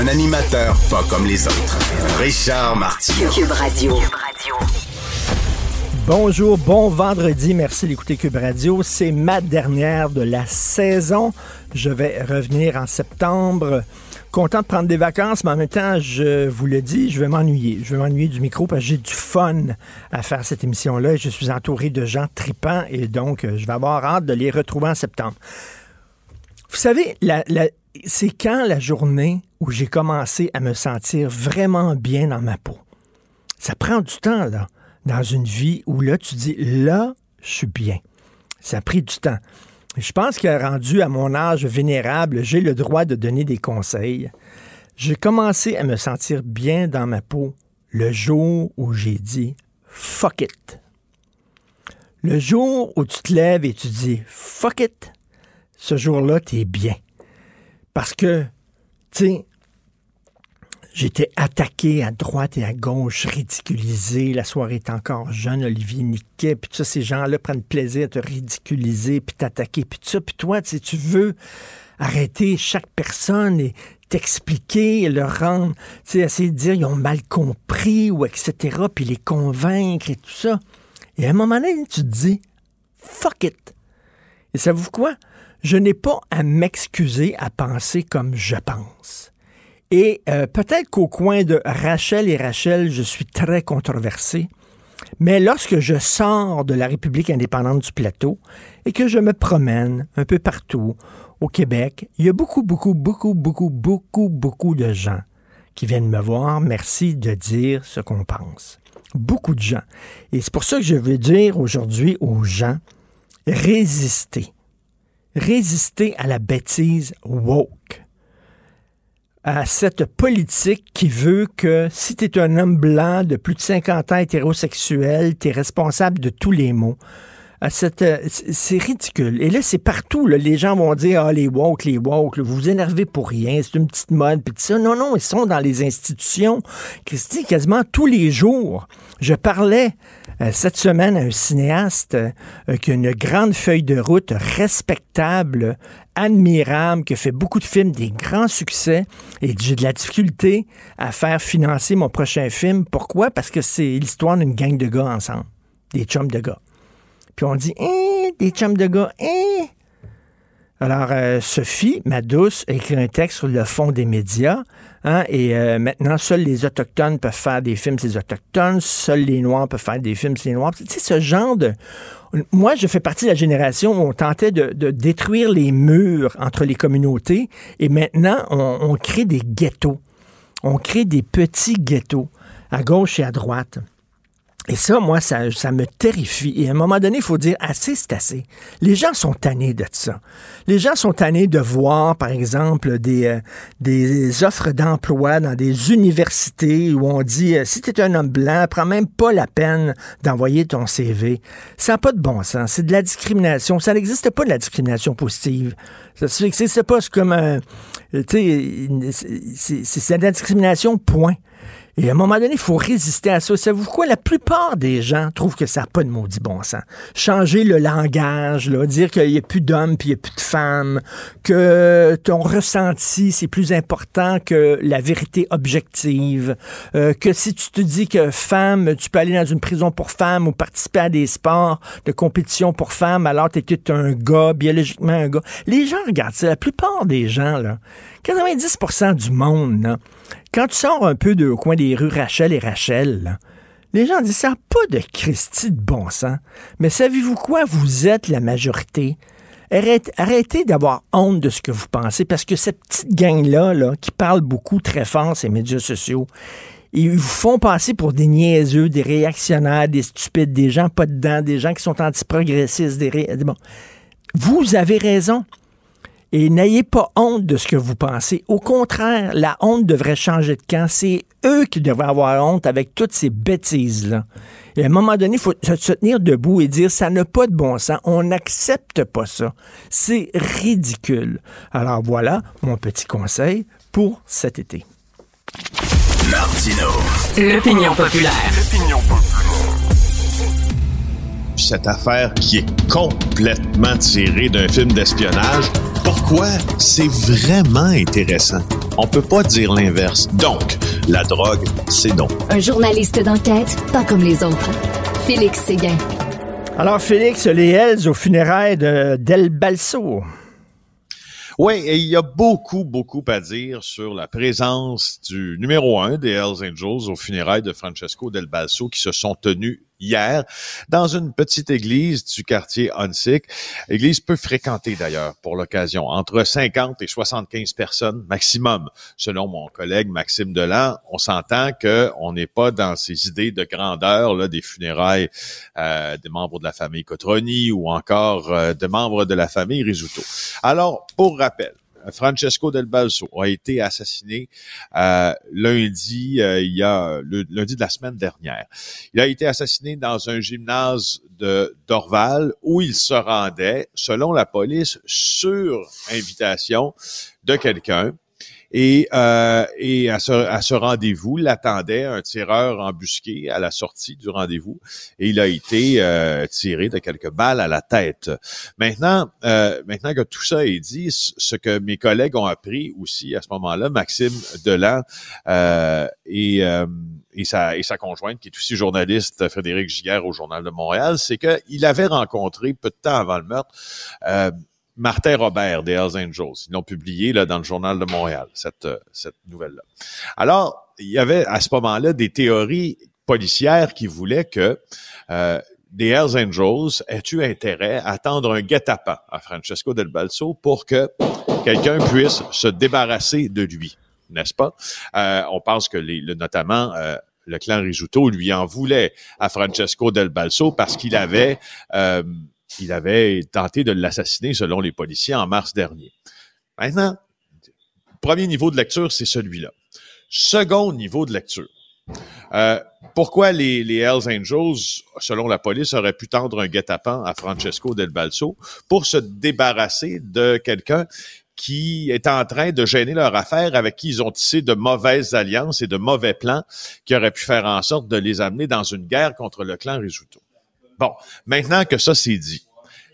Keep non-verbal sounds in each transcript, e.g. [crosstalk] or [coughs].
Un animateur pas comme les autres. Richard Martineau. Cube Radio. Bonjour, bon vendredi. Merci d'écouter Cube Radio. C'est ma dernière de la saison. Je vais revenir en septembre. Content de prendre des vacances, mais en même temps, je vous le dis, je vais m'ennuyer. Je vais m'ennuyer du micro parce que j'ai du fun à faire cette émission-là. Je suis entouré de gens tripants et donc euh, je vais avoir hâte de les retrouver en septembre. Vous savez, la- la- c'est quand la journée où j'ai commencé à me sentir vraiment bien dans ma peau. Ça prend du temps, là, dans une vie où là, tu dis, là, je suis bien. Ça a pris du temps. Je pense que rendu à mon âge vénérable, j'ai le droit de donner des conseils. J'ai commencé à me sentir bien dans ma peau le jour où j'ai dit fuck it. Le jour où tu te lèves et tu dis fuck it, ce jour-là, tu es bien. Parce que, tu sais, J'étais attaqué à droite et à gauche, ridiculisé. La soirée est encore jeune, Olivier Niquet. Puis ça, ces gens-là prennent plaisir à te ridiculiser, puis t'attaquer, puis ça. Puis toi, tu tu veux arrêter chaque personne et t'expliquer, et leur rendre, tu sais, essayer de dire ils ont mal compris ou etc., puis les convaincre et tout ça. Et à un moment donné, tu te dis, fuck it. Et savez-vous quoi? Je n'ai pas à m'excuser à penser comme je pense. Et euh, peut-être qu'au coin de Rachel et Rachel, je suis très controversé. Mais lorsque je sors de la République indépendante du plateau et que je me promène un peu partout au Québec, il y a beaucoup, beaucoup, beaucoup, beaucoup, beaucoup, beaucoup de gens qui viennent me voir. Merci de dire ce qu'on pense. Beaucoup de gens. Et c'est pour ça que je veux dire aujourd'hui aux gens, résistez. Résistez à la bêtise woke à cette politique qui veut que si tu es un homme blanc de plus de 50 ans hétérosexuel, tu es responsable de tous les maux. Cette, euh, c'est ridicule. Et là, c'est partout. Les gens vont dire Ah, les woke, les woke, vous vous énervez pour rien, c'est une petite mode. Puis ça. Non, non, ils sont dans les institutions. Christy, quasiment tous les jours. Je parlais euh, cette semaine un cinéaste euh, qui a une grande feuille de route respectable, admirable, qui fait beaucoup de films, des grands succès, et j'ai de la difficulté à faire financer mon prochain film. Pourquoi? Parce que c'est l'histoire d'une gang de gars ensemble, des chums de gars. Puis on dit, hein, des chums de gars, hein? Alors, euh, Sophie, ma douce, a écrit un texte sur le fond des médias. hein, et euh, maintenant, seuls les Autochtones peuvent faire des films, c'est Autochtones. Seuls les Noirs peuvent faire des films, c'est les Noirs. Tu sais, ce genre de... Moi, je fais partie de la génération où on tentait de, de détruire les murs entre les communautés. Et maintenant, on crée des ghettos. On crée des petits ghettos à gauche et à droite. Et ça, moi, ça, ça me terrifie. Et à un moment donné, il faut dire assez, c'est assez. Les gens sont tannés de ça. Les gens sont tannés de voir, par exemple, des, euh, des offres d'emploi dans des universités où on dit euh, si tu es un homme blanc, prends même pas la peine d'envoyer ton CV. Ça n'a pas de bon sens. C'est de la discrimination. Ça n'existe pas de la discrimination positive. Ça c'est pas comme un. C'est c'est de la discrimination, point. Et à un moment donné, il faut résister à ça. Savez-vous quoi? La plupart des gens trouvent que ça n'a pas de maudit bon sens. Changer le langage, là, dire qu'il n'y a plus d'hommes puis il n'y a plus de femmes, que ton ressenti, c'est plus important que la vérité objective, euh, que si tu te dis que femme, tu peux aller dans une prison pour femmes ou participer à des sports de compétition pour femmes, alors tu es un gars, biologiquement un gars. Les gens regardent ça. La plupart des gens, là, 90% du monde, là, quand tu sors un peu de, coin des rues Rachel et Rachel, les gens disent ça pas de Christie de bon sens. Mais savez-vous quoi? Vous êtes la majorité. Arrête- arrêtez d'avoir honte de ce que vous pensez, parce que cette petite gang-là, là, qui parle beaucoup très fort ces médias sociaux, ils vous font passer pour des niaiseux, des réactionnaires, des stupides, des gens pas dedans, des gens qui sont antiprogressistes. Des. Vous avez raison. Et n'ayez pas honte de ce que vous pensez. Au contraire, la honte devrait changer de camp. C'est eux qui devraient avoir honte avec toutes ces bêtises-là. Et à un moment donné, il faut se tenir debout et dire ça n'a pas de bon sens. On n'accepte pas ça. C'est ridicule. Alors voilà mon petit conseil pour cet été. Martino. L'opinion populaire. L'opinion populaire cette affaire qui est complètement tirée d'un film d'espionnage. Pourquoi? C'est vraiment intéressant? On peut pas dire l'inverse. Donc, la drogue, c'est non. Un journaliste d'enquête, pas comme les autres. Félix Séguin. Alors, Félix, les Hells aux funérailles de Del Balso. Oui, et il y a beaucoup, beaucoup à dire sur la présence du numéro un des Hells Angels aux funérailles de Francesco Del Balso qui se sont tenues hier dans une petite église du quartier Hunsick. Église peu fréquentée d'ailleurs pour l'occasion, entre 50 et 75 personnes maximum. Selon mon collègue Maxime Delan, on s'entend que on n'est pas dans ces idées de grandeur là, des funérailles euh, des membres de la famille Cotroni ou encore euh, de membres de la famille Risuto. Alors, pour rappel, Francesco Del Balso a été assassiné euh, lundi, euh, il y a lundi de la semaine dernière. Il a été assassiné dans un gymnase de Dorval où il se rendait, selon la police, sur invitation de quelqu'un. Et, euh, et à ce, à ce rendez-vous, l'attendait un tireur embusqué à la sortie du rendez-vous et il a été euh, tiré de quelques balles à la tête. Maintenant, euh, maintenant que tout ça est dit, ce que mes collègues ont appris aussi à ce moment-là, Maxime Delan euh, et, euh, et, sa, et sa conjointe, qui est aussi journaliste, Frédéric Giguère au Journal de Montréal, c'est qu'il avait rencontré peu de temps avant le meurtre Martin Robert des Hells Angels. Ils l'ont publié là, dans le Journal de Montréal, cette, euh, cette nouvelle-là. Alors, il y avait à ce moment-là des théories policières qui voulaient que euh, des Hells Angels aient eu intérêt à tendre un guet-apens à Francesco Del Balso pour que quelqu'un puisse se débarrasser de lui, n'est-ce pas? Euh, on pense que notamment euh, le clan Risuto lui en voulait à Francesco Del Balso parce qu'il avait il avait tenté de l'assassiner selon les policiers en mars dernier. Maintenant, premier niveau de lecture, c'est celui-là. Second niveau de lecture. Euh, pourquoi les, les, Hells Angels, selon la police, auraient pu tendre un guet-apens à Francesco Del Balso pour se débarrasser de quelqu'un qui est en train de gêner leur affaire, avec qui ils ont tissé de mauvaises alliances et de mauvais plans qui auraient pu faire en sorte de les amener dans une guerre contre le clan Risuto? Bon, maintenant que ça c'est dit,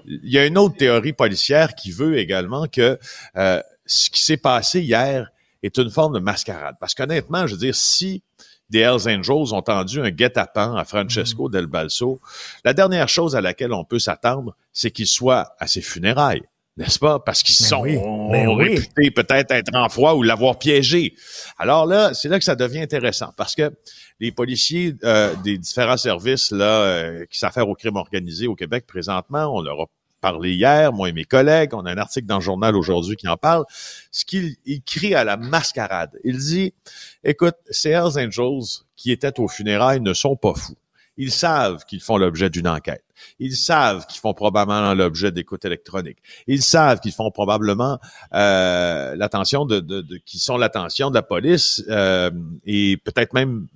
il y a une autre théorie policière qui veut également que euh, ce qui s'est passé hier est une forme de mascarade. Parce qu'honnêtement, je veux dire, si des Hells Angels ont tendu un guet-apens à Francesco mm. Del Balso, la dernière chose à laquelle on peut s'attendre, c'est qu'il soit à ses funérailles n'est-ce pas? Parce qu'ils sont réputés peut-être être en froid ou l'avoir piégé. Alors là, c'est là que ça devient intéressant parce que les policiers euh, des différents services là euh, qui s'affairent au crime organisé au Québec présentement, on leur a parlé hier, moi et mes collègues, on a un article dans le journal aujourd'hui qui en parle, ce qu'il crie à la mascarade. Il dit, écoute, ces Hells Angels qui étaient aux funérailles ne sont pas fous. Ils savent qu'ils font l'objet d'une enquête. Ils savent qu'ils font probablement l'objet d'écoute électronique. Ils savent qu'ils font probablement euh, l'attention de, de, de, qui sont l'attention de la police euh, et peut-être même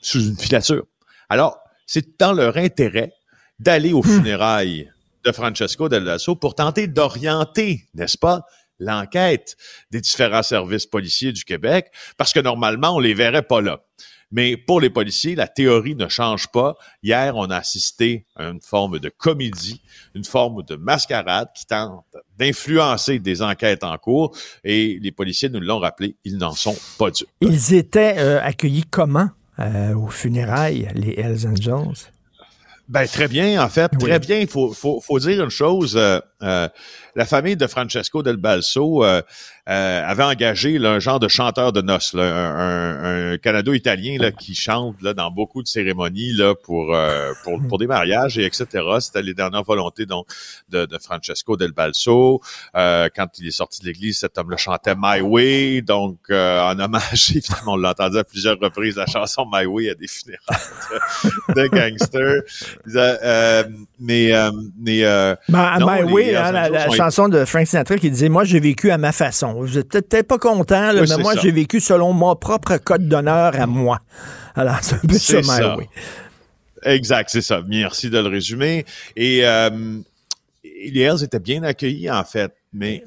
sous une filature. Alors, c'est dans leur intérêt d'aller aux hmm. funérailles de Francesco Del Lasso pour tenter d'orienter, n'est-ce pas, l'enquête des différents services policiers du Québec, parce que normalement, on les verrait pas là. Mais pour les policiers, la théorie ne change pas. Hier, on a assisté à une forme de comédie, une forme de mascarade qui tente d'influencer des enquêtes en cours. Et les policiers nous l'ont rappelé, ils n'en sont pas dupes. Ils étaient euh, accueillis comment? euh, aux funérailles, les Hells Angels? Ben, très bien, en fait, très bien. Il faut, faut, faut, dire une chose. Euh, euh, la famille de Francesco Del Balso euh, euh, avait engagé là, un genre de chanteur de noces, là, un, un, Canado-italien là, qui chante là, dans beaucoup de cérémonies là, pour, euh, pour, pour des mariages et etc. C'était les dernières volontés donc de, de Francesco Del Balso. Euh, quand il est sorti de l'église, cet homme-là chantait My Way, donc en hommage, [laughs] évidemment, on l'entendait à plusieurs reprises, la chanson My Way à des funérailles de, gangsters. mais mais, My, Way hein, la, chanson de Frank Sinatra qui disait Moi, j'ai vécu à ma façon. Vous êtes peut-être pas content, mais moi, j'ai vécu selon mon propre code d'honneur à moi. Alors, c'est un peu ça, oui. Exact, c'est ça. Merci de le résumer. Et euh, les Hells étaient bien accueillis, en fait. Mais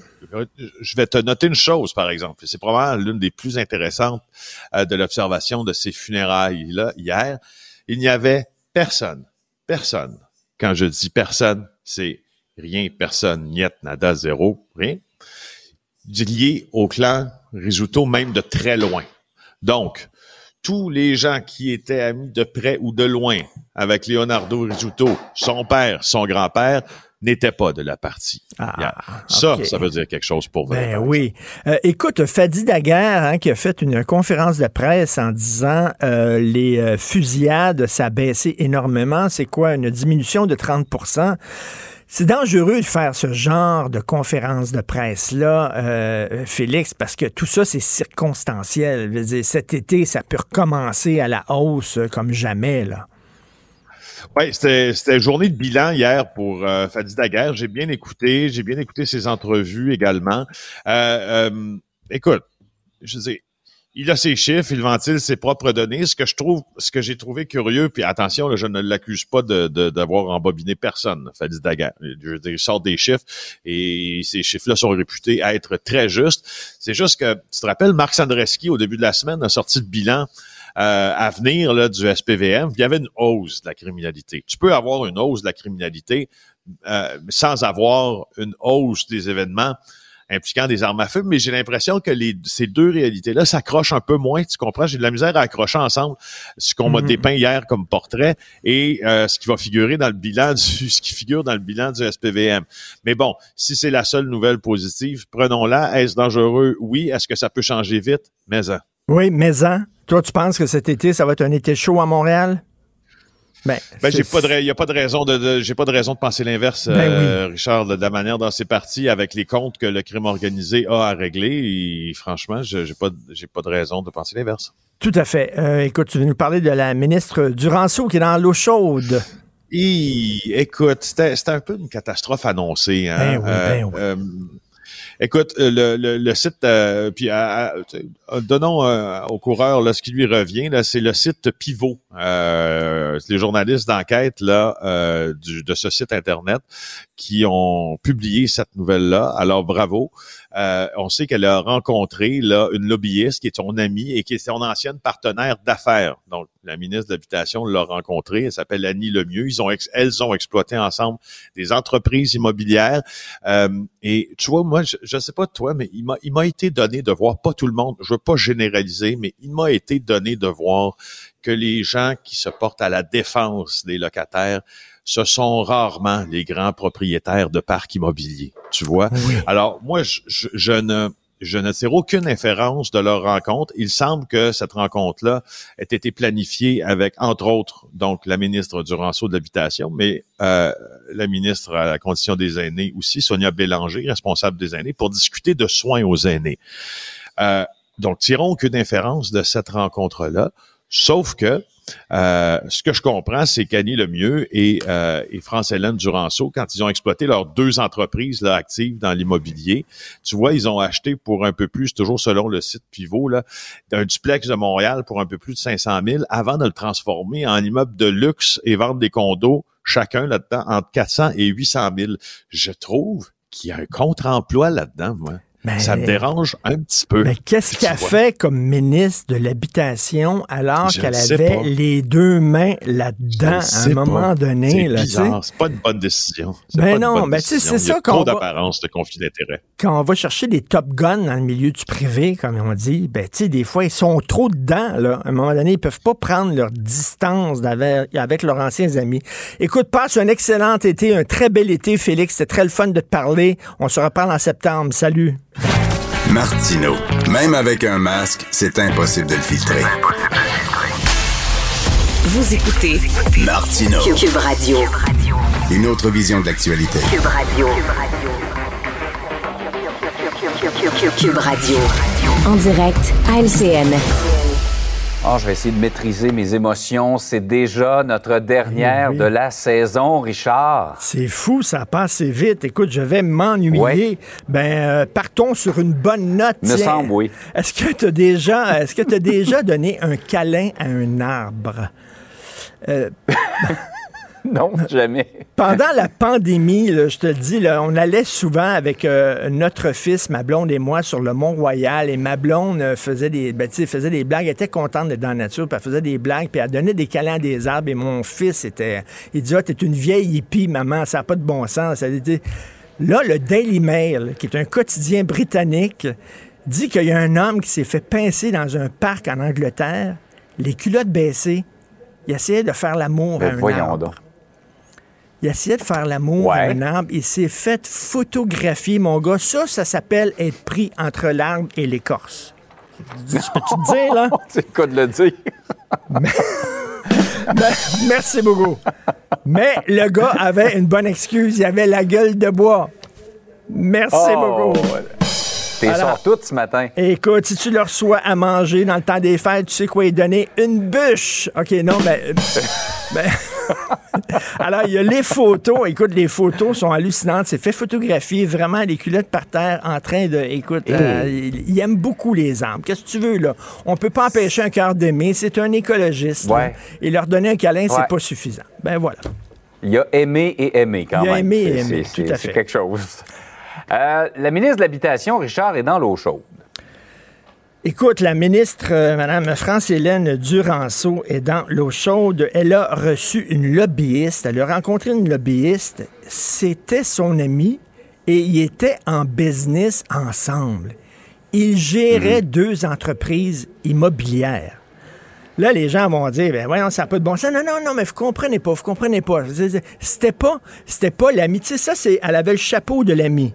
je vais te noter une chose, par exemple. C'est probablement l'une des plus intéressantes euh, de l'observation de ces funérailles-là hier. Il n'y avait personne, personne. Quand je dis personne, c'est rien, personne, niet, nada, zéro, rien. Lié au clan Risuto, même de très loin. Donc, tous les gens qui étaient amis de près ou de loin avec Leonardo Risuto, son père, son grand-père, n'étaient pas de la partie. Ah, ça, ça veut dire quelque chose pour vous. Ben oui. Euh, écoute, Fadi Daguerre, hein, qui a fait une conférence de presse en disant euh, les euh, fusillades, ça a baissé énormément. C'est quoi, une diminution de 30 c'est dangereux de faire ce genre de conférence de presse-là, euh, Félix, parce que tout ça, c'est circonstanciel. cet été, ça peut recommencer à la hausse comme jamais. Là. Oui, c'était journée de bilan hier pour euh, Fadi Daguerre. J'ai bien écouté, j'ai bien écouté ses entrevues également. Euh, euh, écoute, je sais, il a ses chiffres, il ventile ses propres données. Ce que je trouve, ce que j'ai trouvé curieux, puis attention, je ne l'accuse pas de, d'avoir embobiné personne, Fadi Daguerre. Je il sort des chiffres et ces chiffres-là sont réputés être très justes. C'est juste que, tu te rappelles, Marc Sandreski, au début de la semaine, a sorti le bilan euh, à venir du SPVM, il y avait une hausse de la criminalité. Tu peux avoir une hausse de la criminalité euh, sans avoir une hausse des événements impliquant des armes à feu, mais j'ai l'impression que les, ces deux réalités-là s'accrochent un peu moins, tu comprends? J'ai de la misère à accrocher ensemble ce qu'on m'a mm-hmm. dépeint hier comme portrait et euh, ce qui va figurer dans le bilan du, [laughs] ce qui figure dans le bilan du SPVM. Mais bon, si c'est la seule nouvelle positive, prenons-la. Est-ce dangereux? Oui. Est-ce que ça peut changer vite? Mais ça. Oui, mais hein. Toi, tu penses que cet été, ça va être un été chaud à Montréal? Ben, ben j'ai pas de, y a pas de raison de, j'ai pas de raison de penser l'inverse, ben euh, Richard, de, la manière dont c'est parti avec les comptes que le crime organisé a à régler. Et franchement, j'ai pas, j'ai pas de raison de penser l'inverse. Tout à fait. Euh, écoute, tu veux nous parler de la ministre Duranceau qui est dans l'eau chaude. écoute, c'était, un peu une catastrophe annoncée. Hein? Ben oui, ben euh, oui. Écoute, euh, le, le, site, euh, puis donnons euh, au coureur là, ce qui lui revient, là, c'est le site Pivot. les journalistes d'enquête là de ce site internet qui ont publié cette nouvelle-là. Alors bravo. Euh, on sait qu'elle a rencontré là une lobbyiste qui est son amie et qui est son ancienne partenaire d'affaires. Donc la ministre de l'Habitation l'a rencontrée. Elle s'appelle Annie Lemieux. Ils ont elles ont exploité ensemble des entreprises immobilières. Euh, et tu vois, moi, je ne sais pas toi, mais il m'a été donné de voir pas tout le monde. Je veux pas généraliser, mais il m'a été donné de voir que les gens qui se portent à la défense des locataires ce sont rarement les grands propriétaires de parcs immobiliers, tu vois. Alors, moi, je, je, ne je ne tire aucune inférence de leur rencontre. Il semble que cette rencontre-là ait été planifiée avec, entre autres, donc la ministre du Ranceau de l'Habitation, mais euh, la ministre à la condition des aînés aussi, Sonia Bélanger, responsable des aînés, pour discuter de soins aux aînés. Euh, donc, tirons aucune inférence de cette rencontre-là, sauf que euh, ce que je comprends, c'est qu'Annie Lemieux et, euh, et France-Hélène Duranceau, quand ils ont exploité leurs deux entreprises là, actives dans l'immobilier, tu vois, ils ont acheté pour un peu plus, toujours selon le site Pivot, là, un duplex de Montréal pour un peu plus de 500 000 avant de le transformer en immeuble de luxe et vendre des condos chacun là-dedans entre 400 et 800 000. Je trouve qu'il y a un contre-emploi là-dedans, moi ça me dérange un petit peu. Mais qu'est-ce qu'elle fait comme ministre de l'Habitation alors qu'elle avait les deux mains là-dedans à un moment donné? C'est pas une bonne décision. Ben non, ben c'est ça qu'on trop d'apparence de conflit d'intérêt. Quand on va chercher des top guns dans le milieu du privé, comme on dit, ben tu sais, des fois, ils sont trop dedans, là. À un moment donné, ils peuvent pas prendre leur distance avec, avec leurs anciens amis. Écoute, passe un excellent été, un très bel été, Félix. C'était très le fun de te parler. On se reparle en septembre. Salut. Martino. Même avec un masque, c'est impossible de le filtrer. Vous écoutez Martino. Cube Radio. Une autre vision de l'actualité. Cube Radio. Cube Radio. En direct à LCN. Oh, je vais essayer de maîtriser mes émotions. C'est déjà notre dernière Oui, oui. de la saison, Richard. C'est fou, ça passe vite. Écoute, je vais m'ennuyer. Ouais. Ben, euh, partons sur une bonne note. Me tiens. semble, oui. Est-ce que tu as déjà, est-ce que tu déjà donné un câlin à un arbre? [laughs] [laughs] Non, jamais. Pendant la pandémie, là, je te le dis, là, on allait souvent avec euh, notre fils, ma blonde et moi, sur le Mont-Royal. Et ma blonde euh, faisait des, ben, faisait des blagues. Elle était contente d'être dans la nature, puis elle faisait des blagues, puis elle donnait des câlins à des arbres. Et mon fils était. Il dit Ah, t'es une vieille hippie, maman, ça n'a pas de bon sens. Là, le Daily Mail, qui est un quotidien britannique, dit qu'il y a un homme qui s'est fait pincer dans un parc en Angleterre, les culottes baissées. Il essayait de faire l'amour à Ben, un voyons arbre. donc. Il essayait de faire l'amour à un arbre. Il s'est fait photographier, mon gars. Ça, ça s'appelle être pris entre l'arbre et l'écorce. Je peux-tu te dire, là? [laughs] C'est cas de le dire. [laughs] Ben, merci beaucoup. Mais le gars avait une bonne excuse. Il avait la gueule de bois. Merci Oh, beaucoup. T'es Alors- sors toutes ce matin. Écoute, si tu le reçois à manger dans le temps des fêtes, tu sais quoi lui donner? Une bûche. OK, non, mais... ben- [laughs] [laughs] Alors, il y a les photos. Écoute, les photos sont hallucinantes. C'est fait photographier vraiment les culottes par terre en train de... Écoute, euh, il, il aime beaucoup les arbres. Qu'est-ce que tu veux, là? On peut pas empêcher un cœur d'aimer. C'est un écologiste. Ouais. Et leur donner un câlin, c'est Ouais. pas suffisant. Ben voilà. Il a aimé et aimé quand Il a même. aimé et C'est- aimé, c'est- c'est quelque chose. Euh, la ministre de l'Habitation, Richard, est dans l'eau chaude. Écoute, la ministre, euh, Mme France-Hélène Duranceau, est dans l'eau chaude. Elle a reçu une lobbyiste. Elle a rencontré une lobbyiste. C'était son amie et ils étaient en business ensemble. Ils géraient deux entreprises immobilières. Là, les gens vont dire, ben voyons, ça n'a pas de bon sens. Non, non, non, mais vous comprenez pas, vous comprenez pas. C'était pas, c'était pas l'ami. Tu sais, ça, c'est, elle avait le chapeau de l'ami.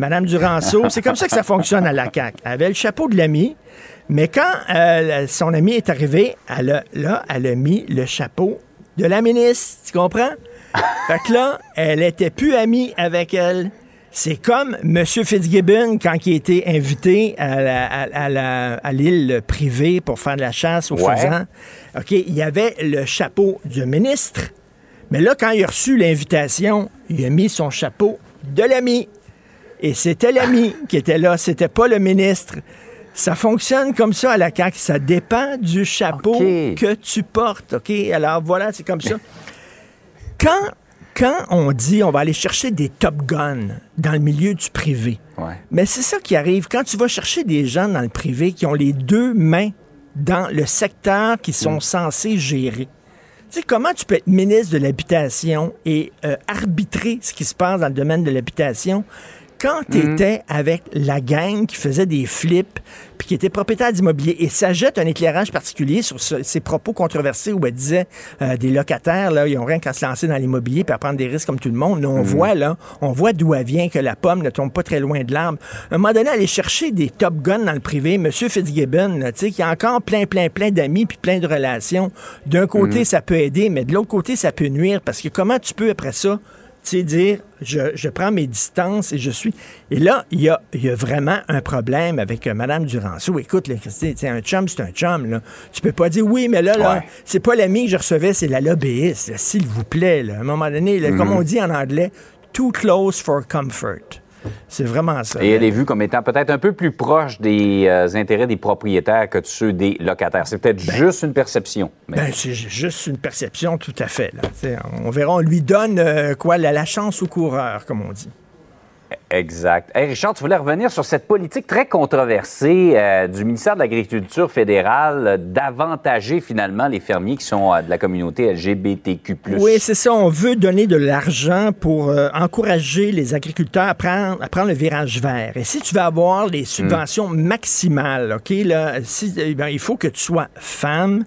Madame Duranceau, c'est comme ça que ça fonctionne à la CAQ. Elle avait le chapeau de l'ami, mais quand euh, son ami est arrivé, elle a, là, elle a mis le chapeau de la ministre. Tu comprends? Fait que là, elle était plus amie avec elle. C'est comme M. Fitzgibbon quand il était invité à, la- à- à la- à l'île privée pour faire de la chasse aux Ouais. faisans. OK, il y avait le chapeau du ministre, mais là, quand il a reçu l'invitation, il a mis son chapeau de l'ami. Et c'était l'ami qui était là, c'était pas le ministre. Ça fonctionne comme ça à la CAQ. Ça dépend du chapeau que tu portes. OK? Alors voilà, c'est comme ça. Quand, quand on dit on va aller chercher des Top Guns dans le milieu du privé, Ouais. mais c'est ça qui arrive. Quand tu vas chercher des gens dans le privé qui ont les deux mains dans le secteur qu'ils sont censés gérer, tu sais, comment tu peux être ministre de l'Habitation et euh, arbitrer ce qui se passe dans le domaine de l'habitation quand tu étais avec la gang qui faisait des flips puis qui était propriétaire d'immobilier et ça jette un éclairage particulier sur ce- ses propos controversés où elle disait euh, des locataires là ils ont rien qu'à se lancer dans l'immobilier puis à prendre des risques comme tout le monde. Là, on voit là, on voit d'où elle vient que la pomme ne tombe pas très loin de l'arbre. À un moment donné, aller chercher des top guns dans le privé, Monsieur Fitzgibbon, là, tu sais, qui a encore plein, plein, plein d'amis puis plein de relations. D'un côté, ça peut aider, mais de l'autre côté, ça peut nuire parce que comment tu peux après ça sais, dire, je, je prends mes distances et je suis. Et là, il y a, il y a vraiment un problème avec euh, Mme Duranceau. Écoute, là, Christine, tu un chum, c'est un chum. Là. Tu peux pas dire, oui, mais là, là Ouais. c'est pas l'ami que je recevais, c'est la lobbyiste. S'il vous plaît, là. à un moment donné, là, comme on dit en anglais, too close for comfort. C'est vraiment ça. Et elle est vue comme étant peut-être un peu plus proche des euh, intérêts des propriétaires que de ceux des locataires. C'est peut-être juste une perception. mais- Ben, c'est ju- juste une perception, tout à fait. Là. On verra, on lui donne euh, quoi, la, la chance au coureur, comme on dit. Exact. Hey Richard, tu voulais revenir sur cette politique très controversée euh, du ministère de l'Agriculture fédérale euh, d'avantager finalement les fermiers qui sont euh, de la communauté LGBTQ+. Oui, c'est ça. On veut donner de l'argent pour encourager les agriculteurs à prendre, à prendre le virage vert. Et si tu veux avoir les subventions maximales, OK, là, si, eh ben, il faut que tu sois femme,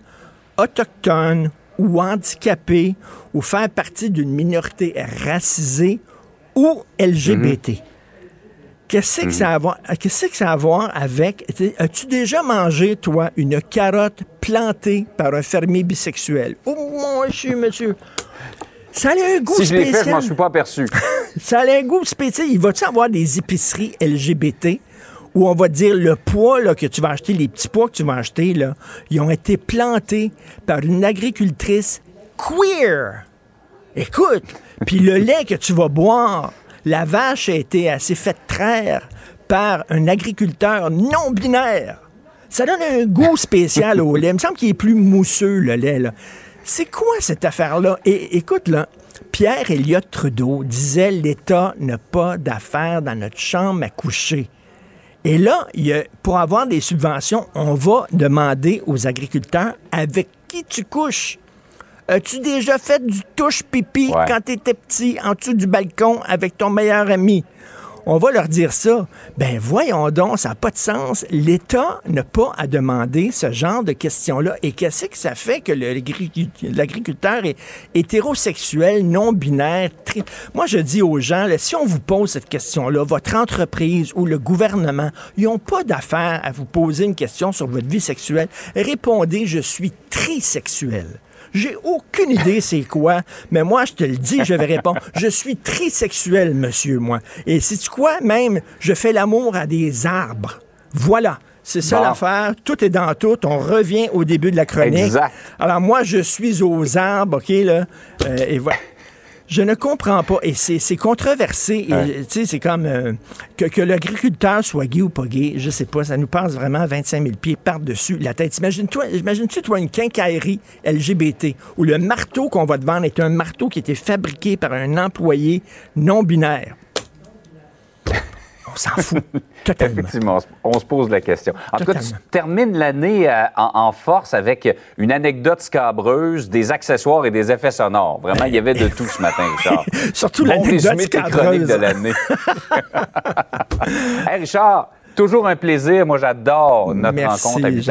autochtone ou handicapé ou faire partie d'une minorité racisée ou LGBT. Qu'est-ce que ça a à voir, qu'est-ce que ça a à voir avec. As-tu déjà mangé, toi, une carotte plantée par un fermier bisexuel? Oh, mon monsieur, monsieur. Ça a un goût Si je l'ai spécial. fait, je m'en suis pas aperçu. [laughs] Ça a un goût spécial. Il va-tu avoir des épiceries LGBT où on va dire le poids là, que tu vas acheter, les petits pois que tu vas acheter, là, ils ont été plantés par une agricultrice queer. Écoute, puis le lait que tu vas boire, la vache a été assez faite traire par un agriculteur non binaire. Ça donne un goût spécial au lait. Il me semble qu'il est plus mousseux, le lait. C'est quoi cette affaire-là? Et écoute, là, Pierre Elliott Trudeau disait l'État n'a pas d'affaires dans notre chambre à coucher. Et là, pour avoir des subventions, on va demander aux agriculteurs avec qui tu couches. As-tu déjà fait du touche pipi quand tu étais petit en dessous du balcon avec ton meilleur ami? on va leur dire ça. Ben voyons donc, ça n'a pas de sens. L'État n'a pas à demander ce genre de questions-là. Et qu'est-ce que ça fait que l'agriculteur est hétérosexuel, non-binaire? Moi, je dis aux gens, si on vous pose cette question-là, votre entreprise ou le gouvernement, ils n'ont pas d'affaire à vous poser une question sur votre vie sexuelle. Répondez, je suis trisexuel. J'ai aucune idée c'est quoi, mais moi, je te le dis, je vais répondre. [laughs] Je suis trisexuel, monsieur, moi. Et tu quoi, même, je fais l'amour à des arbres. Voilà. C'est ça l'affaire. Tout est dans tout. On revient au début de la chronique. Exact. Alors, moi, je suis aux arbres, OK, là. Euh, et voilà. Je ne comprends pas. Et c'est controversé. C'est comme euh, que, l'agriculteur soit gay ou pas gay, je sais pas. Ça nous passe vraiment 25 000 pieds par-dessus la tête. Imagine-toi, imagine-tu, toi, une quincaillerie LGBT où le marteau qu'on va te vendre est un marteau qui a été fabriqué par un employé non binaire. On s'en fout. [laughs] Totalement. Effectivement, on se pose la question. En tout cas, tu termines l'année euh, en, force avec une anecdote scabreuse, des accessoires et des effets sonores. Vraiment, il y avait de tout ce matin, Richard. [laughs] Surtout l'anecdote scabreuse. de l'année. [laughs] hey, Richard, Toujours un plaisir. Moi, j'adore notre rencontre à 8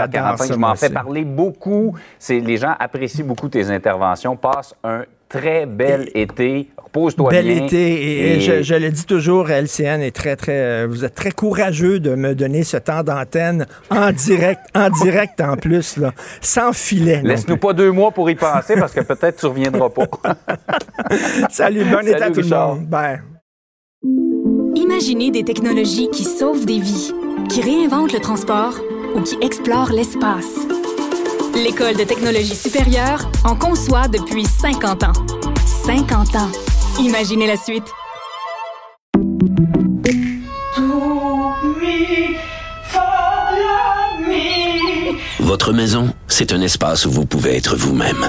Je m'en fais parler beaucoup. Les gens apprécient beaucoup tes interventions. Passe un très bel été. Repose-toi bien. Bel été. Et, je, le dis toujours, LCN est très, très. Euh, vous êtes très courageux de me donner ce temps d'antenne en direct, en direct en plus, là, sans filet. Laisse-nous pas deux mois pour y penser parce que peut-être tu reviendras pas. [laughs] Salut, bon été à tout le monde. Bye. Imaginez des technologies qui sauvent des vies, qui réinventent le transport ou qui explorent l'espace. L'École de technologie supérieure en conçoit depuis 50 ans. 50 ans. Imaginez la suite. Votre maison, c'est un espace où vous pouvez être vous-même.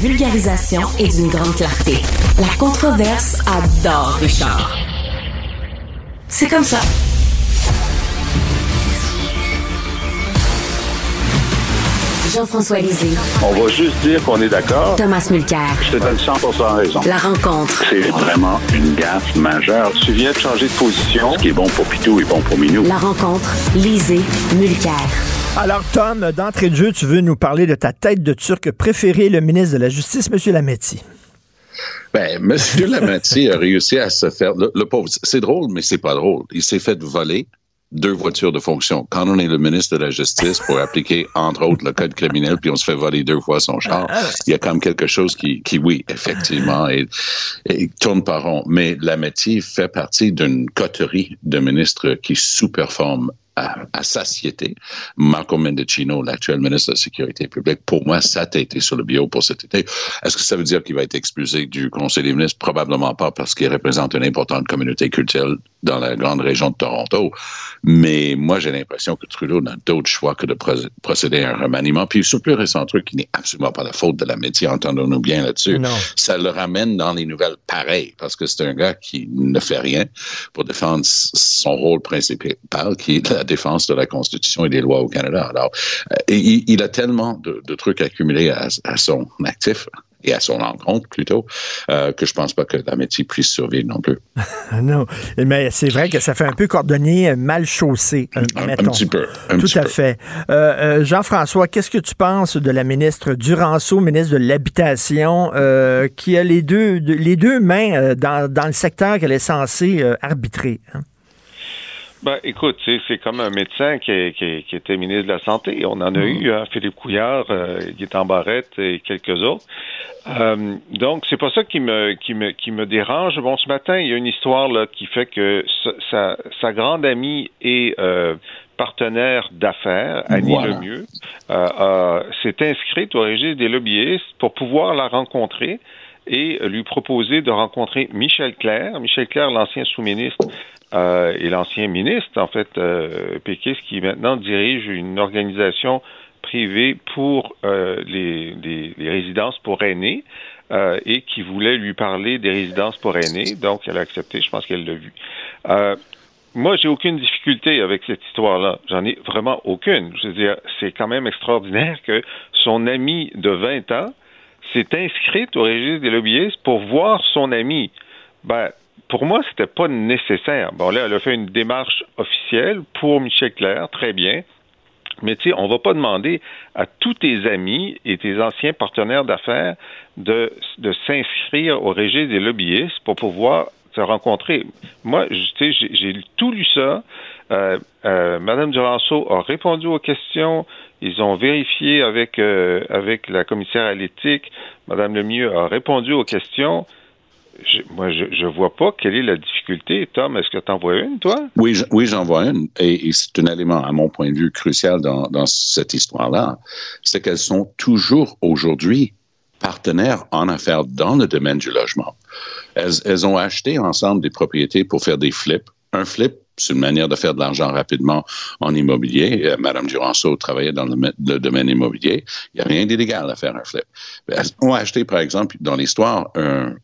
vulgarisation est d'une grande clarté. La controverse adore Richard. C'est comme ça. Jean-François Lisée. On va juste dire qu'on est d'accord. Thomas Mulcair. Je te donne 100 raison. La rencontre. C'est vraiment une gaffe majeure. Tu viens de changer de position. Ce qui est bon pour Pitou est bon pour Minou. La rencontre. Lisée. Mulcair. Alors, Tom, d'entrée de jeu, tu veux nous parler de ta tête de turc préférée, le ministre de la Justice, M. Lametti? Ben, M. [laughs] Lametti a réussi à se faire. Le, le pauvre, c'est drôle, mais c'est pas drôle. Il s'est fait voler deux voitures de fonction. Quand on est le ministre de la Justice pour appliquer, entre autres, le code criminel, puis on se fait voler deux fois son char, ah, il y a comme quelque chose qui, qui oui, effectivement, et, tourne par rond. Mais la métier fait partie d'une coterie de ministres qui sous-performent à, satiété. Marco Mendicino, l'actuel ministre de la Sécurité publique, pour moi, ça a été sur le bio pour cet été. Est-ce que ça veut dire qu'il va être expulsé du Conseil des ministres? Probablement pas, parce qu'il représente une importante communauté culturelle dans la grande région de Toronto. Mais moi, j'ai l'impression que Trudeau n'a d'autre choix que de procéder à un remaniement. Puis, sur le plus récent truc, qui n'est absolument pas la faute de la métier, entendons-nous bien là-dessus, ça le ramène dans les nouvelles pareilles, parce que c'est un gars qui ne fait rien pour défendre son rôle principal, qui est la défense de la Constitution et des lois au Canada. Alors, il, a tellement de, trucs accumulés à, à son actif et à son encontre plutôt, euh, que je pense pas que la métier puisse survivre non plus. [laughs] non, mais c'est vrai que ça fait un peu cordonnier mal chaussé, un, un, petit peu. Tout à fait. Euh, euh, Jean-François, qu'est-ce que tu penses de la ministre Duranceau, ministre de l'Habitation, qui a les deux, les deux mains dans, dans le secteur qu'elle est censée arbitrer? Hein? Ben, écoute, c'est comme un médecin qui, qui, qui, était ministre de la Santé. On en a mm. eu, hein, Philippe Couillard, euh, en Barrette et quelques autres. Euh, donc, c'est pas ça qui me, qui, me, qui me dérange. Bon, ce matin, il y a une histoire là, qui fait que sa, sa grande amie et euh, partenaire d'affaires, Annie Lemieux, euh, s'est inscrite au registre des lobbyistes pour pouvoir la rencontrer et lui proposer de rencontrer Michel Clair. Michel Clair, l'ancien sous-ministre euh, et l'ancien ministre, en fait, euh, Pékis, qui maintenant dirige une organisation privée pour euh, les, résidences pour aînés euh, et qui voulait lui parler des résidences pour aînés. Donc, elle a accepté. Je pense qu'elle l'a vu. Moi, j'ai aucune difficulté avec cette histoire-là. J'en ai vraiment aucune. Je veux dire, c'est quand même extraordinaire que son ami de 20 ans s'est inscrite au registre des lobbyistes pour voir son ami. Ben, pour moi, c'était pas nécessaire. Bon, là, elle a fait une démarche officielle pour Michel Claire, très bien. Mais tu sais, on va pas demander à tous tes amis et tes anciens partenaires d'affaires de, de s'inscrire au registre des lobbyistes pour pouvoir se rencontrer. Moi, tu sais, j'ai tout lu ça. Euh, euh, Madame Duranceau a répondu aux questions. Ils ont vérifié avec euh, avec la commissaire à l'éthique. Madame Lemieux a répondu aux questions moi, je ne vois pas quelle est la difficulté. Tom, est-ce que tu en vois une, toi? Oui, oui j'en vois une. Et, c'est un élément, à mon point de vue, crucial dans, cette histoire-là. C'est qu'elles sont toujours aujourd'hui partenaires en affaires dans le domaine du logement. Elles, ont acheté ensemble des propriétés pour faire des flips. Un flip, c'est une manière de faire de l'argent rapidement en immobilier. Euh, Madame Duranceau travaillait dans le, domaine immobilier. Il n'y a rien d'illégal à faire un flip. Elles ont acheté, par exemple, dans l'histoire, un,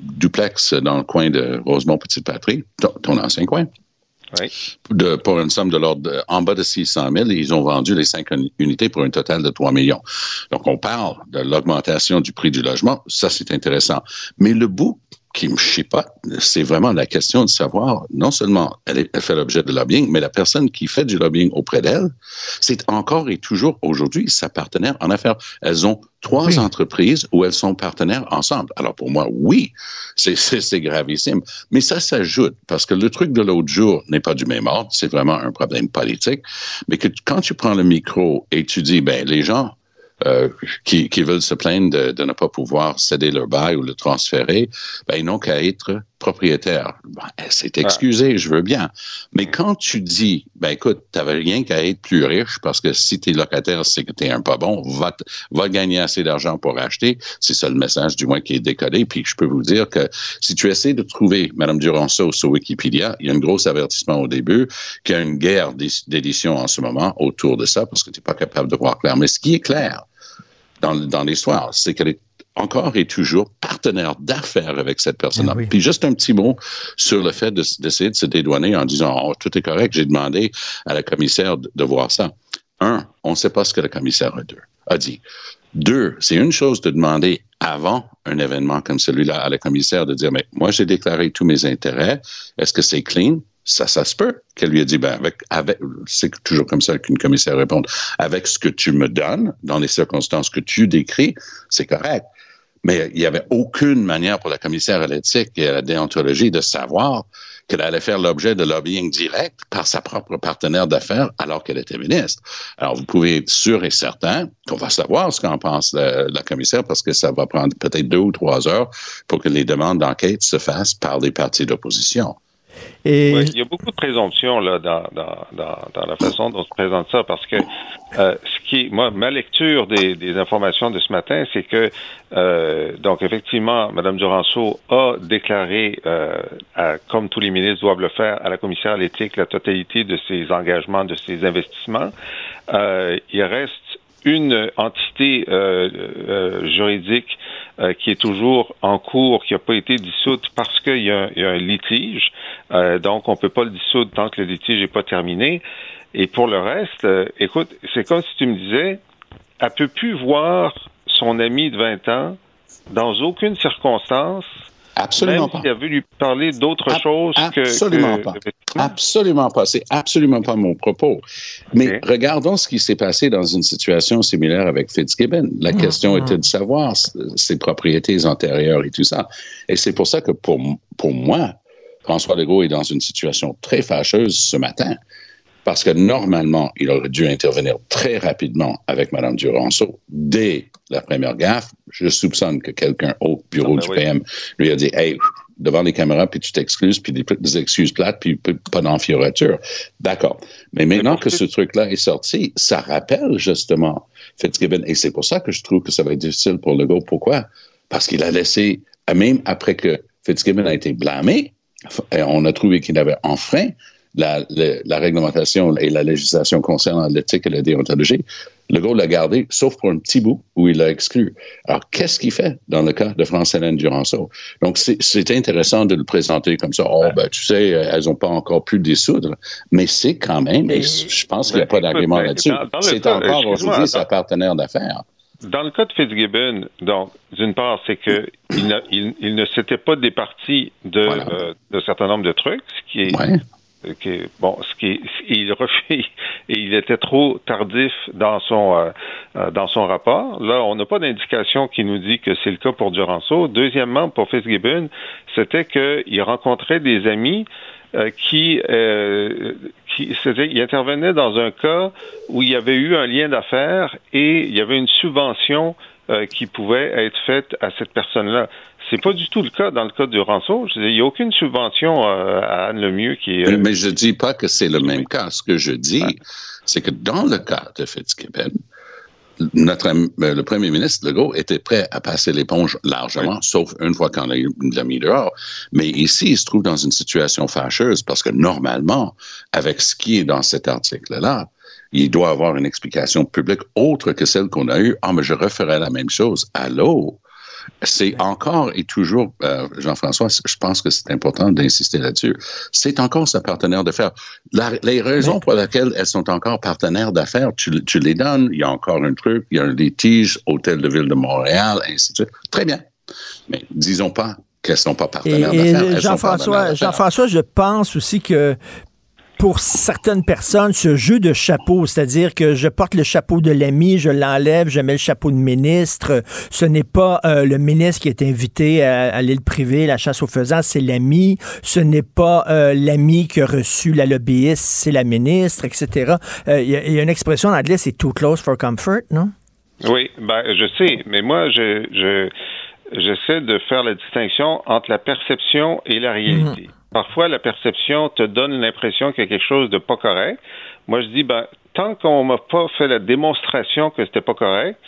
duplex dans le coin de Rosemont-Petite-Patrie, ton, ancien coin. Oui. De, pour une somme de l'ordre en bas de 600 000, ils ont vendu les cinq unités pour un total de 3 millions. Donc, on parle de l'augmentation du prix du logement. Ça, c'est intéressant. Mais le bout qui me pas, c'est vraiment la question de savoir, non seulement elle, fait l'objet de lobbying, mais la personne qui fait du lobbying auprès d'elle, c'est encore et toujours aujourd'hui sa partenaire en affaires. Elles ont trois entreprises où elles sont partenaires ensemble. Alors pour moi, oui, [laughs] c'est gravissime. Mais ça s'ajoute parce que le truc de l'autre jour n'est pas du même ordre, c'est vraiment un problème politique. Mais que quand tu prends le micro et tu dis, ben les gens euh, qui, veulent se plaindre de, de, ne pas pouvoir céder leur bail ou le transférer, ben, ils n'ont qu'à être propriétaires. Ben, c'est excusé, je veux bien. Mais quand tu dis, ben écoute, tu n'avais rien qu'à être plus riche parce que si tu es locataire, c'est que tu es un pas bon, va, va gagner assez d'argent pour acheter. C'est ça le message du moins qui est décollé. Puis je peux vous dire que si tu essaies de trouver Mme Duranceau sur Wikipédia, il y a un gros avertissement au début qu'il y a une guerre d'édition en ce moment autour de ça parce que tu n'es pas capable de voir clair. Mais ce qui est clair, dans, dans l'histoire, c'est qu'elle est encore et toujours partenaire d'affaires avec cette personne-là. Eh Puis juste un petit mot sur le fait d'essayer de, se dédouaner en disant oh, tout est correct, j'ai demandé à la commissaire de, voir ça. Un, on ne sait pas ce que le commissaire a dit. Deux, c'est une chose de demander avant un événement comme celui-là à la commissaire de dire, mais moi j'ai déclaré tous mes intérêts, est-ce que c'est clean? ça, ça se peut qu'elle lui ait dit, ben, avec, avec, c'est toujours comme ça qu'une commissaire répond, avec ce que tu me donnes, dans les circonstances que tu décris, c'est correct. Mais il n'y avait aucune manière pour la commissaire à l'éthique et à la déontologie de savoir qu'elle allait faire l'objet de lobbying direct par sa propre partenaire d'affaires alors qu'elle était ministre. Alors, vous pouvez être sûr et certain qu'on va savoir ce qu'en pense la, commissaire parce que ça va prendre peut-être deux ou trois heures pour que les demandes d'enquête se fassent par des partis d'opposition il y a beaucoup de présomptions là dans, dans, dans, la façon dont on se présente ça, parce que euh, ce qui, moi, ma lecture des, des informations de ce matin, c'est que euh, donc effectivement, Mme Duranceau a déclaré, euh, comme tous les ministres doivent le faire, à la commissaire à l'éthique la totalité de ses engagements, de ses investissements. il reste une entité juridique qui est toujours en cours, qui n'a pas été dissoute parce qu'il y, a un litige. donc, on ne peut pas le dissoudre tant que le litige n'est pas terminé. Et pour le reste, écoute, c'est comme si tu me disais, elle peut plus voir son ami de 20 ans dans aucune circonstance Absolument même pas. S'il avait lui parler d'autre chose que. Absolument pas. Absolument pas. C'est absolument pas mon propos. Mais regardons ce qui s'est passé dans une situation similaire avec Fitzgibbon. La mmh, question était de savoir ses propriétés antérieures et tout ça. Et c'est pour ça que pour, pour moi, François Legault est dans une situation très fâcheuse ce matin parce que normalement, il aurait dû intervenir très rapidement avec Mme Duranceau dès la première gaffe. Je soupçonne que quelqu'un au bureau ah ben du PM lui a dit Hey, devant les caméras, puis tu t'excuses, puis des, excuses plates, puis pas d'enfiorature. D'accord. Mais maintenant que ce truc-là est sorti, ça rappelle justement Fitzgibbon. Et c'est pour ça que je trouve que ça va être difficile pour Legault. Pourquoi? Parce qu'il a laissé, même après que Fitzgibbon a été blâmé, on a trouvé qu'il avait enfreint la, la, réglementation et la législation concernant l'éthique et la déontologie, le gars l'a gardé, sauf pour un petit bout où il l'a exclu. Alors, qu'est-ce qu'il fait dans le cas de France-Hélène Duranceau? Donc, c'est intéressant de le présenter comme ça. Oh, ben, tu sais, elles n'ont pas encore pu dissoudre, mais c'est quand même, et je pense qu'il n'y a pas d'argument là-dessus, c'est encore aujourd'hui sa partenaire d'affaires. Dans le cas de Fitzgibbon, donc, d'une part, c'est que il, il, ne s'était pas départi de, euh, de certain nombre de trucs, ce qui est bon, ce qui il refait et [laughs] il était trop tardif dans son euh, euh, dans son rapport. Là, on n'a pas d'indication qui nous dit que c'est le cas pour Duranceau. Deuxièmement, pour Fitzgibbon, c'était qu'il rencontrait des amis euh, qui, qui il intervenait dans un cas où il y avait eu un lien d'affaires et il y avait une subvention qui pouvait être faite à cette personne-là. C'est pas du tout le cas dans le cas du rançon. Il n'y a aucune subvention euh, à Anne Lemieux qui est. Mais je dis pas que c'est le même cas. Ce que je dis, c'est que dans le cas de Fitzgibbon, notre, euh, le premier ministre Legault était prêt à passer l'éponge largement, sauf une fois qu'on l'a mis dehors. Mais ici, il se trouve dans une situation fâcheuse parce que normalement, avec ce qui est dans cet article-là, il doit avoir une explication publique autre que celle qu'on a eue. Ah, mais je referais la même chose. Allô? C'est encore et toujours, euh, Jean-François, je pense que c'est important d'insister là-dessus, c'est encore sa partenaire d'affaires. les raisons pour lesquelles elles sont encore partenaires d'affaires, tu, les donnes, il y a encore un truc, il y a un litige, Hôtel de Ville de Montréal, ainsi de suite. Très bien. Mais disons pas qu'elles ne sont pas partenaires d'affaires. Jean-François, Jean-François, je pense aussi que pour certaines personnes, ce jeu de chapeau, c'est-à-dire que je porte le chapeau de l'ami, je l'enlève, je mets le chapeau de ministre. Ce n'est pas euh, le ministre qui est invité à, l'île privée, la chasse aux faisans, c'est l'ami. Ce n'est pas euh, l'ami qui a reçu la lobbyiste, c'est la ministre, etc. Euh, il y, a une expression en anglais, c'est too close for comfort, non? Oui, ben je sais, mais moi, je, je j'essaie de faire la distinction entre la perception et la réalité. Mhm. Parfois, la perception te donne l'impression qu'il y a quelque chose de pas correct. Moi, je dis, ben, tant qu'on m'a pas fait la démonstration que c'était pas correct,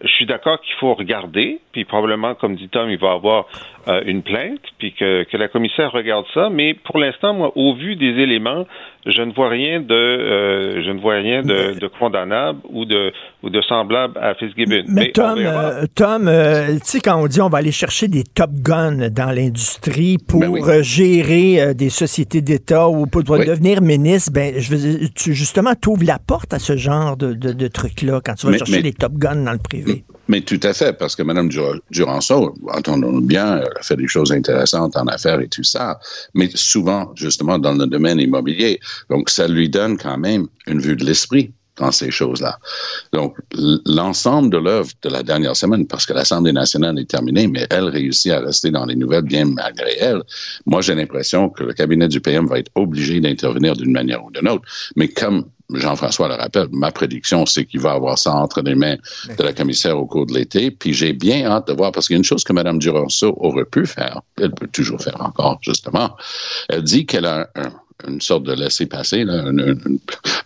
je suis d'accord qu'il faut regarder, puis probablement, comme dit Tom, il va avoir euh, une plainte, puis que, que, la commissaire regarde ça. Mais pour l'instant, moi, au vu des éléments, je ne vois rien de, euh, je ne vois rien de, de, condamnable ou de, ou de semblable à Fitzgibbon. Mais, mais Tom, euh, Tom, tu sais, quand on dit on va aller chercher des top guns dans l'industrie pour ben gérer des sociétés d'État ou pour, devenir ministre, ben, je veux tu justement, tu ouvres la porte à ce genre de, de, de trucs-là quand tu vas chercher des top guns dans le privé. Mais tout à fait, parce que Mme Duranceau, entendons bien, elle a fait des choses intéressantes en affaires et tout ça, mais souvent, justement, dans le domaine immobilier. Donc, ça lui donne quand même une vue de l'esprit dans ces choses-là. Donc, l'ensemble de l'œuvre de la dernière semaine, parce que l'Assemblée nationale est terminée, mais elle réussit à rester dans les nouvelles bien malgré elle, moi, j'ai l'impression que le cabinet du PM va être obligé d'intervenir d'une manière ou d'une autre. Mais comme Jean-François le rappelle, ma prédiction, c'est qu'il va avoir ça entre les mains de la commissaire au cours de l'été. Puis j'ai bien hâte de voir, parce qu'il y a une chose que Mme Duranceau aurait pu faire, elle peut toujours faire encore, justement. Elle dit qu'elle a une sorte de laisser-passer, un,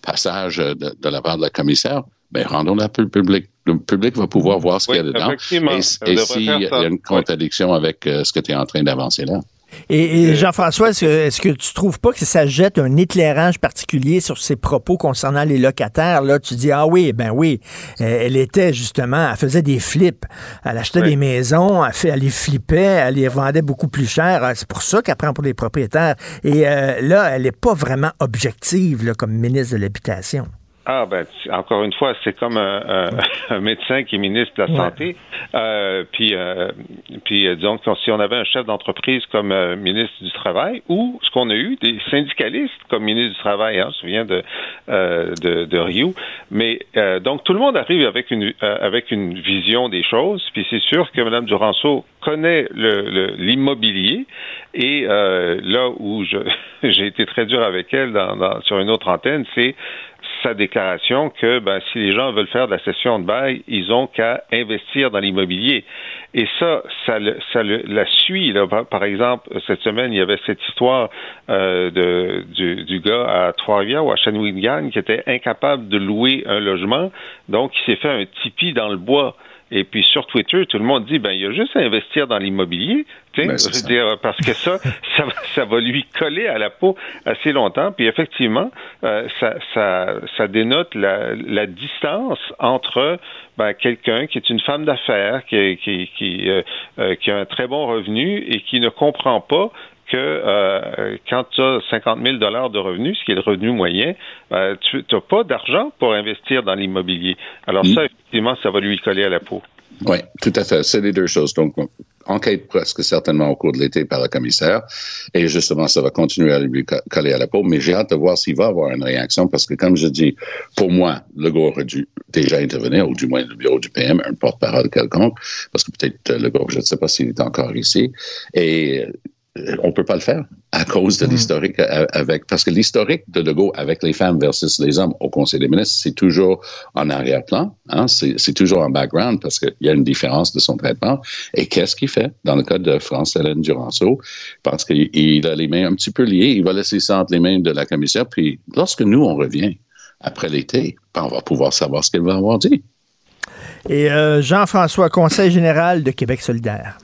passage de, la part de la commissaire. Bien, rendons-la public. Le public va pouvoir voir ce qu'il y a dedans. Et, et s'il y a une contradiction avec euh, ce que tu es en train d'avancer là. Et, Jean-François, est-ce que, tu trouves pas que ça jette un éclairage particulier sur ses propos concernant les locataires? Là, tu dis, ah oui, ben oui, elle était justement, elle faisait des flips. Elle achetait des maisons, elle, fait, elle les flippait, elle les vendait beaucoup plus cher. C'est pour ça qu'elle prend pour les propriétaires. Et euh, là, elle n'est pas vraiment objective comme ministre de l'Habitation. Ah ben encore une fois, c'est comme [laughs] un, médecin qui est ministre de la santé. Euh, puis euh, puis euh, disons si on avait un chef d'entreprise comme euh, ministre du travail ou ce qu'on a eu des syndicalistes comme ministre du travail, hein, je me souviens de de, de Rio. Mais donc tout le monde arrive avec une avec une vision des choses. Puis c'est sûr que Mme Duranceau connaît l'immobilier le, et là où [laughs] j'ai été très dur avec elle dans, dans, sur une autre antenne, c'est sa déclaration que ben, si les gens veulent faire de la session de bail, ils ont qu'à investir dans l'immobilier. Et ça, ça, ça la suit. Là. Par exemple, cette semaine, il y avait cette histoire euh, de, du, du, gars à Trois-Rivières ou à Shawinigan qui était incapable de louer un logement, donc il s'est fait un tipi dans le bois. Et puis sur Twitter, tout le monde dit ben il y a juste à investir dans l'immobilier, ben, dire parce que ça, [laughs] ça, ça, va lui coller à la peau assez longtemps. Puis effectivement, euh, ça, ça, ça dénote la, la distance entre ben, quelqu'un qui est une femme d'affaires, qui, qui, qui, euh, euh, qui a un très bon revenu et qui ne comprend pas que euh, quand tu as 50 000 dollars de revenus, ce qui est le revenu moyen, euh, tu n'as pas d'argent pour investir dans l'immobilier. Alors ça, mm. effectivement, ça va lui coller à la peau. Oui, tout à fait. C'est les deux choses. Donc, enquête presque certainement au cours de l'été par le commissaire. Et justement, ça va continuer à lui coller à la peau. Mais j'ai hâte de voir s'il va avoir une réaction parce que, comme je dis, pour moi, le gars aurait dû déjà intervenir, ou du moins le bureau du PM, un porte-parole quelconque, parce que peut-être le gars, je ne sais pas s'il est encore ici. Et on peut pas le faire à cause de hmm. l'historique avec parce que l'historique de De Gaulle avec les femmes versus les hommes au Conseil des ministres, c'est toujours en arrière-plan, hein, c'est toujours en background parce qu'il y a une différence de son traitement. Et qu'est-ce qu'il fait dans le cas de France Hélène Duranceau? Parce qu'il a les mains un petit peu liées, il va laisser ça entre les mains de la commissaire. Puis lorsque nous on revient après l'été, ben, on va pouvoir savoir ce qu'elle va avoir dit. Et euh, Jean-François, Conseil général de Québec solidaire.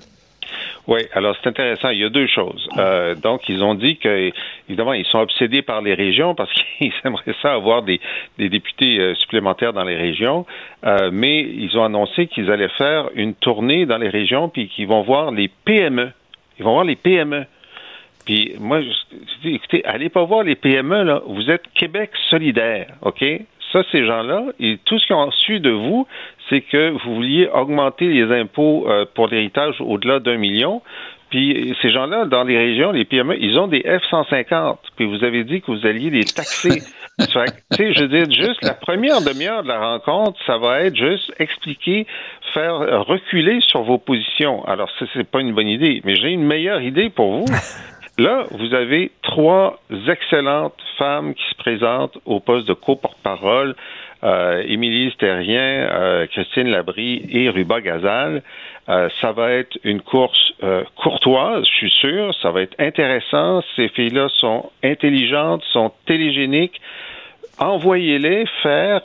Oui, alors c'est intéressant. Il y a deux choses. Euh, donc, ils ont dit que, évidemment, ils sont obsédés par les régions parce [laughs] qu'ils aimeraient ça avoir des, des députés euh, supplémentaires dans les régions. Euh, mais ils ont annoncé qu'ils allaient faire une tournée dans les régions puis qu'ils vont voir les PME. Ils vont voir les PME. Puis moi, écoutez, allez pas voir les PME, là. Vous êtes Québec solidaire, OK? Ça, ces gens-là, et tout ce qu'ils ont su de vous, c'est que vous vouliez augmenter les impôts euh, pour l'héritage au-delà d'un million. Puis ces gens-là, dans les régions, les PME, ils ont des F-150. Puis vous avez dit que vous alliez les taxer. [laughs] tu sais, je veux dire, juste la première demi-heure de la rencontre, ça va être juste expliquer, faire reculer sur vos positions. Alors, ça, c'est pas une bonne idée. Mais j'ai une meilleure idée pour vous. [laughs] Là, vous avez trois excellentes femmes qui se présentent au poste de co-porte-parole Émilie Sterrien, euh, Christine Labrie et Ruba Gazal. Euh, ça va être une course euh, courtoise, je suis sûr. Ça va être intéressant. Ces filles-là sont intelligentes, sont télégéniques. Envoyez-les faire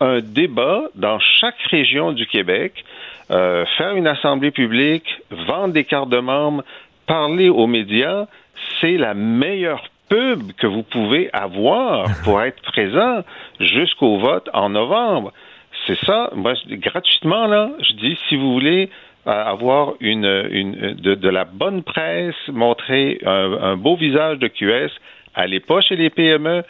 un débat dans chaque région du Québec, faire une assemblée publique, vendre des cartes de membres, parler aux médias. C'est la meilleure pub que vous pouvez avoir pour [laughs] être présent jusqu'au vote en novembre. C'est ça. Moi, gratuitement, là, je dis, si vous voulez euh, avoir une, une de, la bonne presse, montrer un, beau visage de QS, allez pas chez les PME,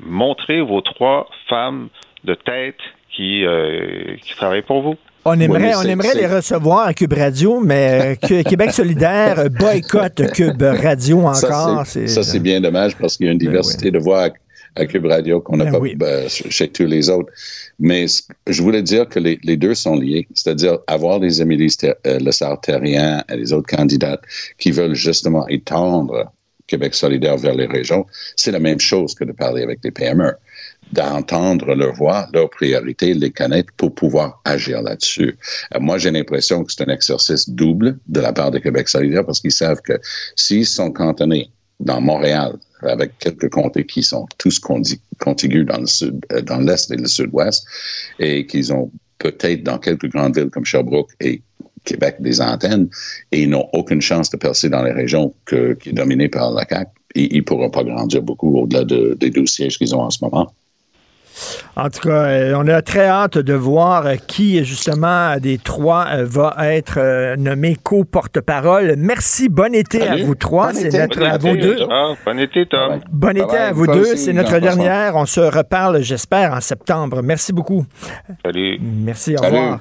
montrez vos trois femmes de tête qui, euh, qui travaillent pour vous. On aimerait, on aimerait les recevoir à Cube Radio, mais euh, Québec solidaire [laughs] boycotte Cube Radio encore. Ça, c'est bien dommage parce qu'il y a une ben diversité de voix à, Cube Radio qu'on n'a ben pas ben, chez tous les autres. Mais je voulais dire que les, deux sont liés, c'est-à-dire avoir des Amélie euh, Le Sartérien et les autres candidates qui veulent justement étendre Québec solidaire vers les régions, c'est la même chose que de parler avec les PME d'entendre leur voix, leurs priorités, les connaître pour pouvoir agir là-dessus. Euh, moi, j'ai l'impression que c'est un exercice double de la part de Québec solidaire parce qu'ils savent que s'ils sont cantonnés dans Montréal, avec quelques comtés qui sont tous contigus dans le sud, euh, dans l'est et le sud-ouest, et qu'ils ont peut-être dans quelques grandes villes comme Sherbrooke et Québec des antennes et ils n'ont aucune chance de percer dans les régions qui est dominée par la CAQ. Ils ne pourront pas grandir beaucoup au-delà des 12 sièges qu'ils ont en ce moment. En tout cas, euh, on a très hâte de voir qui, justement, des trois euh, va être euh, nommé co-porte-parole. Merci. Bon été à vous trois. C'est notre, à vous deux. Bon été, Tom. Bon été à vous deux. C'est notre dernière. On se reparle, j'espère, en septembre. Merci beaucoup. Salut. Merci. Au revoir.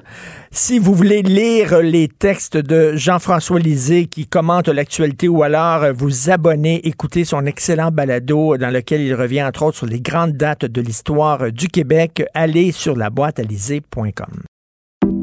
Si vous voulez lire les textes de Jean-François Lisée qui commente l'actualité ou alors vous abonner, écouter son excellent balado dans lequel il revient entre autres sur les grandes dates de l'histoire du Québec, allez sur la boîte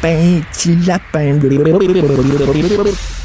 petit lapin.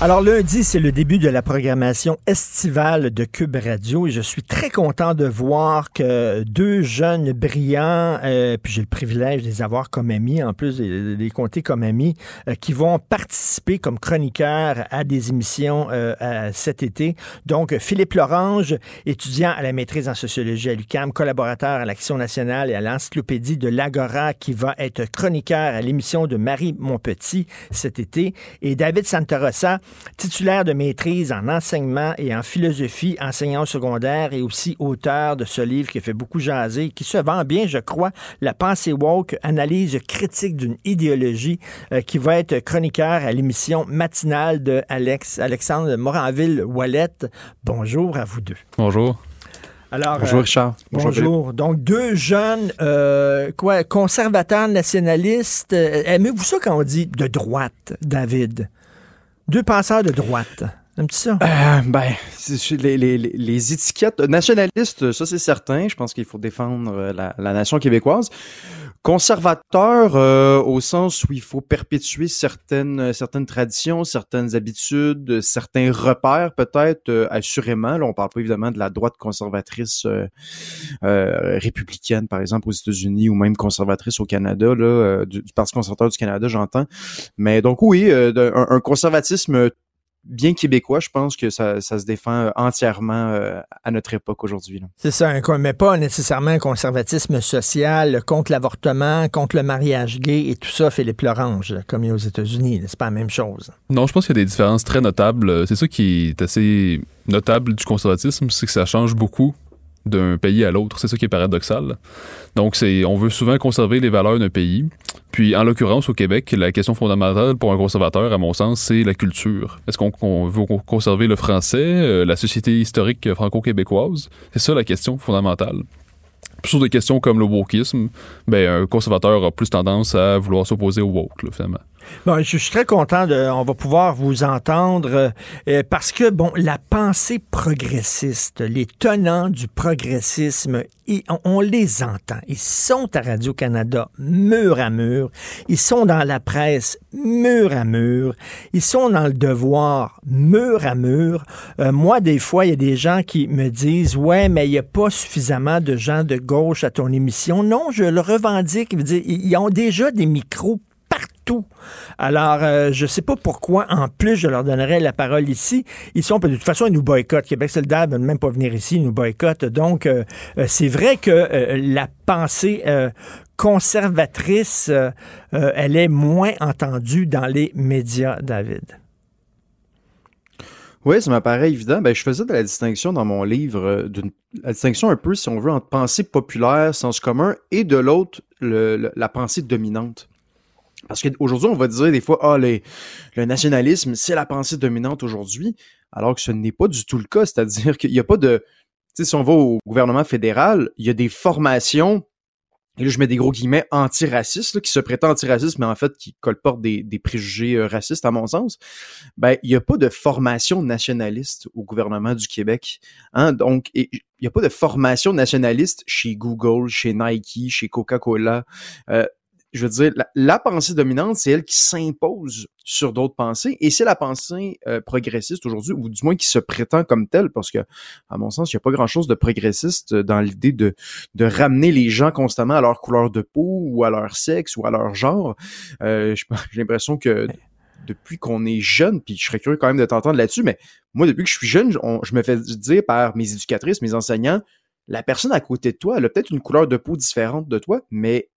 Alors lundi, c'est le début de la programmation estivale de Cube Radio et je suis très content de voir que deux jeunes brillants, euh, puis j'ai le privilège de les avoir comme amis, en plus de les compter comme amis, euh, qui vont participer comme chroniqueurs à des émissions euh, cet été. Donc Philippe Lorange, étudiant à la maîtrise en sociologie à l'UCAM, collaborateur à l'Action nationale et à l'encyclopédie de l'Agora, qui va être chroniqueur à l'émission de Marie Montpetit cet été. Et David Santarossa, titulaire de maîtrise en enseignement et en philosophie, enseignant secondaire et aussi auteur de ce livre qui fait beaucoup jaser, qui se vend bien, je crois, La pensée woke, analyse critique d'une idéologie, euh, qui va être chroniqueur à l'émission matinale de Alex, Alexandre Moranville-Wallet. Bonjour à vous deux. Bonjour. Alors, bonjour euh, Richard. Bonjour. Donc deux jeunes, euh, quoi, conservateurs nationalistes. Euh, aimez-vous ça quand on dit de droite, David? Deux penseurs de droite. Un petit ça? ben, les, les, les, étiquettes nationalistes, ça c'est certain. Je pense qu'il faut défendre la, la, nation québécoise. Conservateur euh, au sens où il faut perpétuer certaines certaines traditions, certaines habitudes, certains repères peut-être euh, assurément. Là, on parle pas évidemment de la droite conservatrice euh, républicaine par exemple aux États-Unis ou même conservatrice au Canada là, du, Parti conservateur du Canada, j'entends. Mais donc oui, un conservatisme bien québécois, je pense que ça, se défend euh, entièrement euh, à notre époque aujourd'hui. C'est ça, mais pas nécessairement un conservatisme social contre l'avortement, contre le mariage gay et tout ça, Philippe Lorange, comme il y a aux États-Unis. C'est pas la même chose? Non, je pense qu'il y a des différences très notables. C'est ça qui est assez notable du conservatisme, c'est que ça change beaucoup d'un pays à l'autre. C'est ça qui est paradoxal. Donc, c'est, on veut souvent conserver les valeurs d'un pays. Puis, en l'occurrence, au Québec, la question fondamentale pour un conservateur, à mon sens, c'est la culture. Est-ce qu'on veut conserver le français, euh, la société historique franco-québécoise? C'est ça la question fondamentale. sur des questions comme le wokisme, ben, un conservateur a plus tendance à vouloir s'opposer au woke, finalement. Je suis très content de, on va pouvoir vous entendre euh, parce que bon, la pensée progressiste, les tenants du progressisme, on, les entend. Ils sont à Radio Canada mur à mur, ils sont dans la presse mur à mur, ils sont dans le devoir mur à mur. Euh, moi, des fois, il y a des gens qui me disent ouais, mais il n'y a pas suffisamment de gens de gauche à ton émission. Non, je le revendique. Ils ont déjà des micros partout. Alors, euh, je ne sais pas pourquoi, en plus, je leur donnerais la parole ici. Ils sont, de toute façon, ils nous boycottent. Québec solidaire ne veut même pas venir ici, ils nous boycottent. Donc, euh, euh, c'est vrai que la pensée conservatrice, elle est moins entendue dans les médias, David. Oui, ça m'apparaît évident. Ben, je faisais de la distinction dans mon livre, la distinction un peu, si on veut, entre pensée populaire, sens commun, et de l'autre, la pensée dominante. Parce qu'aujourd'hui, on va dire des fois, ah, le nationalisme, c'est la pensée dominante aujourd'hui, alors que ce n'est pas du tout le cas. C'est-à-dire qu'il n'y a pas de. Tu sais, si on va au gouvernement fédéral, il y a des formations et là je mets des gros guillemets antiracistes, qui se prétend antiracistes, mais en fait qui colportent des, des préjugés euh, racistes à mon sens, ben il n'y a pas de formation nationaliste au gouvernement du Québec. Hein? Donc, il n'y a pas de formation nationaliste chez Google, chez Nike, chez Coca-Cola. Euh, je veux dire, la, pensée dominante, c'est elle qui s'impose sur d'autres pensées, et c'est la pensée euh, progressiste aujourd'hui, ou du moins qui se prétend comme telle, parce que, à mon sens, il n'y a pas grand-chose de progressiste dans l'idée de, de ramener les gens constamment à leur couleur de peau, ou à leur sexe, ou à leur genre. Euh, J'ai l'impression que depuis qu'on est jeune, puis je serais curieux quand même de t'entendre là-dessus, mais moi, depuis que je suis jeune, je me fais dire par mes éducatrices, mes enseignants, la personne à côté de toi, elle a peut-être une couleur de peau différente de toi, mais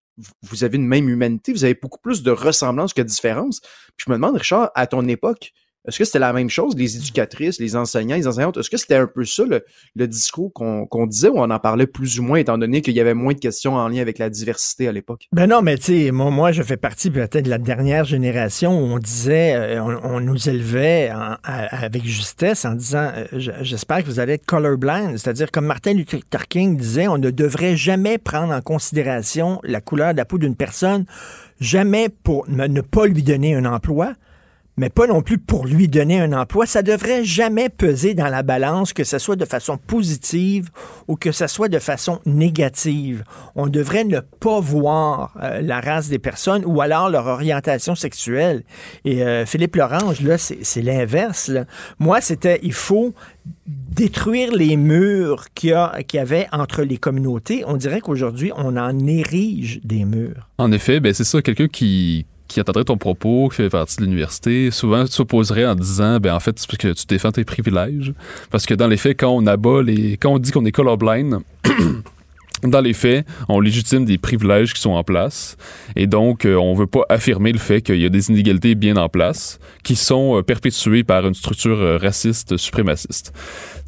vous avez une même humanité, vous avez beaucoup plus de ressemblance que de différence. Puis je me demande, Richard, à ton époque, est-ce que c'était la même chose, les éducatrices, les enseignants, les enseignantes? Est-ce que c'était un peu ça le, discours qu'on disait ou on en parlait plus ou moins, étant donné qu'il y avait moins de questions en lien avec la diversité à l'époque? Ben non, mais tu sais, moi, moi, je fais partie peut-être de la dernière génération où on disait, euh, on, nous élevait avec justesse en disant, euh, j'espère que vous allez être colorblind, c'est-à-dire comme Martin Luther King disait, on ne devrait jamais prendre en considération la couleur de la peau d'une personne, jamais pour ne pas lui donner un emploi mais pas non plus pour lui donner un emploi. Ça devrait jamais peser dans la balance, que ce soit de façon positive ou que ce soit de façon négative. On devrait ne pas voir euh, la race des personnes ou alors leur orientation sexuelle. Et euh, Philippe Lorange, là, c'est l'inverse. Moi, c'était, il faut détruire les murs qu'il y, avait entre les communautés. On dirait qu'aujourd'hui, on en érige des murs. En effet, ben c'est ça, quelqu'un qui qui entendrait ton propos, qui fait partie de l'université, souvent s'opposerait en disant, ben en fait, c'est parce que tu défends tes privilèges. Parce que dans les faits, quand on abat les, quand on dit qu'on est colorblind, [clears throat] dans les faits, on légitime des privilèges qui sont en place. Et donc, euh, on veut pas affirmer le fait qu'il y a des inégalités bien en place qui sont euh, perpétuées par une structure euh, raciste suprémaciste.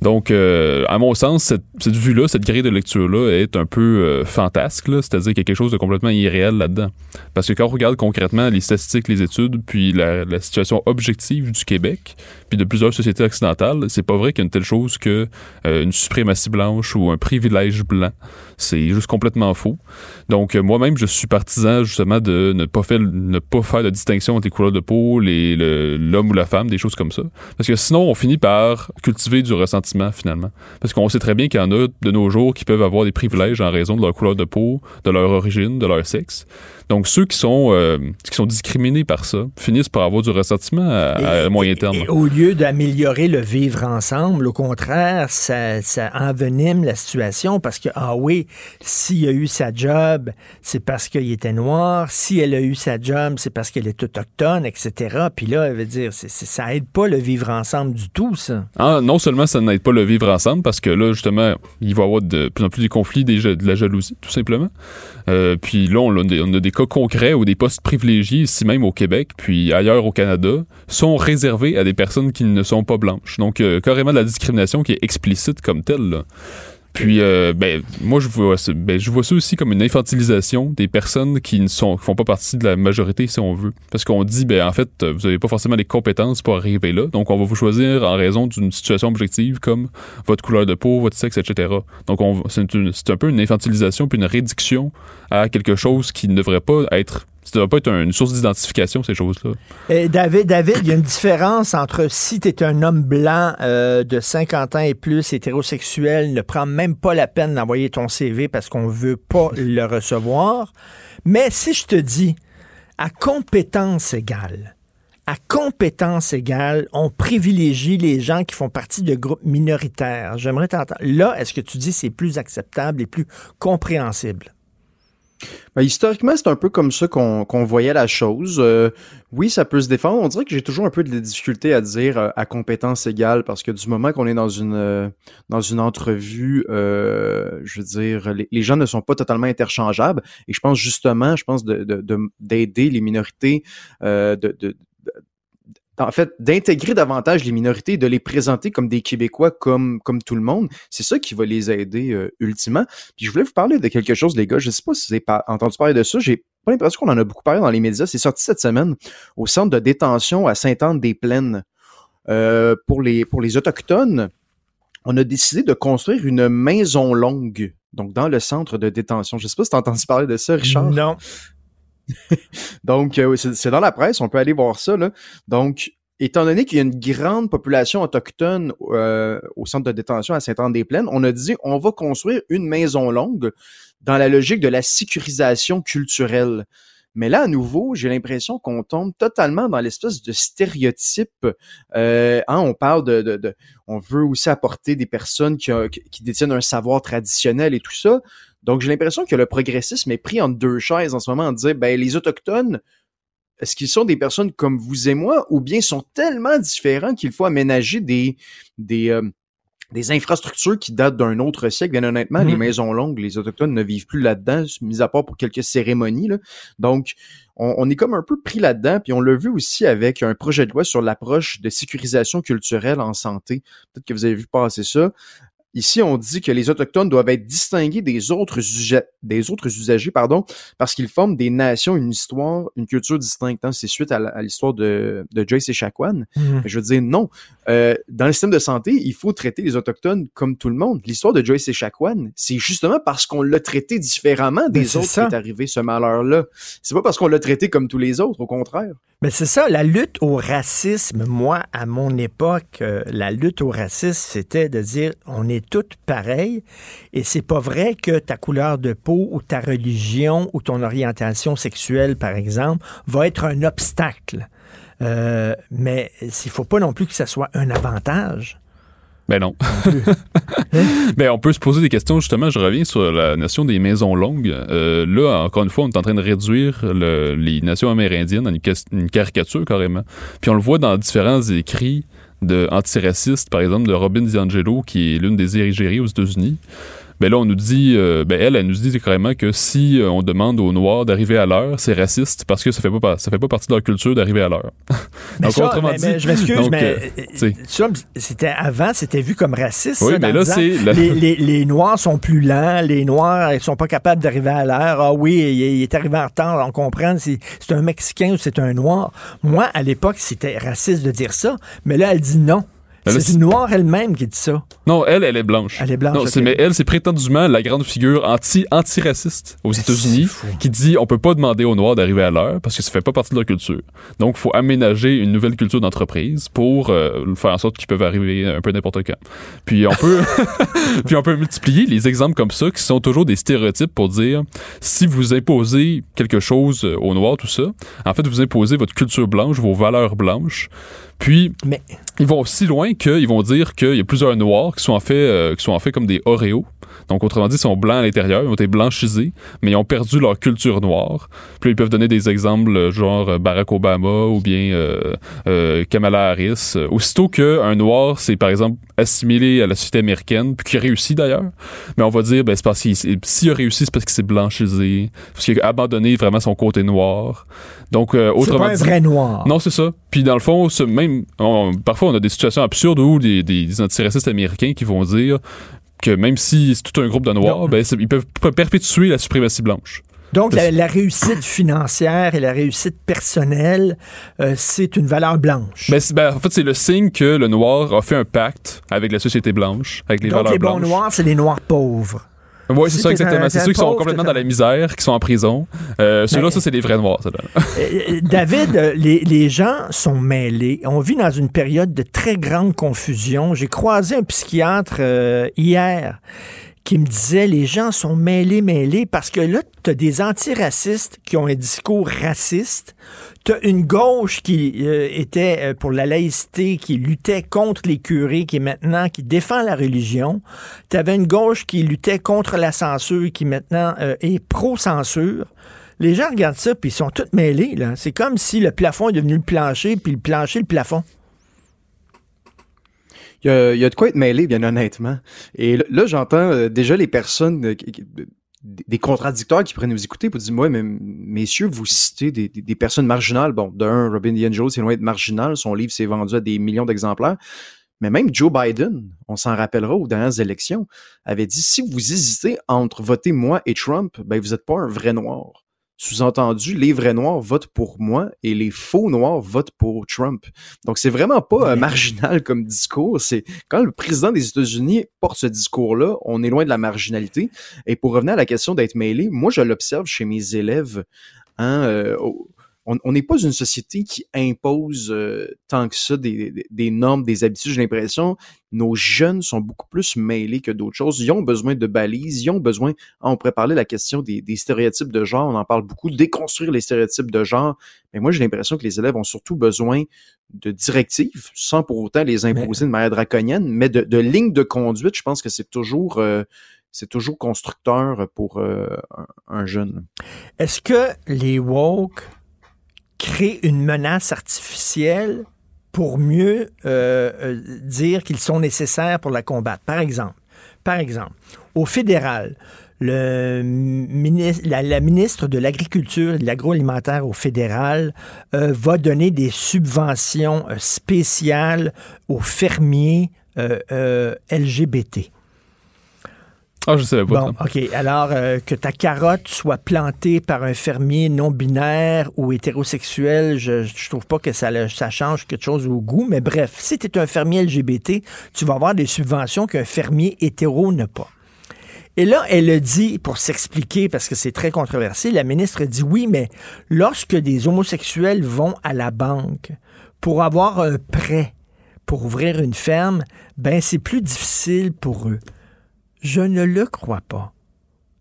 Donc, euh, à mon sens, cette, cette vue-là, cette grille de lecture-là est un peu euh, fantasque, c'est-à-dire qu'il y a quelque chose de complètement irréel là-dedans. Parce que quand on regarde concrètement les statistiques, les études, puis la, la situation objective du Québec, puis de plusieurs sociétés occidentales, c'est pas vrai qu'il y a une telle chose que euh, une suprématie blanche ou un privilège blanc. C'est juste complètement faux. Donc, moi-même, je suis partisan justement de ne pas faire, ne pas faire de distinction entre les couleurs de peau, l'homme ou la femme, des choses comme ça. Parce que sinon, on finit par cultiver du ressentiment Parce qu'on sait très bien qu'il y en a de nos jours qui peuvent avoir des privilèges en raison de leur couleur de peau, de leur origine, de leur sexe. Donc, ceux qui sont, euh, qui sont discriminés par ça finissent par avoir du ressentiment à, moyen terme. Et au lieu d'améliorer le vivre ensemble, au contraire, ça, ça envenime la situation parce que, ah oui, s'il a eu sa job, c'est parce qu'il était noir. Si elle a eu sa job, c'est parce qu'elle est autochtone, etc. Puis là, elle veut dire, ça aide pas le vivre ensemble du tout, ça. Ah, non seulement ça n'aide pas le vivre ensemble, parce que là, justement, il va y avoir de plus en plus des conflits, des, de la jalousie, tout simplement. Euh, puis là, on a, des, cas concrets ou des postes privilégiés ici même au Québec, puis ailleurs au Canada, sont réservés à des personnes qui ne sont pas blanches. Donc, euh, carrément de la discrimination qui est explicite comme telle. Puis, euh, ben, moi, je vois, ça, ben, je vois ça aussi comme une infantilisation des personnes qui ne sont, font pas partie de la majorité, si on veut. Parce qu'on dit, ben, en fait, vous n'avez pas forcément les compétences pour arriver là. Donc, on va vous choisir en raison d'une situation objective comme votre couleur de peau, votre sexe, etc. Donc, c'est un peu une infantilisation puis une réduction à quelque chose qui ne devrait pas être ça ne doit pas être une source d'identification, ces choses-là. David, David, il y a une différence entre si tu es un homme blanc euh, de 50 ans et plus, hétérosexuel, ne prend même pas la peine d'envoyer ton CV parce qu'on veut pas [laughs] le recevoir. Mais si je te dis, à compétence égale, à compétence égale, on privilégie les gens qui font partie de groupes minoritaires. J'aimerais t'entendre. Là, est-ce que tu dis c'est plus acceptable et plus compréhensible? Ben, historiquement, c'est un peu comme ça qu'on voyait la chose. Euh, oui, ça peut se défendre. On dirait que j'ai toujours un peu de difficulté à dire euh, à compétence égale parce que du moment qu'on est dans une euh, dans une entrevue, je veux dire, les, gens ne sont pas totalement interchangeables. Et je pense justement, je pense de d'aider les minorités, de, en fait, d'intégrer davantage les minorités, de les présenter comme des Québécois, comme, tout le monde, c'est ça qui va les aider euh, ultimement. Puis je voulais vous parler de quelque chose, les gars. Je sais pas si vous avez entendu parler de ça. J'ai pas l'impression qu'on en a beaucoup parlé dans les médias. C'est sorti cette semaine au centre de détention à Sainte-Anne-des-Plaines euh, pour les pour les autochtones on a décidé de construire une maison longue, donc dans le centre de détention. Je sais pas si tu as entendu parler de ça, Richard. Non. [laughs] donc, euh, c'est dans la presse, on peut aller voir ça. Là. Donc, étant donné qu'il y a une grande population autochtone euh, au centre de détention à Saint-Anne-des-Plaines, on a dit on va construire une maison longue dans la logique de la sécurisation culturelle. Mais là, à nouveau, j'ai l'impression qu'on tombe totalement dans l'espèce de stéréotype. Euh, hein, on parle de, on veut aussi apporter des personnes qui détiennent un savoir traditionnel et tout ça. Donc, j'ai l'impression que le progressisme est pris en deux chaises en ce moment, en disant, ben, les autochtones, est-ce qu'ils sont des personnes comme vous et moi, ou bien sont tellement différents qu'il faut aménager des, des, euh, des infrastructures qui datent d'un autre siècle? Bien honnêtement, les mhm. maisons longues, les Autochtones ne vivent plus là-dedans, mis à part pour quelques cérémonies. Là. Donc, on, on, est comme un peu pris là-dedans, puis on l'a vu aussi avec un projet de loi sur l'approche de sécurisation culturelle en santé. Peut-être que vous avez vu passer ça. Ici, on dit que les Autochtones doivent être distingués des autres, des autres usagers pardon, parce qu'ils forment des nations, une histoire, une culture distincte. Hein. C'est suite à l'histoire de, de Joyce et Chacuan. Mmh. Je veux dire, non. Euh, dans le système de santé, il faut traiter les Autochtones comme tout le monde. L'histoire de Joyce et Chacuan, c'est justement parce qu'on l'a traité différemment des autres qui est arrivé ce malheur-là. C'est pas parce qu'on l'a traité comme tous les autres, au contraire. Mais c'est ça, la lutte au racisme, moi, à mon époque, euh, la lutte au racisme, c'était de dire on est toutes pareilles et c'est pas vrai que ta couleur de peau ou ta religion ou ton orientation sexuelle, par exemple, va être un obstacle. Euh, mais il faut pas non plus que ça soit un avantage. Ben non. [laughs] ben on peut se poser des questions. Justement, je reviens sur la notion des maisons longues. Euh, là, encore une fois, on est en train de réduire les nations amérindiennes à une, caricature carrément. Puis on le voit dans différents écrits de antiracistes, par exemple de Robin DiAngelo, qui est l'une des érigéries aux États-Unis ben là, on nous dit, euh, ben elle, elle nous dit carrément que si euh, on demande aux Noirs d'arriver à l'heure, c'est raciste parce que ça fait pas, ça fait pas partie de leur culture d'arriver à l'heure. [laughs] donc, autrement dit. je m'excuse, mais euh, c'était avant, c'était vu comme raciste. Oui, mais là, c'est. Les, les, Noirs sont plus lents, les Noirs, ils sont pas capables d'arriver à l'heure. Ah oui, il, est arrivé en retard, on comprend si c'est un Mexicain ou c'est un Noir. Moi, à l'époque, c'était raciste de dire ça, mais là, elle dit non. C'est une noire elle-même qui dit ça. Non, elle, elle est blanche. Elle est blanche. mais elle, c'est prétendument la grande figure anti antiraciste aux États-Unis qui dit on peut pas demander aux noirs d'arriver à l'heure parce que ça fait pas partie de leur culture. Donc, il faut aménager une nouvelle culture d'entreprise pour euh, faire en sorte qu'ils peuvent arriver un peu n'importe quand. Puis on peut, [laughs] puis on peut multiplier les exemples comme ça qui sont toujours des stéréotypes pour dire si vous imposez quelque chose aux noirs, tout ça, en fait, vous imposez votre culture blanche, vos valeurs blanches. Puis, Mais... ils vont si loin qu'ils vont dire qu'il y a plusieurs noirs qui sont en fait, euh, qui sont en fait comme des Oreos. Donc, autrement dit, ils sont blancs à l'intérieur, ils ont été blanchisés, mais ils ont perdu leur culture noire. Puis, ils peuvent donner des exemples euh, genre euh, Barack Obama ou bien euh, Kamala Harris. Aussitôt qu'un noir, c'est par exemple assimilé à la société américaine, puis qui a réussi d'ailleurs, mais on va dire, ben, c'est parce qu'il s'il a réussi, c'est parce qu'il s'est blanchisé, parce qu'il a abandonné vraiment son côté noir. Donc, autrement c'est pas un vrai noir. Non, c'est ça. Puis, dans le fond, même, parfois, on a des situations absurdes où des, des antiracistes américains qui vont dire que même si c'est tout un groupe de noirs, ben, ils peuvent perpétuer la suprématie blanche. Donc, la, réussite financière et la réussite personnelle, euh, c'est une valeur blanche. Ben, ben, en fait, c'est le signe que le noir a fait un pacte avec la société blanche, avec les valeurs blanches. Donc, les bons noirs, c'est les noirs pauvres. Oui, c'est ça, exactement. C'est ceux qui sont complètement dans la misère, qui sont en prison. Euh, Ceux-là, ça, c'est les vrais noirs. Ça, [laughs] euh, euh, David, euh, les, les, gens sont mêlés. On vit dans une période de très grande confusion. J'ai croisé un psychiatre hier qui me disait les gens sont mêlés, mêlés, parce que là, tu des antiracistes qui ont un discours raciste, tu une gauche qui euh, était euh, pour la laïcité, qui luttait contre les curés, qui maintenant, qui défend la religion, tu avais une gauche qui luttait contre la censure, qui maintenant euh, est pro-censure. Les gens regardent ça, puis ils sont tous mêlés. là. C'est comme si le plafond est devenu le plancher, puis le plancher, le plafond. Il y, a, de quoi être mêlé, bien honnêtement. Et là, j'entends euh, déjà les personnes, euh, des contradicteurs qui pourraient nous écouter pour dire, ouais, mais messieurs, vous citez des, des, personnes marginales. Bon, d'un, Robin DiAngelo, c'est loin d'être marginal. Son livre s'est vendu à des millions d'exemplaires. Mais même Joe Biden, on s'en rappellera aux dernières élections, avait dit, si vous hésitez entre voter moi et Trump, ben, vous n'êtes pas un vrai noir. Sous-entendu, les vrais noirs votent pour moi et les faux noirs votent pour Trump. Donc c'est vraiment pas euh, marginal comme discours. C'est quand le président des États-Unis porte ce discours-là, on est loin de la marginalité. Et pour revenir à la question d'être mêlé, moi je l'observe chez mes élèves. Hein, euh, on n'est pas une société qui impose euh, tant que ça des, des, normes, des habitudes. J'ai l'impression nos jeunes sont beaucoup plus mêlés que d'autres choses. Ils ont besoin de balises, ils ont besoin. on pourrait parler de la question des, des, stéréotypes de genre. On en parle beaucoup, déconstruire les stéréotypes de genre. Mais moi, j'ai l'impression que les élèves ont surtout besoin de directives, sans pour autant les imposer de manière draconienne, mais de, de lignes de conduite. Je pense que c'est toujours euh, c'est toujours constructeur pour euh, un, un jeune. Est-ce que les woke créer une menace artificielle pour mieux euh, euh, dire qu'ils sont nécessaires pour la combattre. Par exemple, par exemple, au fédéral, le la, ministre de l'Agriculture et de l'Agroalimentaire au fédéral euh, va donner des subventions spéciales aux fermiers LGBT. Ah, je savais pas. Bon, OK. Alors, euh, que ta carotte soit plantée par un fermier non-binaire ou hétérosexuel, je, je trouve pas que ça, ça change quelque chose au goût. Mais bref, si tu es un fermier LGBT, tu vas avoir des subventions qu'un fermier hétéro n'a pas. Et là, elle le dit pour s'expliquer, parce que c'est très controversé, la ministre dit oui, mais lorsque des homosexuels vont à la banque pour avoir un prêt pour ouvrir une ferme, ben c'est plus difficile pour eux. Je ne le crois pas.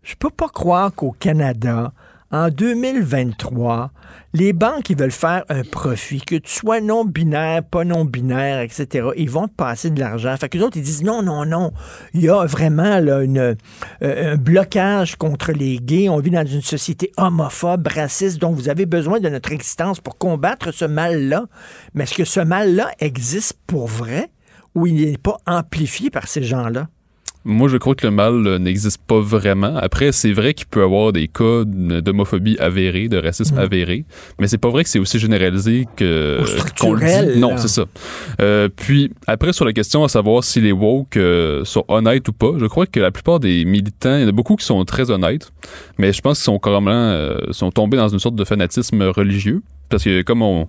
Je peux pas croire qu'au Canada, en 2023, les banques qui veulent faire un profit, que tu sois non-binaire, pas non-binaire, etc., ils vont te passer de l'argent. Fait que les autres, disent non, non, non. Il y a vraiment là, euh, un blocage contre les gays. On vit dans une société homophobe, raciste, donc vous avez besoin de notre existence pour combattre ce mal-là. Mais est-ce que ce mal-là existe pour vrai ou il n'est pas amplifié par ces gens-là? Moi, je crois que le mal euh, n'existe pas vraiment. Après, c'est vrai qu'il peut y avoir des cas d'homophobie avérée, de racisme mm. avéré, mais c'est pas vrai que c'est aussi généralisé que qu'on le dit. Non, c'est ça. Euh, puis après, sur la question à savoir si les woke euh, sont honnêtes ou pas, je crois que la plupart des militants, il y en a beaucoup qui sont très honnêtes, mais je pense qu'ils sont carrément euh, sont tombés dans une sorte de fanatisme religieux parce que comme on,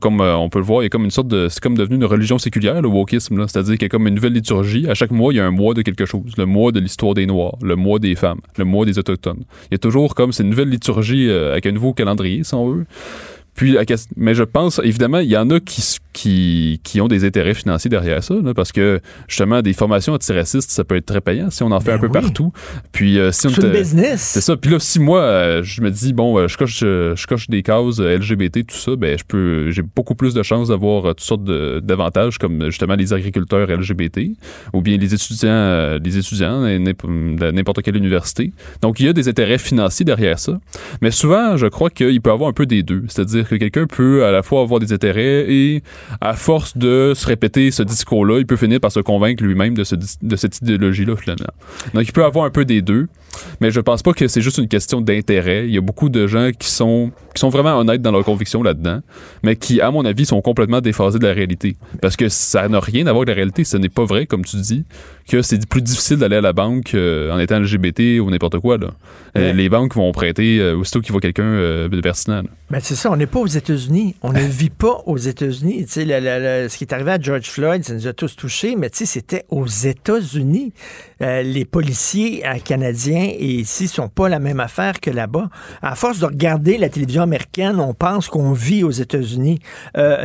comme euh, on peut le voir, il y a comme une sorte de c'est comme devenu une religion séculière le wokisme c'est-à-dire qu'il y a comme une nouvelle liturgie, à chaque mois il y a un mois de quelque chose, le mois de l'histoire des noirs, le mois des femmes, le mois des autochtones. Il y a toujours comme c'est une nouvelle liturgie euh, avec un nouveau calendrier si on veut. Puis, mais je pense, évidemment, il y en a qui, qui, qui ont des intérêts financiers derrière ça, parce que justement, des formations antiracistes, ça peut être très payant si on en fait un ben peu partout. Puis, euh, si on c'est business. C'est ça. Puis là, si moi, euh, je me dis, bon, euh, je coche, je coche des causes LGBT, tout ça, ben, je peux, j'ai beaucoup plus de chances d'avoir toutes sortes d'avantages, comme justement les agriculteurs LGBT, ou bien les étudiants, les étudiants de n'importe quelle université. Donc, il y a des intérêts financiers derrière ça. Mais souvent, je crois qu'il peut y avoir un peu des deux. C'est-à-dire que quelqu'un peut à la fois avoir des intérêts et, à force de se répéter ce discours-là, il peut finir par se convaincre lui-même de, de cette idéologie-là, finalement. Donc, il peut avoir un peu des deux, mais je pense pas que c'est juste une question d'intérêt. Il y a beaucoup de gens qui sont, qui sont vraiment honnêtes dans leurs convictions là-dedans, mais qui, à mon avis, sont complètement déphasés de la réalité. Parce que ça n'a rien à voir avec la réalité. Ce n'est pas vrai, comme tu dis, que c'est plus difficile d'aller à la banque euh, en étant LGBT ou n'importe quoi. Là. Euh, les banques vont prêter euh, aussitôt qu'il voit quelqu'un de pertinent. Ben c'est ça, on n'est pas aux États-Unis. On ne [laughs] vit pas aux États-Unis. ce qui est arrivé à George Floyd, ça nous a tous touchés, mais c'était aux États-Unis. les policiers canadiens et ici sont pas la même affaire que là-bas. À force de regarder la télévision américaine, on pense qu'on vit aux États-Unis.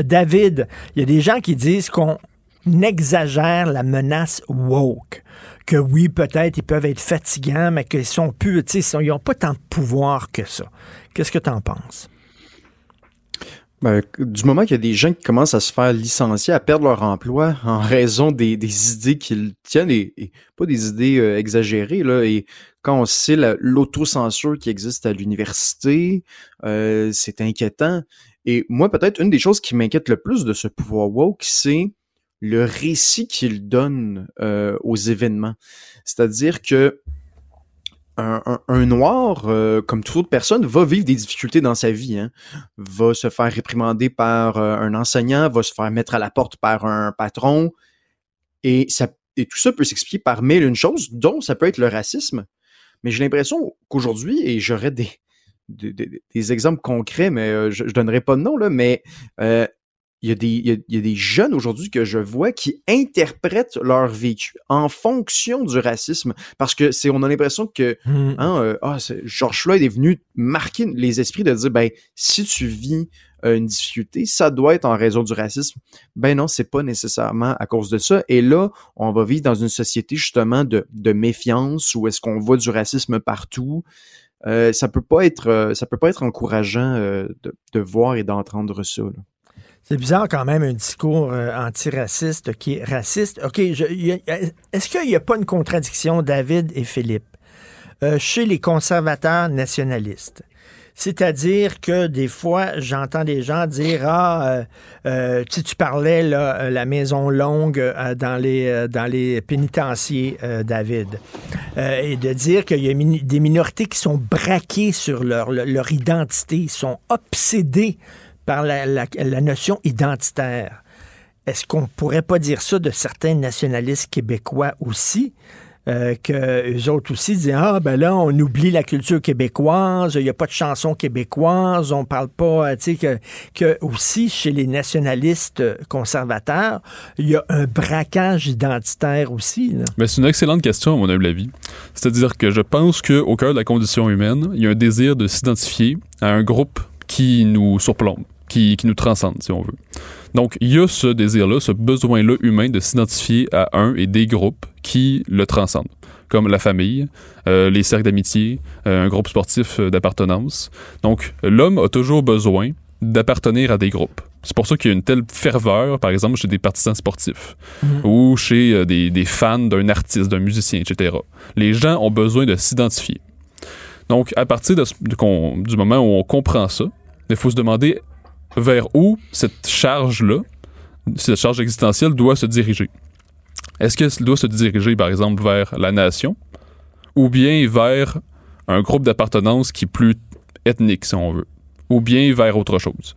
David, il y a des gens qui disent qu'on n'exagère la menace woke. Que oui, peut-être ils peuvent être fatigants, mais qu'ils sont plus, ils n'ont pas tant de pouvoir que ça. Qu'est-ce que tu en penses? Ben, du moment qu'il y a des gens qui commencent à se faire licencier, à perdre leur emploi en [laughs] raison des, idées qu'ils tiennent, et, pas des idées euh, exagérées, là, et quand on sait l'autocensure qui existe à l'université, euh, c'est inquiétant. Et moi, peut-être une des choses qui m'inquiète le plus de ce pouvoir woke, c'est le récit qu'il donne euh, aux événements. C'est-à-dire que un, noir, euh, comme toute autre personne, va vivre des difficultés dans sa vie. Hein. Va se faire réprimander par euh, un enseignant, va se faire mettre à la porte par un patron. Et, tout ça peut s'expliquer par mille une choses, dont ça peut être le racisme. Mais j'ai l'impression qu'aujourd'hui, et j'aurais des, exemples concrets, mais je, je donnerai pas de nom, mais il y, a des, il, y a, des jeunes aujourd'hui que je vois qui interprètent leur vécu en fonction du racisme parce que c'est on a l'impression que mmh. hein, euh, ah, George Floyd est venu marquer les esprits de dire ben si tu vis euh, une difficulté ça doit être en raison du racisme ben non c'est pas nécessairement à cause de ça et là on va vivre dans une société justement de, de méfiance où est-ce qu'on voit du racisme partout euh, ça peut pas être euh, ça peut pas être encourageant de, de voir et d'entendre ça là. C'est bizarre quand même un discours euh, antiraciste qui est raciste. OK, est-ce qu'il n'y a pas une contradiction, David et Philippe, euh, chez les conservateurs nationalistes? C'est-à-dire que des fois, j'entends des gens dire Ah, euh, tu, parlais là, la maison longue dans les dans les pénitenciers, David, et de dire qu'il y a des minorités qui sont braquées sur leur, leur identité, sont obsédées par la, notion identitaire. Est-ce qu'on pourrait pas dire ça de certains nationalistes québécois aussi? Euh, que eux autres aussi disent ah ben là on oublie la culture québécoise il n'y a pas de chansons québécoises on parle pas euh, tu sais que, aussi chez les nationalistes conservateurs il y a un braquage identitaire aussi mais c'est une excellente question à mon humble avis c'est-à-dire que je pense que au cœur de la condition humaine il y a un désir de s'identifier à un groupe qui nous surplombe qui, nous transcende, si on veut. Donc, il y a ce désir-là, ce besoin-là humain de s'identifier à un et des groupes qui le transcendent, comme la famille, euh, les cercles d'amitié, euh, un groupe sportif euh, d'appartenance. Donc, l'homme a toujours besoin d'appartenir à des groupes. C'est pour ça qu'il y a une telle ferveur, par exemple, chez des partisans sportifs mhm. ou chez des, fans d'un artiste, d'un musicien, etc. Les gens ont besoin de s'identifier. Donc, à partir de, du moment où on comprend ça, il faut se demander vers où cette charge-là, cette charge existentielle doit se diriger. Est-ce qu'elle doit se diriger, par exemple, vers la nation ou bien vers un groupe d'appartenance qui est plus ethnique, si on veut, ou bien vers autre chose?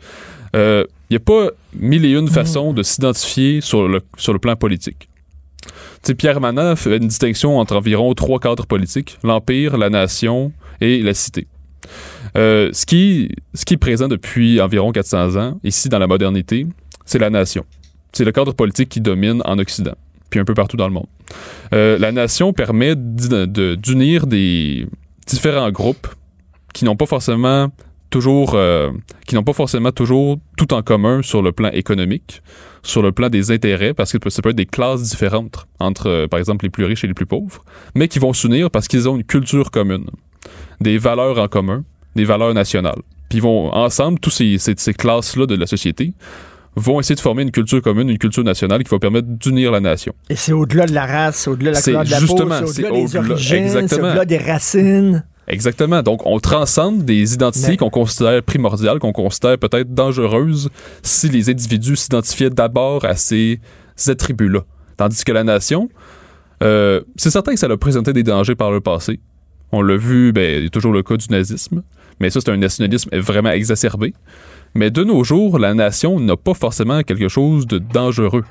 Il euh, n'y a pas mille et une façons de s'identifier sur le, sur le plan politique. T'sais, Pierre Manin fait une distinction entre environ trois cadres politiques, l'Empire, la nation et la cité. Euh, ce, qui, est présent depuis environ 400 ans, ici dans la modernité, c'est la nation. C'est le cadre politique qui domine en Occident, puis un peu partout dans le monde. Euh, la nation permet d'unir des différents groupes qui n'ont pas forcément toujours euh, qui n'ont pas forcément toujours tout en commun sur le plan économique, sur le plan des intérêts, parce que ça peut être des classes différentes entre, par exemple, les plus riches et les plus pauvres, mais qui vont s'unir parce qu'ils ont une culture commune, des valeurs en commun, des valeurs nationales. Puis ils vont ensemble, tous ces, ces, classes-là de la société, vont essayer de former une culture commune, une culture nationale qui va permettre d'unir la nation. Et c'est au-delà de la race, au-delà de la couleur de la peau, c'est au-delà des origines, c'est au-delà des racines. Exactement. Donc, on transcende des identités qu'on considère primordiales, qu'on considère peut-être dangereuses si les individus s'identifiaient d'abord à ces attributs-là. Tandis que la nation, euh, c'est certain que ça a présenté des dangers par le passé. On l'a vu, ben, il y a toujours le cas du nazisme, mais ça, c'est un nationalisme vraiment exacerbé. Mais de nos jours, la nation n'a pas forcément quelque chose de dangereux.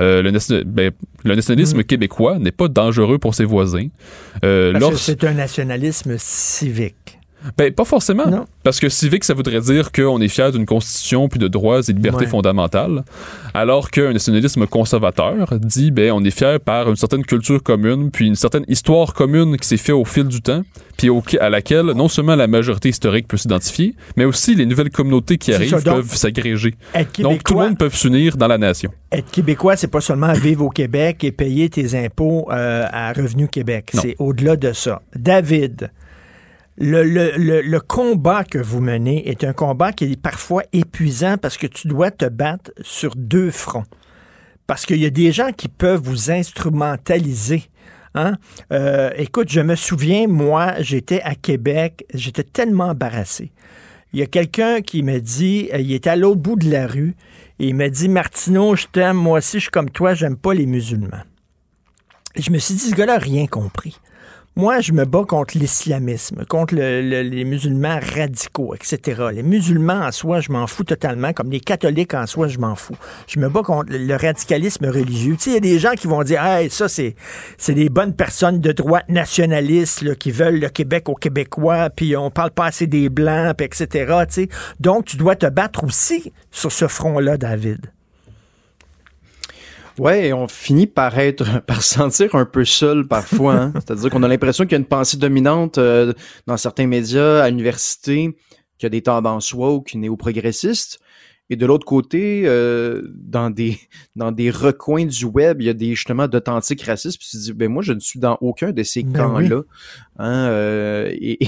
Euh, le, ben, le, nationalisme mm. québécois n'est pas dangereux pour ses voisins. Euh, c'est un nationalisme civique. Ben, pas forcément. Parce que civique, ça voudrait dire qu'on est fier d'une constitution puis de droits et libertés fondamentales. Alors qu'un nationalisme conservateur dit, ben, on est fier par une certaine culture commune puis une certaine histoire commune qui s'est faite au fil du temps puis à laquelle non seulement la majorité historique peut s'identifier, mais aussi les nouvelles communautés qui arrivent peuvent s'agréger. Donc, tout le monde peut s'unir dans la nation. Être québécois, c'est pas seulement vivre au Québec et payer tes impôts euh, à Revenu Québec. C'est au-delà de ça. David, le, combat que vous menez est un combat qui est parfois épuisant parce que tu dois te battre sur deux fronts. Parce qu'il y a des gens qui peuvent vous instrumentaliser. Hein? Euh, écoute, je me souviens, moi, j'étais à Québec, j'étais tellement embarrassé. Il y a quelqu'un qui me dit, euh, il est à l'autre bout de la rue, et il m'a dit, Martineau, je t'aime, moi aussi, je suis comme toi, j'aime pas les musulmans. je me suis dit, ce gars-là n'a rien compris. Moi, je me bats contre l'islamisme, contre les musulmans radicaux, etc. Les musulmans en soi, je m'en fous totalement, comme les catholiques en soi, je m'en fous. Je me bats contre le radicalisme religieux. Tu sais, il y a des gens qui vont dire, hey, ça, c'est, c'est des bonnes personnes de droite nationalistes qui veulent le Québec aux Québécois, puis on parle pas assez des Blancs, puis etc. Tu sais. Donc, tu dois te battre aussi sur ce front-là, David. Ouais, et on finit par être, [laughs] par sentir un peu seul parfois. Hein. [laughs] C'est-à-dire qu'on a l'impression qu'il y a une pensée dominante euh, dans certains médias, à l'université, qu'il y a des tendances woke, néo-progressistes. Et de l'autre côté, euh, dans des [laughs] dans des recoins du web, il y a des justement d'authentiques racistes. Puis tu te dis, ben moi, je ne suis dans aucun de ces ben camps-là. Hein, euh, et,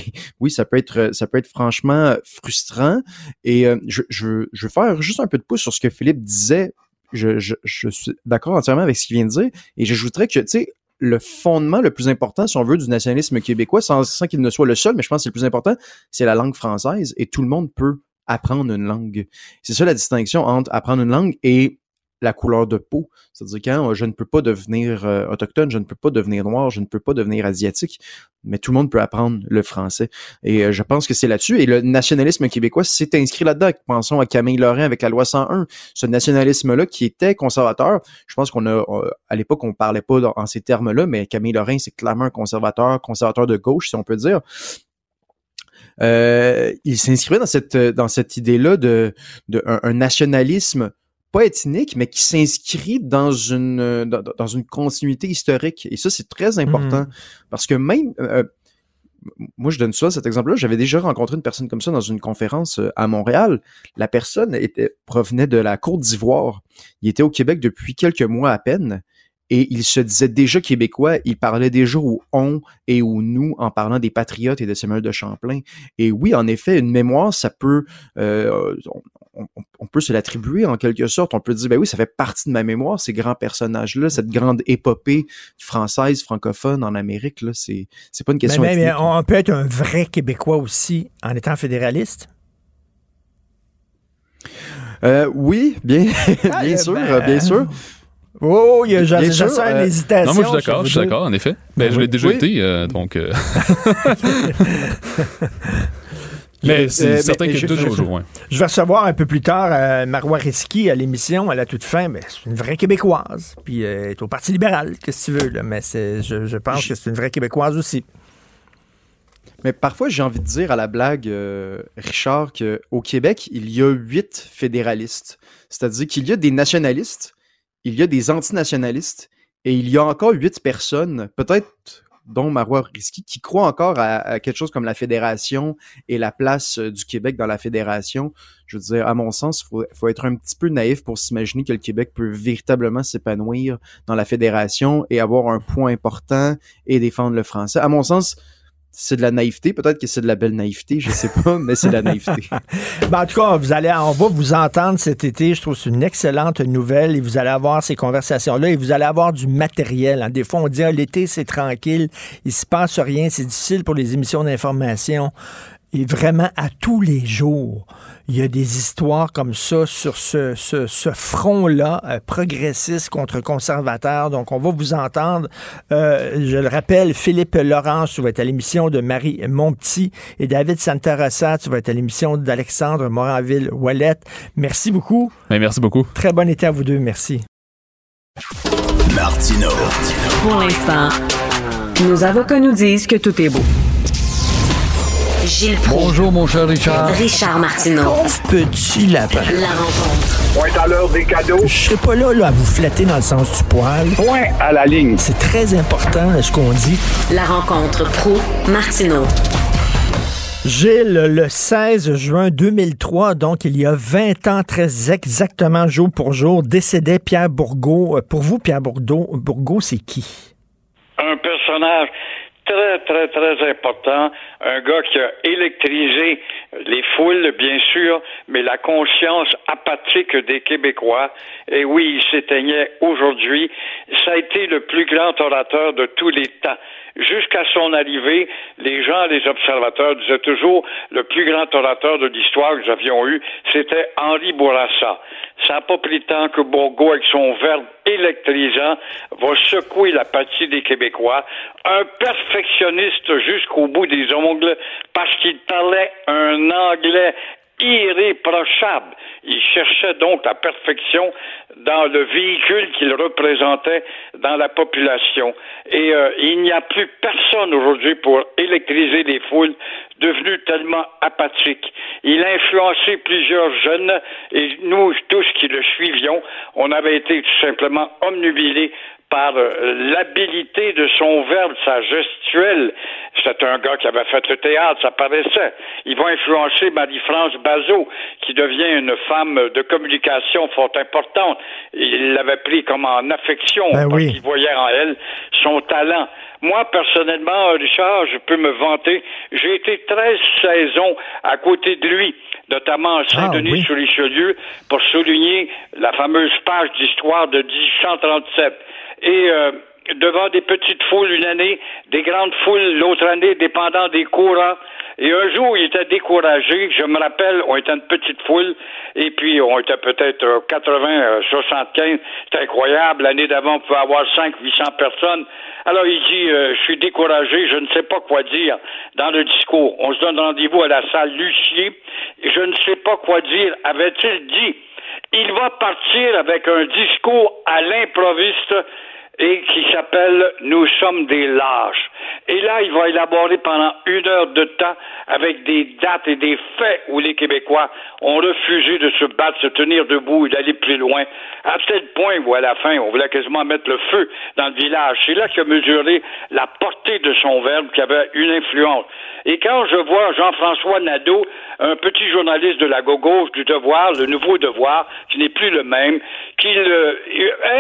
oui, ça peut être ça peut être franchement frustrant. Et je, je, je veux faire juste un peu de pouce sur ce que Philippe disait je, je, je suis d'accord entièrement avec ce qu'il vient de dire. Et j'ajouterais que, tu sais, le fondement le plus important, si on veut, du nationalisme québécois, sans, sans qu'il ne soit le seul, mais je pense que c'est le plus important, c'est la langue française. Et tout le monde peut apprendre une langue. C'est ça la distinction entre apprendre une langue et la couleur de peau. C'est-à-dire quand je ne peux pas devenir euh, autochtone, je ne peux pas devenir noir, je ne peux pas devenir asiatique, mais tout le monde peut apprendre le français. Et euh, je pense que c'est là-dessus. Et le nationalisme québécois s'est inscrit là-dedans. Pensons à Camille Lorrain avec la loi 101. Ce nationalisme-là qui était conservateur, je pense qu'on a, euh, à l'époque, on parlait pas en ces termes-là, mais Camille Lorrain, c'est clairement un conservateur, conservateur de gauche, si on peut dire. il s'inscrivait dans cette dans cette idée-là de, nationalisme pas ethnique, mais qui s'inscrit dans une euh, dans, une continuité historique. Et ça, c'est très important mmh. parce que même euh, moi, je donne ça, cet exemple-là. J'avais déjà rencontré une personne comme ça dans une conférence euh, à Montréal. La personne était, provenait de la Côte d'Ivoire. Il était au Québec depuis quelques mois à peine et il se disait déjà québécois, il parlait déjà au on et au nous en parlant des patriotes et de Samuel de Champlain. Et oui, en effet, une mémoire, ça peut, euh, on, peut se l'attribuer en quelque sorte. On peut dire, ben oui, ça fait partie de ma mémoire, ces grands personnages-là, cette grande épopée française, francophone en Amérique, là, c'est, c'est pas une question. Mais, mais, on peut être un vrai Québécois aussi en étant fédéraliste? Euh, oui, bien, ah, bien sûr, ben, bien sûr. Oh, il y a déjà une euh, hésitation. Non, moi, je suis d'accord, je suis d'accord, en effet. Mais ben, je l'ai déjà été, euh, donc. [laughs] [laughs] Euh. mais c'est certain qu'il y a deux jours. Je vais recevoir un peu plus tard Marois Risky à l'émission à la toute fin. Mais c'est une vraie Québécoise. Puis elle est au Parti libéral, qu'est-ce que tu veux. Là? Mais je, je pense que c'est une vraie Québécoise aussi. Mais parfois, j'ai envie de dire à la blague, Richard, qu'au Québec, il y a huit fédéralistes. C'est-à-dire qu'il y a des nationalistes il y a des antinationalistes et il y a encore huit personnes, peut-être dont Marois Risky, qui croient encore à, quelque chose comme la fédération et la place euh, du Québec dans la fédération. Je veux dire, à mon sens, il faut, être un petit peu naïf pour s'imaginer que le Québec peut véritablement s'épanouir dans la fédération et avoir un point important et défendre le français. À mon sens, c'est de la naïveté. Peut-être que c'est de la belle naïveté, je sais pas, mais c'est de la naïveté. [laughs] Ben, en tout cas, vous allez, on va vous entendre cet été. Je trouve que c'est une excellente nouvelle et vous allez avoir ces conversations-là et vous allez avoir du matériel. Des fois, on dit ah, l'été, c'est tranquille, il se passe rien, c'est difficile pour les émissions d'information. Et vraiment, à tous les jours, il y a des histoires comme ça sur ce, ce, front-là, euh, progressiste contre conservateur. Donc, on va vous entendre. Euh, je le rappelle, Philippe Laurence, tu vas être à l'émission de Marie Monpetit et David Santarossa, tu vas être à l'émission d'Alexandre Moranville-Wallet. Merci beaucoup. Merci beaucoup. Très bon été à vous deux. Merci. Martino. Pour l'instant, nos avocats nous disent que tout est beau. Gilles Bonjour, mon cher Richard. Richard Martineau. petit lapin. La rencontre. Point à l'heure des cadeaux. Je serai pas là, là, à vous flatter dans le sens du poil. Point à la ligne. C'est très important, ce qu'on dit. La rencontre pro martineau Gilles, le 16 juin 2003, donc il y a 20 ans, très exactement jour pour jour, décédait Pierre Bourgault. Euh, pour vous, Pierre Bourgault, Bourgault c'est qui? Un personnage très, très, très important. Un gars qui a électrisé les foules, bien sûr, mais la conscience apathique des Québécois. Et oui, il s'éteignait aujourd'hui. Ça a été le plus grand orateur de tous les temps. Jusqu'à son arrivée, les gens, les observateurs disaient toujours le plus grand orateur de l'histoire que nous avions eu, c'était Henri Bourassa. Ça n'a pas pris temps que Bourgault, avec son verbe électrisant, va secouer la partie des Québécois. Un perfectionniste jusqu'au bout des ongles parce qu'il parlait un anglais irréprochable. Il cherchait donc la perfection dans le véhicule qu'il représentait dans la population. Et euh, il n'y a plus personne aujourd'hui pour électriser les foules devenues tellement apathiques. Il a influencé plusieurs jeunes et nous tous qui le suivions, on avait été tout simplement omnubilés par euh, l'habilité de son verbe, sa gestuelle. C'est un gars qui avait fait le théâtre, ça paraissait. Il va influencer Marie-France Bazot, qui devient une femme de communication fort importante. Il l'avait pris comme en affection ben parce qu'il voyait en elle son talent. Moi, personnellement, Richard, je peux me vanter, j'ai été 13 saisons à côté de lui notamment à Saint-Denis-sur-Richelieu, pour souligner la fameuse page d'histoire de 1837 et euh, devant des petites foules une année, des grandes foules l'autre année, dépendant des courants. Et un jour, il était découragé. Je me rappelle, on était une petite foule, et puis on était peut-être 80, 75. C'est incroyable. L'année d'avant, on pouvait avoir 5, 800 personnes. Alors il dit, euh, je suis découragé, je ne sais pas quoi dire dans le discours. On se donne rendez-vous à la salle Lucier, je ne sais pas quoi dire. Avait-il dit, il va partir avec un discours à l'improviste et qui s'appelle Nous sommes des lâches. Et là, il va élaborer pendant une heure de temps avec des dates et des faits où les Québécois ont refusé de se battre, se tenir debout et d'aller plus loin, à tel point où à la fin, on voulait quasiment mettre le feu dans le village. C'est là qu'il a mesuré la portée de son verbe qui avait une influence. Et quand je vois Jean-François Nadeau, un petit journaliste de la gauche du Devoir, le nouveau Devoir, qui n'est plus le même, qu'il euh,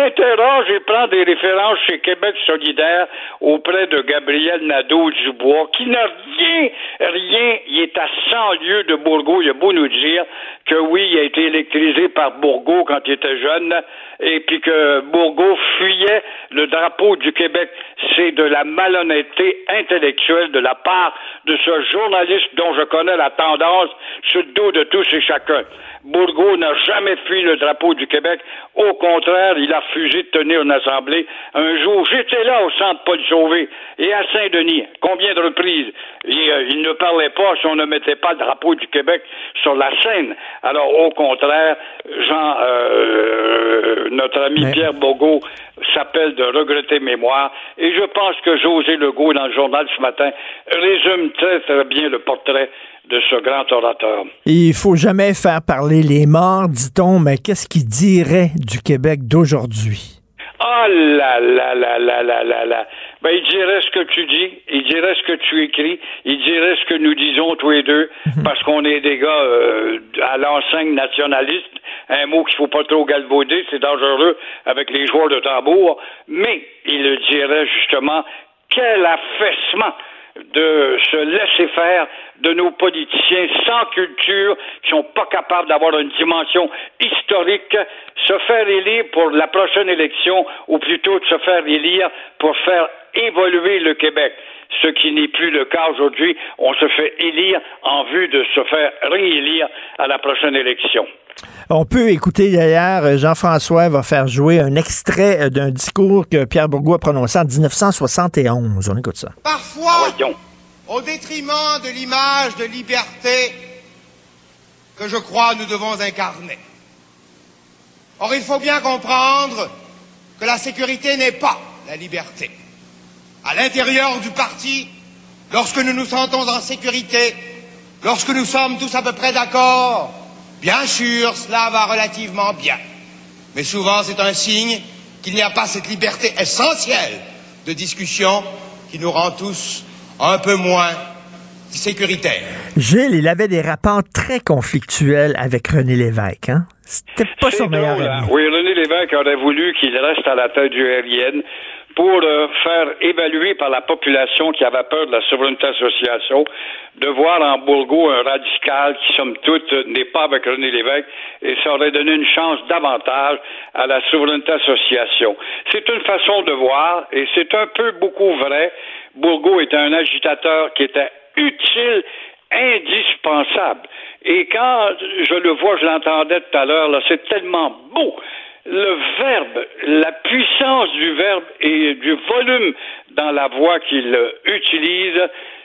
interroge et prend des références chez Québec solidaire auprès de Gabriel Nadeau-Dubois, qui n'a rien, rien, il est à 100 lieues de Bourgault, il a beau nous dire que oui, il a été électrisé par Bourgault quand il était jeune, et puis que Bourgault fuyait le drapeau du Québec. C'est de la malhonnêteté intellectuelle de la part de ce journaliste dont je connais la tendance sur le dos de tous et chacun. Bourgault n'a jamais fui le drapeau du Québec. Au contraire, il a refusé de tenir une assemblée. Un jour, j'étais là au centre Paul Sauvé et à Saint-Denis. Combien de reprises? Il, euh, ne parlait pas si on ne mettait pas le drapeau du Québec sur la scène. Alors, au contraire, Jean, euh, notre ami Pierre Bourgault s'appelle de regretter mémoire. Et je pense que José Legault, dans le journal ce matin, résume très, très bien le portrait de ce grand orateur. Il faut jamais faire parler les morts, dit-on, mais qu'est-ce qu'il dirait du Québec d'aujourd'hui? Ah là là là là là là là. Ben, il dirait ce que tu dis, il dirait ce que tu écris, il dirait ce que nous disons tous les deux, mhm. parce qu'on est des gars euh, à l'enseigne nationaliste, un mot qu'il faut pas trop galvauder, c'est dangereux avec les joueurs de tambour, mais il dirait justement quel affaissement de se laisser faire de nos politiciens sans culture, qui sont pas capables d'avoir une dimension historique, se faire élire pour la prochaine élection, ou plutôt de se faire élire pour faire évoluer le Québec. Ce qui n'est plus le cas aujourd'hui. On se fait élire en vue de se faire réélire à la prochaine élection. On peut écouter d'ailleurs, Jean-François va faire jouer un extrait euh, d'un discours que Pierre Bourgault a prononcé en 1971. On écoute ça. Parfois, au détriment de l'image de liberté que je crois nous devons incarner. Or, il faut bien comprendre que la sécurité n'est pas la liberté. À l'intérieur du parti, lorsque nous nous sentons en sécurité, lorsque nous sommes tous à peu près d'accord, Bien sûr, cela va relativement bien. Mais souvent, c'est un signe qu'il n'y a pas cette liberté essentielle de discussion qui nous rend tous un peu moins sécuritaires. Gilles, il avait des rapports très conflictuels avec René Lévesque, hein? C'était pas son meilleur ami. Oui, René Lévesque aurait voulu qu'il reste à la tête du aérienne pour euh, faire évaluer par la population qui avait peur de la souveraineté association de voir en Bourgo un radical qui, somme toute, n'est pas avec René Lévesque et ça aurait donné une chance davantage à la souveraineté association. C'est une façon de voir et c'est un peu beaucoup vrai. Bourgo était un agitateur qui était utile indispensable. Et quand je le vois, je l'entendais tout à l'heure, là, c'est tellement beau. Le verbe, la puissance du verbe et du volume dans la voix qu'il utilise,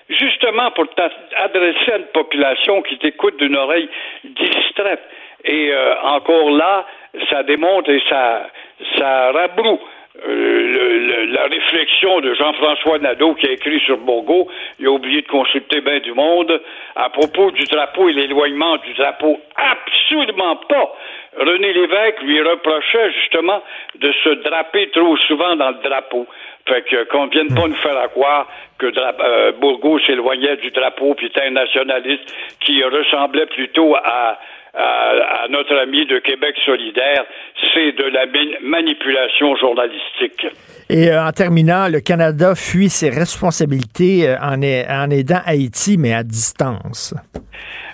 justement pour t'adresser à une population qui t'écoute d'une oreille distraite. Et euh, encore là, ça démontre et ça, ça rabroue euh, la réflexion de Jean-François Nadeau qui a écrit sur Bourgo, il a oublié de consulter bien du monde à propos du drapeau et l'éloignement du drapeau. Absolument pas. René Lévesque lui reprochait justement de se draper trop souvent dans le drapeau. Fait que qu'on vienne pas nous faire croire que euh, Bourgo s'éloignait du drapeau puis était un nationaliste qui ressemblait plutôt à à, notre ami de Québec solidaire, c'est de la manipulation journalistique. Et euh, en terminant, le Canada fuit ses responsabilités euh, en, en aidant Haïti, mais à distance.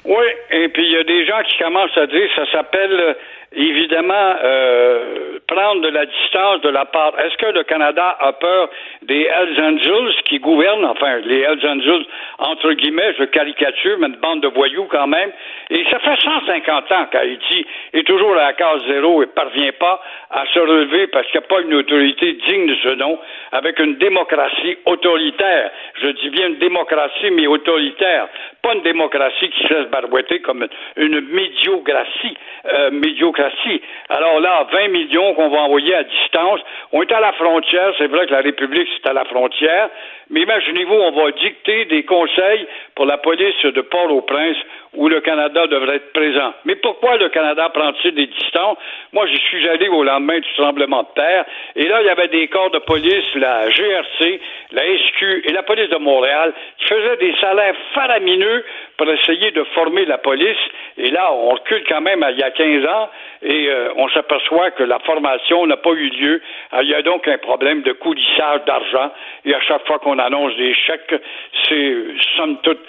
Oui, et puis il y a des gens qui commencent à dire ça s'appelle évidemment euh, prendre de la distance de la part. Est-ce que le Canada a peur des Hells Angels qui gouvernent, enfin les Hells Angels entre guillemets, je caricature, mais une bande de voyous quand même. Et ça fait 150 ans qu'Haïti est toujours à la case zéro et parvient pas à se relever parce qu'il n'y a pas une autorité digne de ce nom, avec une démocratie autoritaire. Je dis bien une démocratie, mais autoritaire. Pas une démocratie qui se laisse comme une médiocratie. Euh, médiocratie. Alors là, 20 millions qu'on va envoyer à distance. On est à la frontière. C'est vrai que la République, c'est à la frontière. Mais imaginez-vous, on va dicter des conseils pour la police de Port-au-Prince où le Canada devrait être présent. Mais pourquoi le Canada prend-il des distances? Moi, j'y suis allé au lendemain du tremblement de terre, et là, il y avait des corps de police, la GRC, la SQ et la police de Montréal, qui faisaient des salaires faramineux pour essayer de former la police. Et là, on recule quand même à il y a 15 ans, et euh, on s'aperçoit que la formation n'a pas eu lieu. il y a donc un problème de coulissage d'argent, et à chaque fois qu'on annonce des chèques, c'est somme toute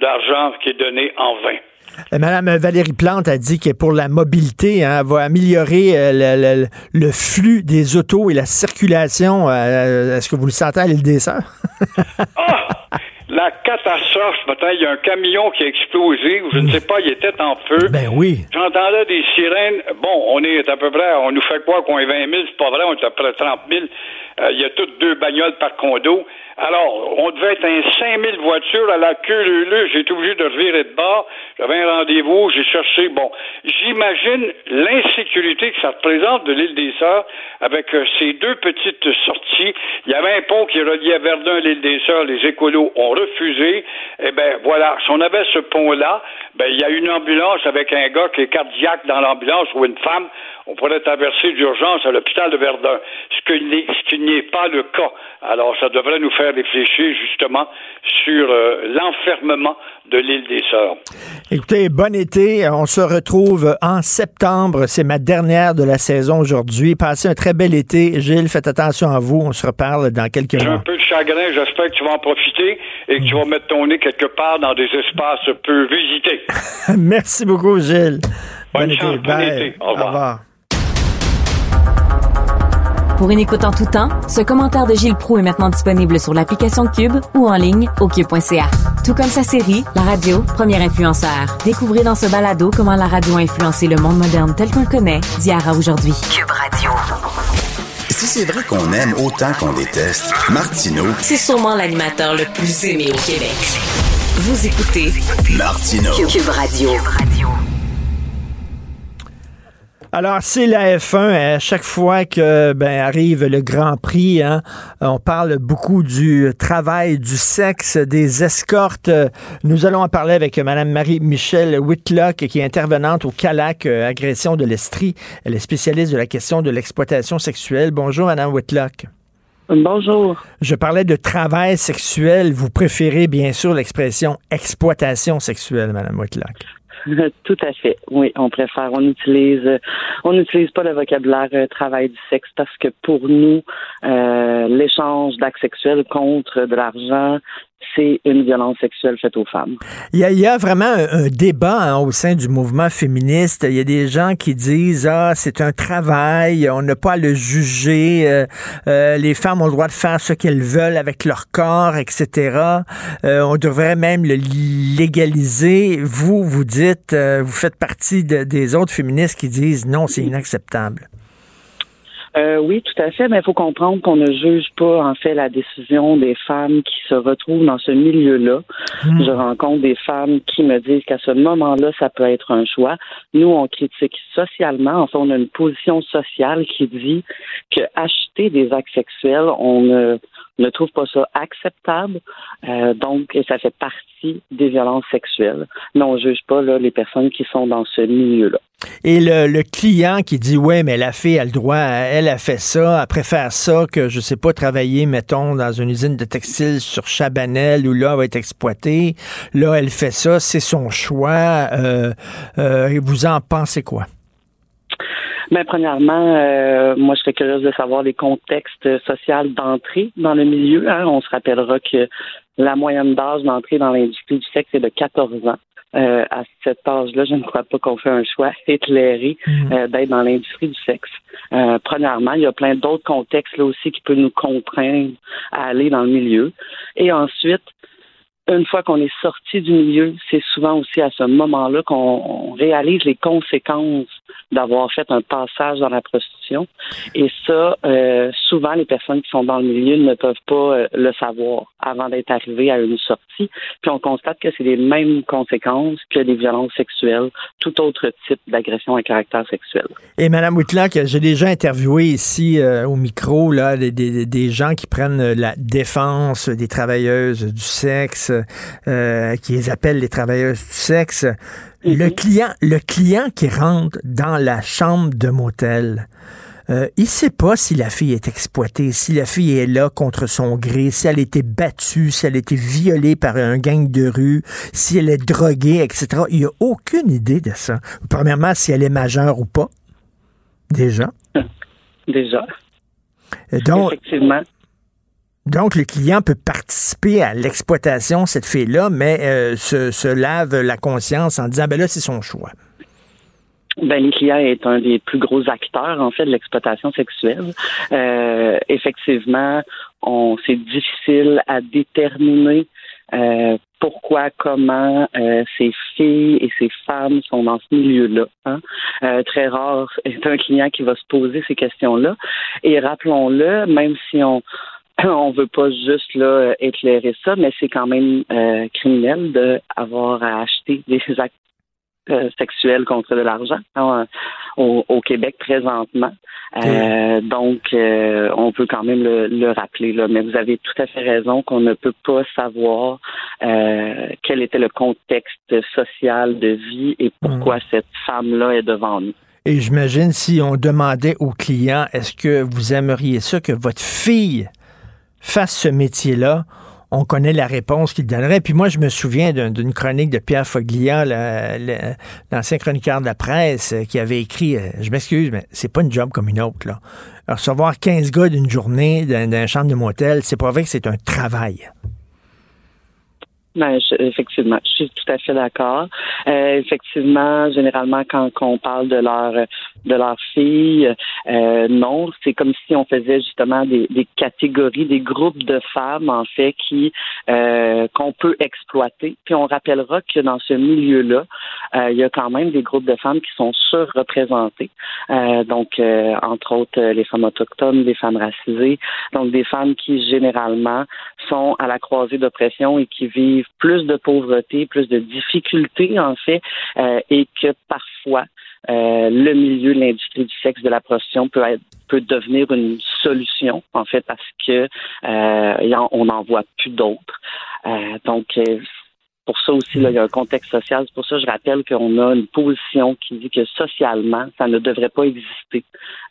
d'argent qui est donné en vain. Madame Valérie Plante a dit que pour la mobilité, hein, elle va améliorer euh, le, flux des autos et la circulation. Euh, est-ce que vous le sentez à l'île des Sœurs? Ah! [laughs] La catastrophe, matin, il y a un camion qui a explosé, ou je ne sais pas, il était en feu. Ben oui. J'entendais des sirènes. Bon, on est à peu près, on nous fait quoi qu'on est 20 000, c'est pas vrai, on est à peu près 30 000. il y a toutes deux bagnoles par condo. Alors, on devait être un 5000 voitures à la queue leu J'ai été obligé de revirer de bord. J'avais un rendez-vous, j'ai cherché. Bon, j'imagine l'insécurité que ça représente de l'île des Sœurs avec euh, ces deux petites sorties. Il y avait un pont qui reliait Verdun à l'île des Sœurs. Les écolos ont refusé. Eh ben voilà, si on avait ce pont-là, ben il y a une ambulance avec un gars qui est cardiaque dans l'ambulance ou une femme on pourrait traverser d'urgence à l'hôpital de Verdun, ce, qui n'est pas le cas. Alors, ça devrait nous faire réfléchir justement sur euh, l'enfermement de l'île des Sœurs. Écoutez, bon été. On se retrouve en septembre. C'est ma dernière de la saison aujourd'hui. Passez un très bel été. Gilles, faites attention à vous. On se reparle dans quelques mois. J'ai un peu de chagrin. J'espère que tu vas en profiter et que tu vas mettre ton nez quelque part dans des espaces peu visités. [laughs] Merci beaucoup, Gilles. bon été. Bon été. Au revoir. Pour une écoute en tout temps, ce commentaire de Gilles Proux est maintenant disponible sur l'application Cube ou en ligne au cube.ca. Tout comme sa série, La radio, premier influenceur. Découvrez dans ce balado comment la radio a influencé le monde moderne tel qu'on le connaît d'hier à aujourd'hui. Cube Radio. Si c'est vrai qu'on aime autant qu'on déteste, Martineau, c'est sûrement l'animateur le plus aimé au Québec. Vous écoutez Martineau. Cube Radio. Alors, c'est la F1. À chaque fois que ben, arrive le Grand Prix, hein, on parle beaucoup du travail, du sexe, des escortes. Nous allons en parler avec Mme Marie-Michel Whitlock, qui est intervenante au CALAC, euh, agression de l'Estrie. Elle est spécialiste de la question de l'exploitation sexuelle. Bonjour, Mme Whitlock. Bonjour. Je parlais de travail sexuel. Vous préférez bien sûr l'expression exploitation sexuelle, Mme Whitlock. [laughs] Tout à fait. Oui, on préfère, on utilise, on n'utilise pas le vocabulaire euh, travail du sexe parce que pour nous, euh, l'échange d'actes sexuels contre de l'argent, c'est une violence sexuelle faite aux femmes. Il y a, vraiment un, débat hein, au sein du mouvement féministe. Il y a des gens qui disent ah c'est un travail, on n'a pas à le juger, euh, euh, les femmes ont le droit de faire ce qu'elles veulent avec leur corps, etc. Euh, on devrait même le légaliser. Vous, vous dites, vous faites partie des autres féministes qui disent non, c'est inacceptable. Euh, oui, tout à fait, mais il faut comprendre qu'on ne juge pas en fait la décision des femmes qui se retrouvent dans ce milieu-là. Hmm. Je rencontre des femmes qui me disent qu'à ce moment-là, ça peut être un choix. Nous, on critique socialement, enfin, on a une position sociale qui dit que acheter des actes sexuels, on ne ne trouve pas ça acceptable. Euh, donc, ça fait partie des violences sexuelles. Mais on ne juge pas là, les personnes qui sont dans ce milieu-là. Et le, client qui dit ouais mais la fille a le droit elle a fait ça elle préfère ça que je sais pas travailler mettons dans une usine de textile sur Chabanel où là elle va être exploitée là elle fait ça c'est son choix euh, euh, vous en pensez quoi? Mais premièrement, euh, moi, je serais curieuse de savoir les contextes sociaux d'entrée dans le milieu. Hein. On se rappellera que la moyenne d'âge d'entrée dans l'industrie du sexe est de 14 ans. Euh, à cet âge-là, je ne crois pas qu'on fait un choix [laughs] éclairé mm. euh, d'être dans l'industrie du sexe. Euh, premièrement, il y a plein d'autres contextes là aussi qui peuvent nous contraindre à aller dans le milieu. Et ensuite, une fois qu'on est sorti du milieu, c'est souvent aussi à ce moment-là qu'on réalise les conséquences d'avoir fait un passage dans la prostitution. Et ça, euh, souvent, les personnes qui sont dans le milieu ne peuvent pas euh, le savoir avant d'être arrivées à une sortie. Puis on constate que c'est les mêmes conséquences que les violences sexuelles, tout autre type d'agression à caractère sexuel. Et Mme Whitlock, j'ai déjà interviewé ici euh, au micro là, des, des, gens qui prennent la défense des travailleuses du sexe qui les appellent les travailleuses du sexe. Le mhm. client, le client qui rentre dans la chambre de motel, euh, il sait pas si la fille est exploitée, si la fille est là contre son gré, si elle a été battue, si elle a été violée par un gang de rue, si elle est droguée, etc. Il a aucune idée de ça. Premièrement, si elle est majeure ou pas. Déjà. [laughs] Déjà. Donc, Effectivement. Donc, le client peut participer à l'exploitation cette fille-là, mais euh, se, lave la conscience en disant, ben là, c'est son choix. Ben, le client est un des plus gros acteurs, en fait, de l'exploitation sexuelle. Euh, effectivement, on, c'est difficile à déterminer euh, pourquoi, comment ces filles et ces femmes sont dans ce milieu-là. Hein. très rare est un client qui va se poser ces questions-là. Et rappelons-le, même si on [coughs] on veut pas juste là éclairer ça, mais c'est quand même euh, criminel d'avoir à acheter des [laughs] actes euh, sexuels contre de l'argent hein, au, Québec présentement. Euh, donc, on peut quand même le, rappeler. Là. Mais vous avez tout à fait raison qu'on ne peut pas savoir quel était le contexte social de vie et pourquoi mm. cette femme-là est devant nous. Et j'imagine si on demandait aux clients, est-ce que vous aimeriez ça que votre fille fasse ce métier-là, on connaît la réponse qu'il donnerait. Puis moi, je me souviens d'une chronique de Pierre Foglia, l'ancien chroniqueur de la presse, euh, qui avait écrit, euh, je m'excuse, mais c'est pas une job comme une autre. Là. recevoir 15 gars d'une journée d'un chambre de motel, c'est pas vrai que c'est un travail. Ben, effectivement, je suis tout à fait d'accord. Euh, effectivement, généralement, quand on parle de leur de leur fille, euh, non, c'est comme si on faisait justement des, des, catégories, des groupes de femmes en fait qui euh, qu'on peut exploiter. Puis on rappellera que dans ce milieu-là, euh, il y a quand même des groupes de femmes qui sont surreprésentées. Euh, donc, entre autres, les femmes autochtones, les femmes racisées, donc des femmes qui généralement sont à la croisée d'oppression et qui vivent plus de pauvreté, plus de difficultés en fait, euh, et que parfois euh, le milieu l'industrie du sexe de la prostitution peut être peut devenir une solution en fait parce que euh, on n'en voit plus d'autres. donc pour ça aussi, là, il y a un contexte social. C'est pour ça que je rappelle qu'on a une position qui dit que socialement, ça ne devrait pas exister,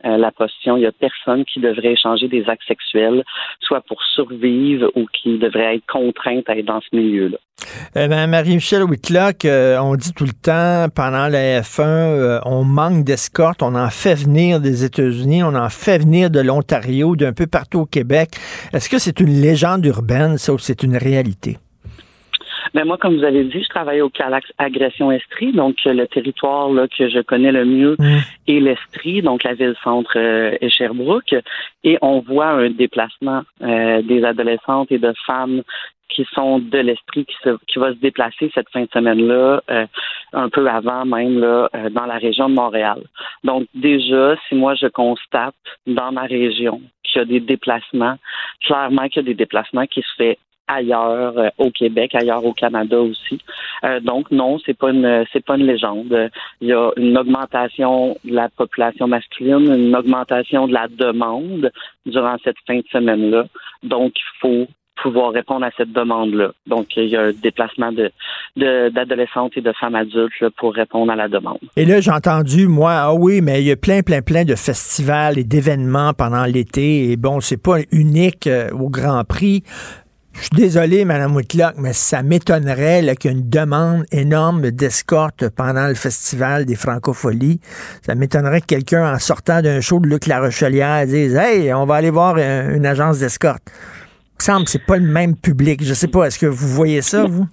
euh, la position. Il n'y a personne qui devrait échanger des actes sexuels, soit pour survivre ou qui devrait être contrainte à être dans ce milieu-là. Eh ben, Marie-Michel Whitlock, euh, on dit tout le temps pendant la F1, euh, on manque d'escorte, on en fait venir des États-Unis, on en fait venir de l'Ontario, d'un peu partout au Québec. Est-ce que c'est une légende urbaine, ça, ou c'est une réalité? Mais moi, comme vous avez dit, je travaille au Calax Agression Estrie, donc euh, le territoire là, que je connais le mieux mm. est l'Estrie, donc la ville-centre euh, est Sherbrooke, et on voit un déplacement euh, des adolescentes et de femmes qui sont de l'esprit qui, qui va se déplacer cette fin de semaine-là, un peu avant même là, dans la région de Montréal. Donc déjà, si moi je constate dans ma région qu'il y a des déplacements, clairement qu'il y a des déplacements qui se fait ailleurs euh, au Québec, ailleurs au Canada aussi. Euh, donc non, c'est pas une c'est pas une légende. Il y a une augmentation de la population masculine, une augmentation de la demande durant cette fin de semaine-là. Donc il faut pouvoir répondre à cette demande-là. Donc, il y a un déplacement de, d'adolescentes et de femmes adultes pour répondre à la demande. Et là, j'ai entendu, moi, ah oui, mais il y a plein, plein, plein de festivals et d'événements pendant l'été. Et bon, c'est pas unique euh, au Grand Prix. Je suis désolé, Mme Whitlock, mais ça m'étonnerait qu'il y ait une demande énorme d'escorte pendant le festival des Francopholies. Ça m'étonnerait que quelqu'un, en sortant d'un show de Luc Larochelière, dise Hey, on va aller voir une, agence d'escorte. Il me semble que c'est pas le même public. Je sais pas, est-ce que vous voyez ça, vous?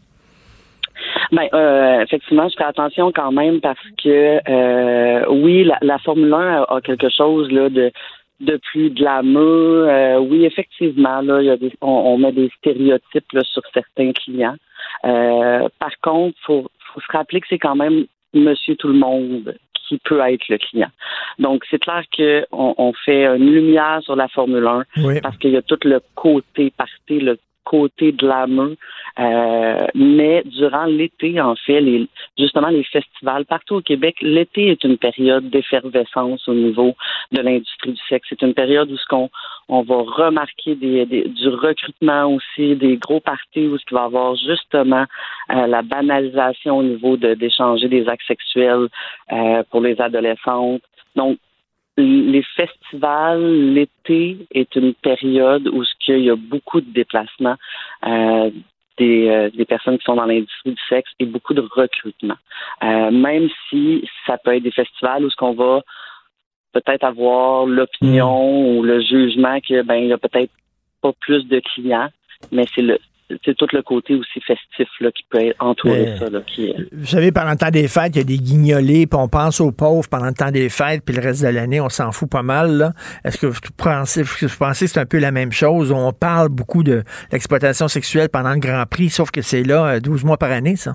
Ben, euh, effectivement, je fais attention quand même parce que euh, oui, la, Formule 1 a, quelque chose là de de plus glamour. Euh, oui, effectivement, là, il y a des, on, met des stéréotypes là, sur certains clients. Euh, par contre, faut, faut se rappeler que c'est quand même Monsieur tout le monde qui peut être le client. Donc, c'est clair qu'on on fait une lumière sur la Formule 1 parce qu'il y a tout le côté parti, le côté de glamour. Euh, mais durant l'été, en fait, justement, les festivals partout au Québec, l'été est une période d'effervescence au niveau de l'industrie du sexe. C'est une période où ce qu'on on va remarquer des, du recrutement aussi, des gros parties où ce qu'il va y avoir justement euh, la banalisation au niveau d'échanger des actes sexuels euh, pour les adolescentes. Donc, les festivals, l'été est une période où il y a beaucoup de déplacements euh, euh, des, personnes qui sont dans l'industrie du sexe et beaucoup de recrutement. Euh, même si ça peut être des festivals où ce qu'on va peut-être avoir l'opinion mm. ou le jugement que ben il y a peut-être pas plus de clients, mais c'est le c'est tout le côté aussi festif là, qui peut entourer ça. Là, qui, Vous savez, pendant le temps des fêtes, il y a des guignolés, puis on pense aux pauvres pendant le temps des fêtes, puis le reste de l'année, on s'en fout pas mal. Est-ce que vous pensez, vous pensez que c'est un peu la même chose? On parle beaucoup de l'exploitation sexuelle pendant le Grand Prix, sauf que c'est là 12 euh, mois par année, ça?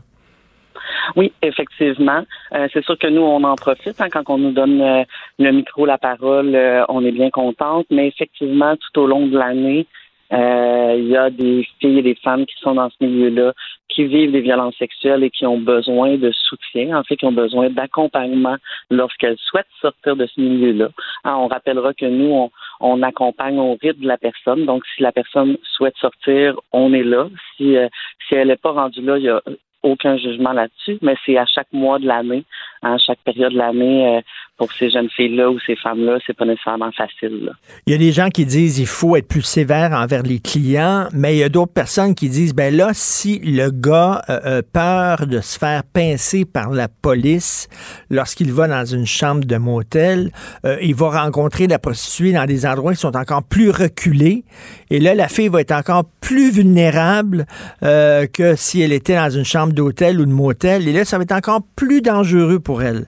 Oui, effectivement. Euh, c'est sûr que nous, on en profite hein, quand on nous donne euh, le micro, la parole, on est bien contente, mais effectivement, tout au long de l'année, il y a des filles et des femmes qui sont dans ce milieu-là, qui vivent des violences sexuelles et qui ont besoin de soutien, en fait, qui ont besoin d'accompagnement lorsqu'elles souhaitent sortir de ce milieu-là. Hein, on rappellera que nous, on, on, accompagne au rythme de la personne. Donc, si la personne souhaite sortir, on est là. Si, euh, si elle n'est pas rendue là, il y a aucun jugement là-dessus, mais c'est à chaque mois de l'année, à chaque période de l'année, euh, pour ces jeunes filles-là ou ces femmes-là, c'est pas nécessairement facile. Il y a des gens qui disent il faut être plus sévère envers les clients, mais il y a d'autres personnes qui disent ben là, si le gars a peur de se faire pincer par la police lorsqu'il va dans une chambre de motel, euh, il va rencontrer la prostituée dans des endroits qui sont encore plus reculés, et là, la fille va être encore plus vulnérable euh, que si elle était dans une chambre d'hôtel ou de motel, et là, ça va être encore plus dangereux pour elle.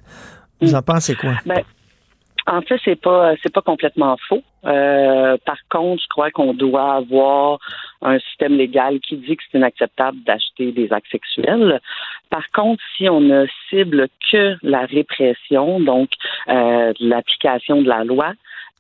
Vous en pensez quoi? Ben, en fait, c'est pas c'est pas complètement faux. Euh, par contre, je crois qu'on doit avoir un système légal qui dit que c'est inacceptable d'acheter des actes sexuels. Par contre, si on ne cible que la répression, donc euh, l'application de la loi,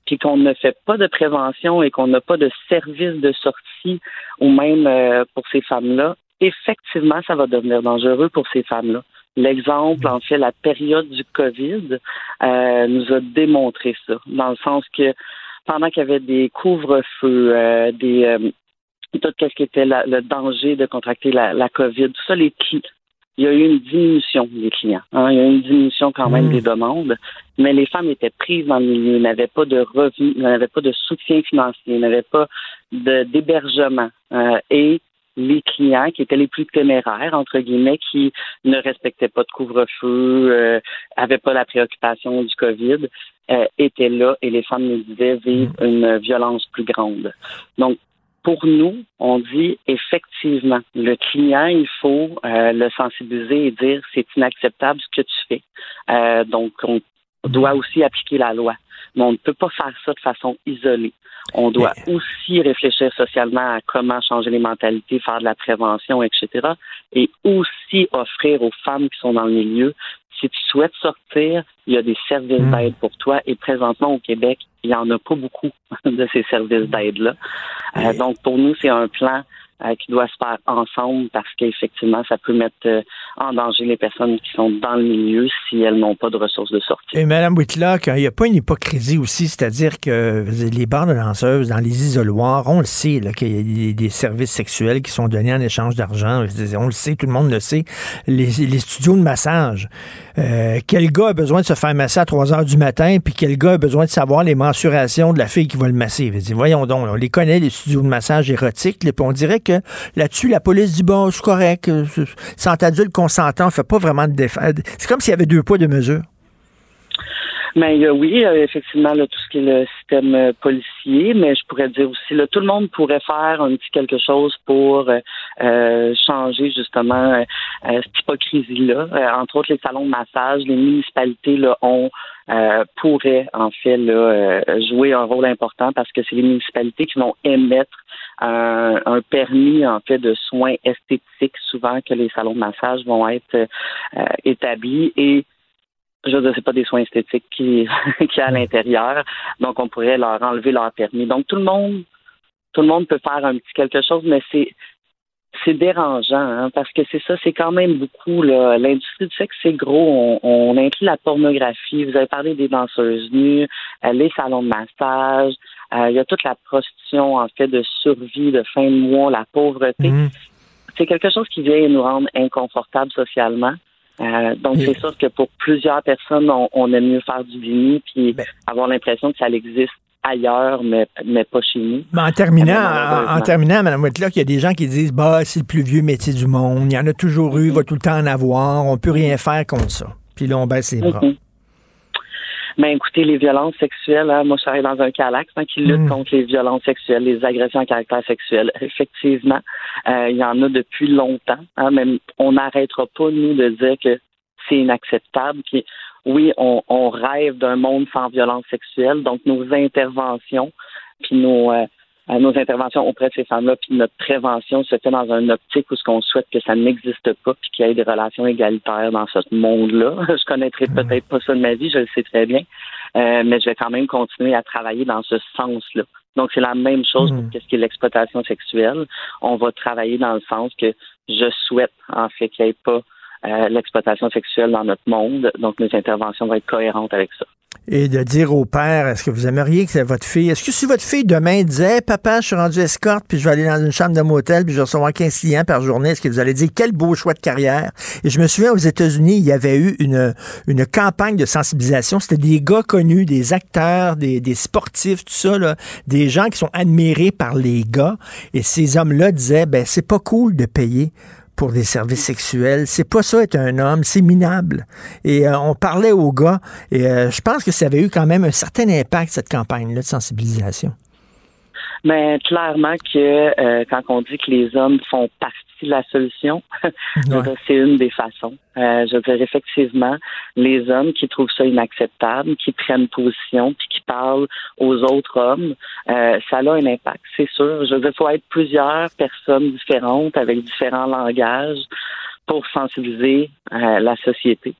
puis qu'on ne fait pas de prévention et qu'on n'a pas de service de sortie ou même euh, pour ces femmes-là, effectivement, ça va devenir dangereux pour ces femmes-là. L'exemple, en fait, la période du COVID euh, nous a démontré ça, dans le sens que pendant qu'il y avait des couvre-feux, euh, des, euh, tout ce qui était le danger de contracter la, la COVID, tout ça, les, il y a eu une diminution des clients. Hein. Il y a eu une diminution quand même des demandes, mais les femmes étaient prises dans le milieu, n'avaient pas de revenus, n'avaient pas de soutien financier, n'avaient pas d'hébergement. Euh, et les clients qui étaient les plus téméraires, entre guillemets, qui ne respectaient pas de couvre-feu, euh, avaient pas la préoccupation du COVID, euh, étaient là et les femmes nous disaient vivre mm. une violence plus grande. Donc, pour nous, on dit effectivement, le client, il faut euh, le sensibiliser et dire c'est inacceptable ce que tu fais. Euh, donc, on doit aussi appliquer la loi. Mais on ne peut pas faire ça de façon isolée. On doit aussi réfléchir socialement à comment changer les mentalités, faire de la prévention, etc. Et aussi offrir aux femmes qui sont dans le milieu si tu souhaites sortir, il y a des services hmm. d'aide pour toi. Et présentement, au Québec, il n'y en a pas beaucoup [laughs] de ces services d'aide-là. Euh, donc, pour nous, c'est un plan euh, qui doit se faire ensemble parce qu'effectivement, ça peut mettre euh, en danger les personnes qui sont dans le milieu si elles n'ont pas de ressources de sortie. Et Mme Whitlock, il n'y a pas une hypocrisie aussi, c'est-à-dire que les bars de danseuses dans les isoloirs, on le sait qu'il y a des, services sexuels qui sont donnés en échange d'argent. On le sait, tout le monde le sait. Les, studios de massage. Euh, quel gars a besoin de se faire masser à 3 heures du matin, puis quel gars a besoin de savoir les mensurations de la fille qui va le masser? voyons donc, on les connaît, les studios de massage érotiques, puis on dirait que là-dessus, la police dit bon, c'est correct, euh, sans adulte consentant, fait pas vraiment de défense. C'est comme s'il y avait deux poids, deux mesures. Mais euh, oui, euh, effectivement, là, tout ce qui est le système policier, mais je pourrais dire aussi, là, tout le monde pourrait faire un petit quelque chose pour changer justement cette hypocrisie-là. entre autres, les salons de massage, les municipalités là, ont pourraient en fait là, jouer un rôle important parce que c'est les municipalités qui vont émettre un, un, permis en fait de soins esthétiques souvent que les salons de massage vont être euh, établis et je veux dire, c'est pas des soins esthétiques qui, [laughs] qui à l'intérieur, donc on pourrait leur enlever leur permis. Donc tout le monde, tout le monde peut faire un petit quelque chose, mais c'est c'est dérangeant hein, parce que c'est ça, c'est quand même beaucoup L'industrie du sexe, c'est gros. On, on, inclut la pornographie. Vous avez parlé des danseuses nues, euh, les salons de massage, euh, il y a toute la prostitution, en fait, de survie, de fin de mois, la pauvreté. Mhm. C'est quelque chose qui vient nous rendre inconfortables socialement. Euh, donc, c'est sûr que pour plusieurs personnes, on, aime mieux faire du déni puis ben. avoir l'impression que ça existe ailleurs, mais, mais pas chez nous. Mais en terminant, en, terminant, Mme Whitlock, il y a des gens qui disent bah c'est le plus vieux métier du monde, il y en a toujours eu, il va tout le temps en avoir, on peut rien faire contre ça. Puis là, on baisse les bras. Ben écoutez, les violences sexuelles, hein, moi je travaille dans un CALAX hein, qui lutte mm. contre les violences sexuelles, les agressions à caractère sexuel. Effectivement, euh, il y en a depuis longtemps. Hein, même on n'arrêtera pas nous de dire que c'est inacceptable. Puis oui, on, on rêve d'un monde sans violence sexuelle. Donc nos interventions, puis nos euh, nos interventions auprès de ces femmes-là, puis notre prévention se fait dans un optique où ce qu'on souhaite que ça n'existe pas, puis qu'il y ait des relations égalitaires dans ce monde-là. [laughs] Je connaîtrai peut-être pas ça de ma vie, je le sais très bien, euh, mais je vais quand même continuer à travailler dans ce sens-là. Donc, c'est la même chose pour ce qui est l'exploitation sexuelle. On va travailler dans le sens que je souhaite, en fait, qu'il n'y ait pas euh, l'exploitation sexuelle dans notre monde. Donc, nos interventions vont être cohérentes avec ça et de dire au père, est-ce que vous aimeriez que votre fille, est-ce que si votre fille demain disait, papa, je suis rendu escorte, puis je vais aller dans une chambre de motel, puis je vais recevoir 15 clients par journée, est-ce que vous allez dire, quel beau choix de carrière? Et je me souviens, aux États-Unis, il y avait eu une, une campagne de sensibilisation. C'était des gars connus, des acteurs, des, des sportifs, tout ça, là, des gens qui sont admirés par les gars. Et ces hommes-là disaient, ben, c'est pas cool de payer pour des services sexuels. C'est pas ça être un homme, c'est minable. Et euh, on parlait aux gars et euh, je pense que ça avait eu quand même un certain impact cette campagne-là de sensibilisation. Mais clairement que euh, quand on dit que les hommes font partie la solution. [laughs] c'est une des façons. Euh, je veux dire, effectivement, les hommes qui trouvent ça inacceptable, qui prennent position, puis qui parlent aux autres hommes, euh, ça a un impact, c'est sûr. Je veux dire, il faut être plusieurs personnes différentes avec différents langages pour sensibiliser euh, la société.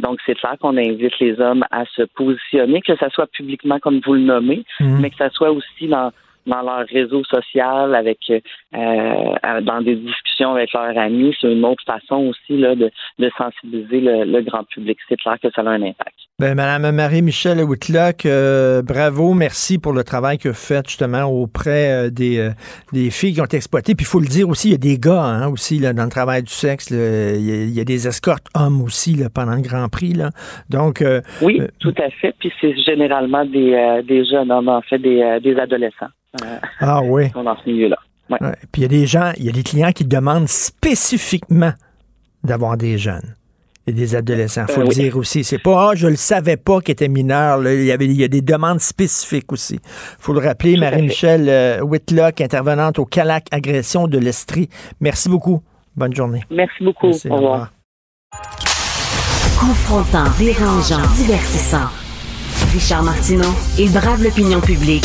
donc, c'est clair qu'on invite les hommes à se positionner, que ce soit publiquement comme vous le nommez, mhm. mais que ce soit aussi dans dans leur réseau social, avec euh, euh, dans des discussions avec leurs amis. C'est une autre façon aussi là, de, de sensibiliser le, grand public. C'est clair que ça a un impact. Ben, Madame Marie-Michel Whitlock, euh, bravo, merci pour le travail que vous faites justement auprès euh, des, euh, des filles qui ont été exploitées. Puis il faut le dire aussi, il y a des gars hein, aussi là, dans le travail du sexe. Il y, a des escortes hommes aussi là, pendant le Grand Prix. Là. Donc Oui, tout à fait. Puis c'est généralement des, des jeunes hommes, en fait, des, des adolescents. Ah oui. Qui sont dans ce milieu-là. Ouais. Puis il y a des gens, il y a des clients qui demandent spécifiquement d'avoir des jeunes et des adolescents. faut euh, le dire aussi. C'est pas, ah, je le savais pas qu'il était mineur. Il, y avait, il y a des demandes spécifiques aussi. faut le rappeler. Marie-Michel euh, Whitlock, intervenante au CALAC Agression de l'Estrie. Merci beaucoup. Bonne journée. Merci beaucoup. au revoir. Confrontant, dérangeant, divertissant. Richard Martineau, il brave l'opinion publique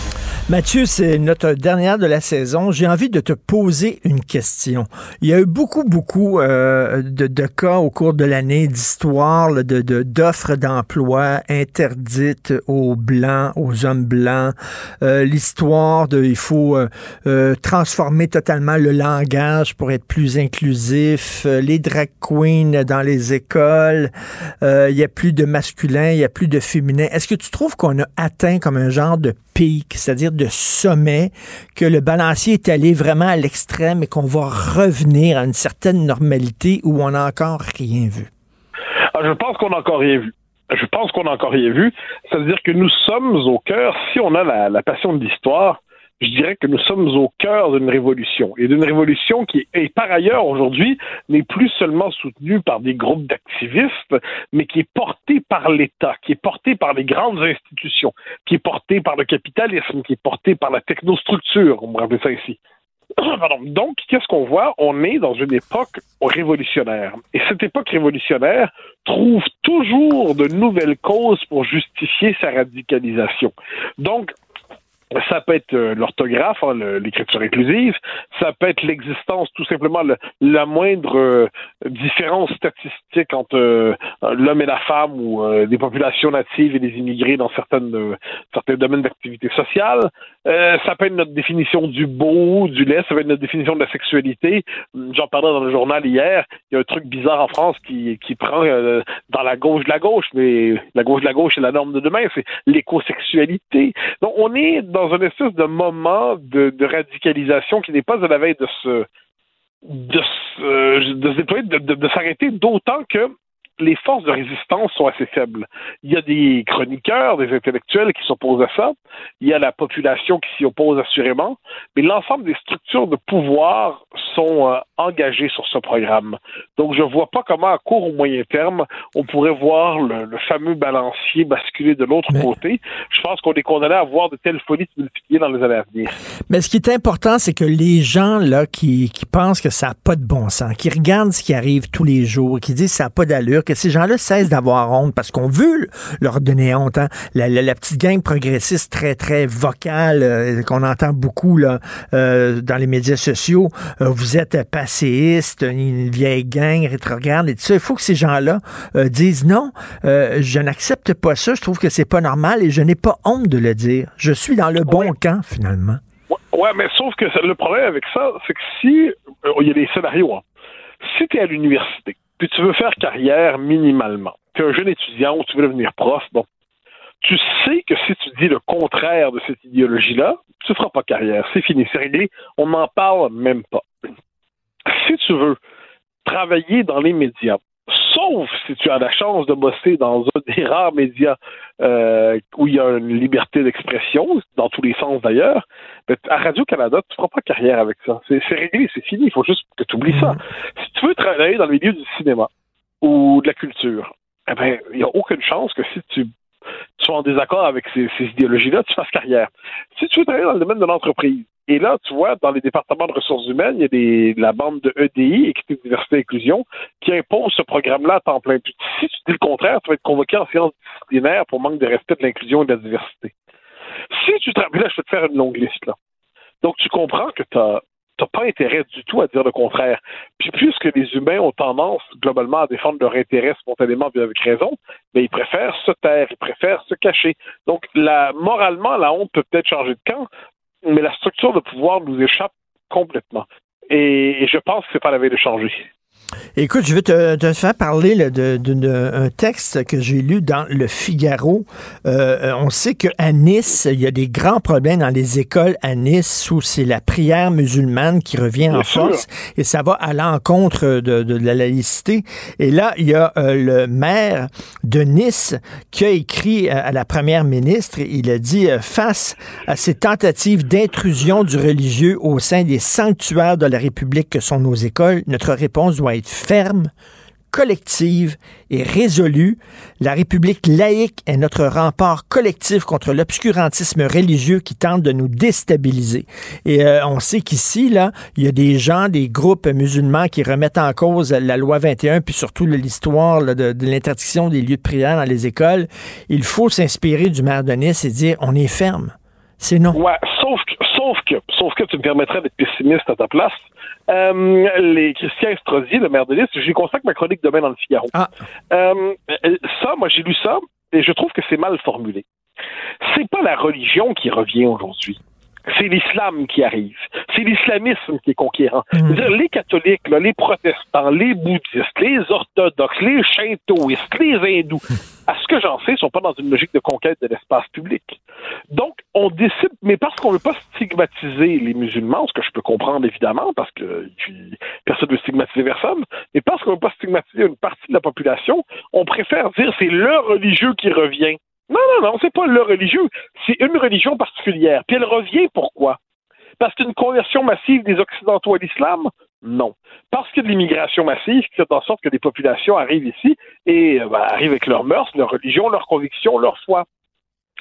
Mathieu, c'est notre dernière de la saison. J'ai envie de te poser une question. Il y a eu beaucoup, beaucoup euh, de, cas au cours de l'année d'histoires de, d'offres d'emploi interdites aux blancs, aux hommes blancs. Euh, l'histoire de il faut euh, transformer totalement le langage pour être plus inclusif. les drag queens dans les écoles. il y a plus de masculin, il y a plus de féminin. Est-ce que tu trouves qu'on a atteint comme un genre de c'est-à-dire de sommet, que le balancier est allé vraiment à l'extrême et qu'on va revenir à une certaine normalité où on n'a encore rien vu? Ah, je pense qu'on n'a encore rien vu. Je pense qu'on n'a encore rien vu. C'est-à-dire que nous sommes au cœur, si on a la passion de l'histoire, je dirais que nous sommes au cœur d'une révolution et d'une révolution qui est par ailleurs aujourd'hui n'est plus seulement soutenue par des groupes d'activistes, mais qui est portée par l'État, qui est portée par les grandes institutions, qui est portée par le capitalisme, qui est portée par la technostructure, on me rappelle ça ici. [coughs] Donc, qu'est-ce qu'on voit? On est dans une époque révolutionnaire. Et cette époque révolutionnaire trouve toujours de nouvelles causes pour justifier sa radicalisation. Donc, ça peut être euh, l'orthographe, hein, l'écriture inclusive, ça peut être l'existence, tout simplement, la moindre euh, différence statistique entre euh, l'homme et la femme ou des populations natives et des immigrés dans certains domaines d'activité sociale. ça peut être notre définition du beau, du laid, ça peut être notre définition de la sexualité. J'en parlais dans le journal hier, il y a un truc bizarre en France qui, prend dans la gauche de la gauche, mais la gauche de la gauche est la norme de demain, c'est l'écosexualité. Donc on est dans un espèce de moment de, radicalisation qui n'est pas à la veille de se de se, déployer, de s'arrêter, d'autant que les forces de résistance sont assez faibles. Il y a des chroniqueurs, des intellectuels qui s'opposent à ça, il y a la population qui s'y oppose assurément, mais l'ensemble des structures de pouvoir sont euh, engagées sur ce programme. Donc je ne vois pas comment à court ou moyen terme on pourrait voir le, fameux balancier basculer de l'autre côté. Je pense qu'on est condamné à voir de telles folies se multiplier dans les années à venir. Mais ce qui est important, c'est que les gens là qui, qui pensent que ça n'a pas de bon sens, qui regardent ce qui arrive tous les jours, qui disent que ça n'a pas d'allure, que ces gens-là cessent d'avoir honte parce qu'on veut leur donner honte. Hein. La, petite gang progressiste très, très vocale euh, qu'on entend beaucoup là, euh, dans les médias sociaux. Euh, vous êtes passéiste, une vieille gang rétrograde et tout ça. Il faut que ces gens-là disent non, je n'accepte pas ça. Je trouve que c'est pas normal et je n'ai pas honte de le dire. Je suis dans le bon camp finalement. Ouais, mais sauf que le problème avec ça, c'est que si il y a des scénarios, hein. si tu es à l'université, puis tu veux faire carrière minimalement. Tu es un jeune étudiant ou tu veux devenir prof, bon, tu sais que si tu dis le contraire de cette idéologie-là, tu ne feras pas carrière. C'est fini, c'est réglé. On n'en parle même pas. Si tu veux travailler dans les médias, sauf si tu as la chance de bosser dans un des rares médias euh, où il y a une liberté d'expression, dans tous les sens d'ailleurs, ben, à Radio-Canada, tu ne feras pas carrière avec ça. C'est réglé, c'est fini, il faut juste que tu oublies ça. Si tu veux travailler dans le milieu du cinéma ou de la culture, eh ben, il n'y a aucune chance que si tu sois en désaccord avec ces, idéologies-là, tu fasses carrière. Si tu veux travailler dans le domaine de l'entreprise, et là, tu vois, dans les départements de ressources humaines, il y a la bande de EDI, Équité, Diversité et Inclusion, qui impose ce programme-là à temps plein. Puis, si tu dis le contraire, tu vas être convoqué en séance disciplinaire pour manque de respect de l'inclusion et de la diversité. Si tu travailles, là, je vais te faire une longue liste, là. Donc, tu comprends que tu as, pas intérêt du tout à dire le contraire. Puis puisque les humains ont tendance globalement à défendre leur intérêt spontanément bien avec raison, mais ils préfèrent se taire, ils préfèrent se cacher. Donc moralement, la honte peut peut-être changer de camp, mais la structure de pouvoir nous échappe complètement. Et, et je pense que c'est pas la veille de changer. Écoute, je vais te, faire parler d'un texte que j'ai lu dans Le Figaro. Euh, on sait qu'à Nice, il y a des grands problèmes dans les écoles à Nice où c'est la prière musulmane qui revient en force et ça va à l'encontre de, la laïcité. Et là, il y a euh, le maire de Nice qui a écrit à, la première ministre, il a dit, euh, face à ces tentatives d'intrusion du religieux au sein des sanctuaires de la République que sont nos écoles, notre réponse doit être ferme, collective et résolue. La République laïque est notre rempart collectif contre l'obscurantisme religieux qui tente de nous déstabiliser. Et euh, on sait qu'ici, là, il y a des gens, des groupes musulmans qui remettent en cause la loi 21, puis surtout l'histoire de, l'interdiction des lieux de prière dans les écoles. Il faut s'inspirer du maire de Nice et dire on est ferme. C'est non. Ouais, sauf que, sauf que, tu me permettrais d'être pessimiste à ta place. Euh, les Christian Estrosi, le maire de Nice, j'y consacre ma chronique demain dans le Figaro. Ah. Euh, ça, moi, j'ai lu ça et je trouve que c'est mal formulé. C'est pas la religion qui revient aujourd'hui c'est l'islam qui arrive. C'est l'islamisme qui est conquérant. Mmh. Dire, les catholiques, là, les protestants, les bouddhistes, les orthodoxes, les shintoïstes, les hindous, [laughs] à ce que j'en sais, sont pas dans une logique de conquête de l'espace public. Donc, on décide, mais parce qu'on veut pas stigmatiser les musulmans, ce que je peux comprendre évidemment, parce que personne ne veut stigmatiser personne, mais parce qu'on veut pas stigmatiser une partie de la population, on préfère dire c'est le religieux qui revient. Non, non, non, c'est pas le religieux. C'est une religion particulière. Puis elle revient pourquoi? Parce qu'une conversion massive des Occidentaux à l'islam? Non. Parce qu'il y a de l'immigration massive qui fait en sorte que des populations arrivent ici et euh, ben, arrivent avec leurs mœurs, leur religion, leurs convictions, leur foi.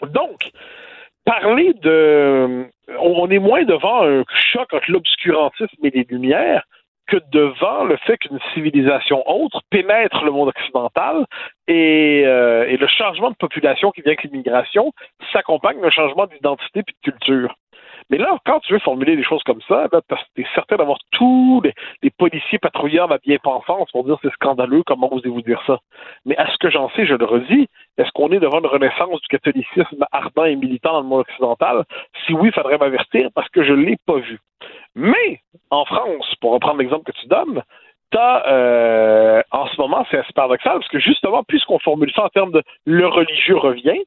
Donc, parler de... On est moins devant un choc entre l'obscurantisme et les Lumières que devant le fait qu'une civilisation autre pénètre le monde occidental et, euh, et le changement de population qui vient avec l'immigration s'accompagne d'un changement d'identité et de culture. Mais là, quand tu veux formuler des choses comme ça, tu es certain d'avoir tous les, policiers patrouilleurs de la bien-pensance pour dire c'est scandaleux, comment osez-vous dire ça? Mais à ce que j'en sais, je le redis, est-ce qu'on est devant une renaissance du catholicisme ardent et militant dans le monde occidental? Si oui, il faudrait m'avertir parce que je ne l'ai pas vu. Mais en France, pour reprendre l'exemple que tu donnes, Euh, en ce moment, c'est assez paradoxal, parce que justement, puisqu'on formule ça en termes de le religieux revient,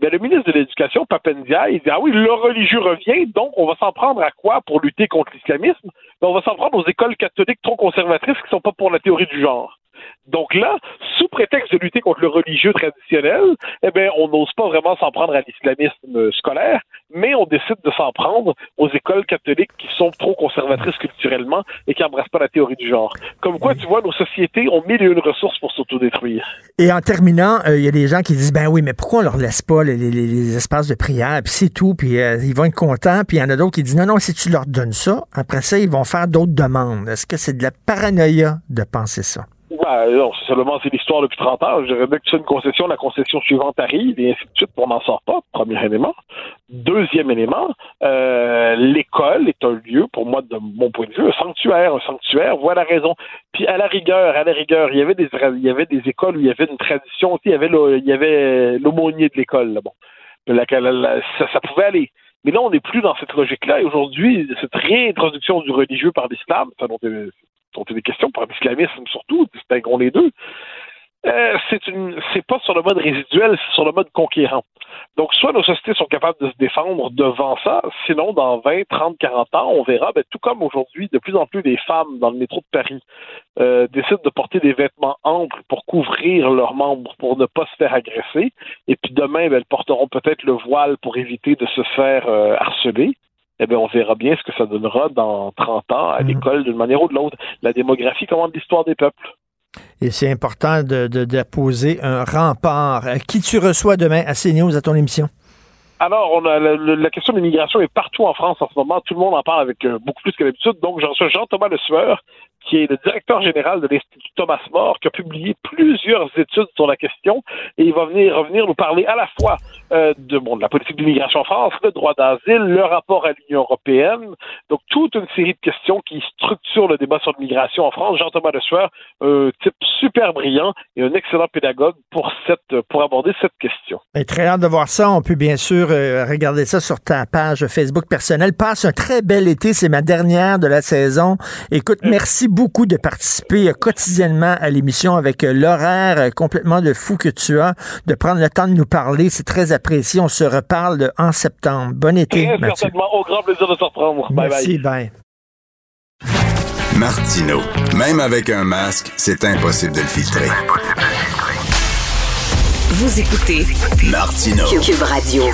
eh le ministre de l'Éducation, Papendia, il dit Ah oui, le religieux revient, donc on va s'en prendre à quoi pour lutter contre l'islamisme? Ben, on va s'en prendre aux écoles catholiques trop conservatrices qui sont pas pour la théorie du genre. Donc là, sous prétexte de lutter contre le religieux traditionnel, eh bien, on n'ose pas vraiment s'en prendre à l'islamisme scolaire, mais on décide de s'en prendre aux écoles catholiques qui sont trop conservatrices culturellement et qui n'embrassent pas la théorie du genre. Comme quoi, tu vois, nos sociétés ont mille et une ressources pour s'autodétruire. Et en terminant, euh, il y a des gens qui disent, ben oui, mais pourquoi on leur laisse pas les, espaces de prière, puis c'est tout, puis euh, ils vont être contents, puis il y en a d'autres qui disent, non, non, si tu leur donnes ça, après ça, ils vont faire d'autres demandes. Est-ce que c'est de la paranoïa de penser ça? Ben, non, seulement c'est l'histoire depuis 30 ans. Je dirais que tu une concession, la concession suivante arrive, et ainsi de suite, on n'en sort pas, premier élément. Deuxième élément, euh, l'école est un lieu, pour moi, de mon point de vue, un sanctuaire. Un sanctuaire, voilà la raison. Puis à la rigueur, à la rigueur, il y avait des, il y avait des écoles où il y avait une tradition aussi, il y avait, il y avait l'aumônier de l'école, bon. ça, pouvait aller. Mais là, on n'est plus dans cette logique-là. Et aujourd'hui, cette réintroduction du religieux par l'islam, ça dont sont des questions par l'islamisme surtout, distinguons les deux. Euh, c'est une c'est pas sur le mode résiduel, c'est sur le mode conquérant. Donc, soit nos sociétés sont capables de se défendre devant ça, sinon, dans 20, 30, 40 ans, on verra, ben, tout comme aujourd'hui, de plus en plus des femmes dans le métro de Paris euh, décident de porter des vêtements amples pour couvrir leurs membres, pour ne pas se faire agresser. Et puis demain, ben, elles porteront peut-être le voile pour éviter de se faire euh, harceler eh bien, on verra bien ce que ça donnera dans 30 ans à mhm. l'école d'une manière ou de l'autre. La démographie commande l'histoire des peuples. Et c'est important de, de, un rempart. Qui tu reçois demain à CNews à ton émission? Alors, on a la, question de l'immigration est partout en France en ce moment. Tout le monde en parle avec euh, beaucoup plus que d'habitude. Donc, je reçois Jean-Thomas Le Sueur, qui est le directeur général de l'Institut Thomas More, qui a publié plusieurs études sur la question, et il va venir revenir nous parler à la fois euh, de, bon, de la politique d'immigration en France, le droit d'asile, le rapport à l'Union européenne, donc toute une série de questions qui structurent le débat sur l'immigration en France. Jean-Thomas Lesueur, un type super brillant et un excellent pédagogue pour, cette, pour aborder cette question. Et très hâte de voir ça. On peut bien sûr euh, regarder ça sur ta page Facebook personnelle. Passe un très bel été. C'est ma dernière de la saison. Écoute, merci beaucoup de participer quotidiennement à l'émission avec euh, l'horaire euh, complètement de fou que tu as, de prendre le temps de nous parler. C'est très apprécié. On se reparle en septembre. Bon été. Très certainement. Au grand plaisir de se reprendre. Bye Merci. bye. Martino. Même avec un masque, c'est impossible de le filtrer. Vous écoutez Martino. Cube Radio.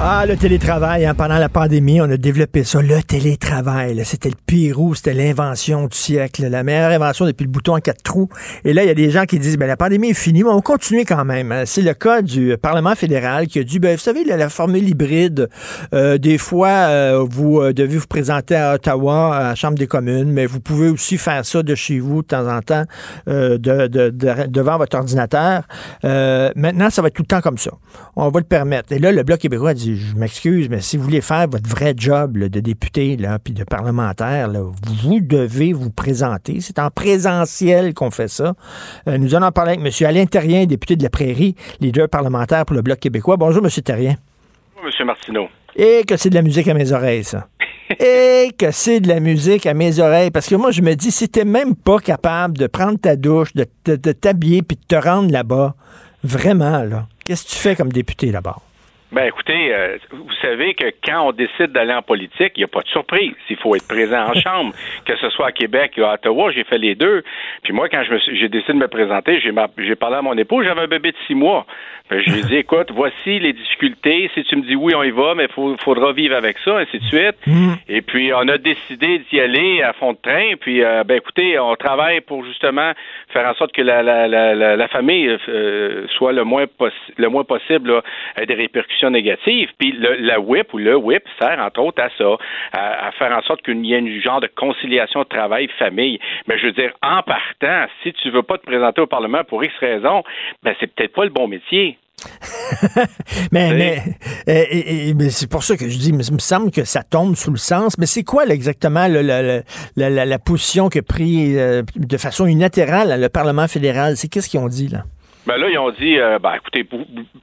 Ah, le télétravail, hein, pendant la pandémie, on a développé ça. Le télétravail, c'était le pirou, c'était l'invention du siècle, la meilleure invention depuis le bouton en quatre trous. Et là, il y a des gens qui disent, ben, la pandémie est finie, mais on continue quand même. Hein. C'est le cas du Parlement fédéral qui a dit, ben, vous savez, la, formule hybride, euh, des fois, euh, vous euh, devez vous présenter à Ottawa, à la Chambre des communes, mais vous pouvez aussi faire ça de chez vous de temps en temps, de, de, devant votre ordinateur. maintenant, ça va être tout le temps comme ça. On va le permettre. Et là, le Bloc québécois dit, je m'excuse, mais si vous voulez faire votre vrai job de député là, puis de parlementaire, vous devez vous présenter. C'est en présentiel qu'on fait ça. Euh, nous allons en parler avec M. Alain Terrien, député de la Prairie, leader parlementaire pour le Bloc québécois. Bonjour, M. Terrien. Bonjour, M. Martineau. Et que c'est de la musique à mes oreilles, ça. [laughs] Et que c'est de la musique à mes oreilles. Parce que moi, je me dis, si t'es même pas capable de prendre ta douche, de, t'habiller puis de te rendre là-bas, vraiment, là, qu'est-ce que tu fais comme député là-bas? Ben écoutez, euh, vous savez que quand on décide d'aller en politique, il n'y a pas de surprise. Il faut être présent en [laughs] chambre, que ce soit à Québec ou à Ottawa, j'ai fait les deux. Puis moi, quand je me j'ai décidé de me présenter, j'ai parlé à mon époux, j'avais un bébé de six mois. Ben, je lui ai dit, [laughs] écoute, voici les difficultés. Si tu me dis oui, on y va, mais il faudra vivre avec ça, ainsi de suite. Mm. Et puis, on a décidé d'y aller à fond de train. Puis, euh, ben écoutez, on travaille pour justement faire en sorte que la, la, la, la famille euh, soit le moins, le moins possible à des répercussions négatives. Puis, le, la WIP ou le WIP sert entre autres à ça, à, faire en sorte qu'il y ait un genre de conciliation travail-famille. Mais je veux dire, en partant, si tu veux pas te présenter au Parlement pour X raisons, ben c'est peut-être pas le bon métier. [laughs] mais, mais, euh, mais c'est pour ça que je dis, il me semble que ça tombe sous le sens. Mais c'est quoi exactement la, la, la, position que pris euh, de façon unilatérale le Parlement fédéral? C'est qu'est-ce qu'ils ont dit là? Ben là, ils ont dit, euh, ben, écoutez,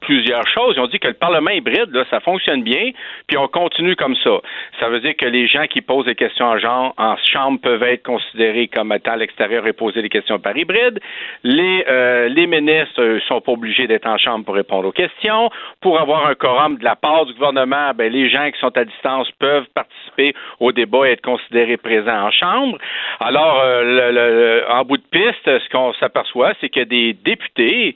plusieurs choses. Ils ont dit que le Parlement hybride, là, ça fonctionne bien, puis on continue comme ça. Ça veut dire que les gens qui posent des questions en genre en chambre peuvent être considérés comme étant à l'extérieur et poser des questions par hybride. Les, euh, les ministres sont pas obligés d'être en chambre pour répondre aux questions. Pour avoir un quorum de la part du gouvernement, ben, les gens qui sont à distance peuvent participer au débat et être considérés présents en chambre. Alors, euh, le, en bout de piste, ce qu'on s'aperçoit, c'est que des députés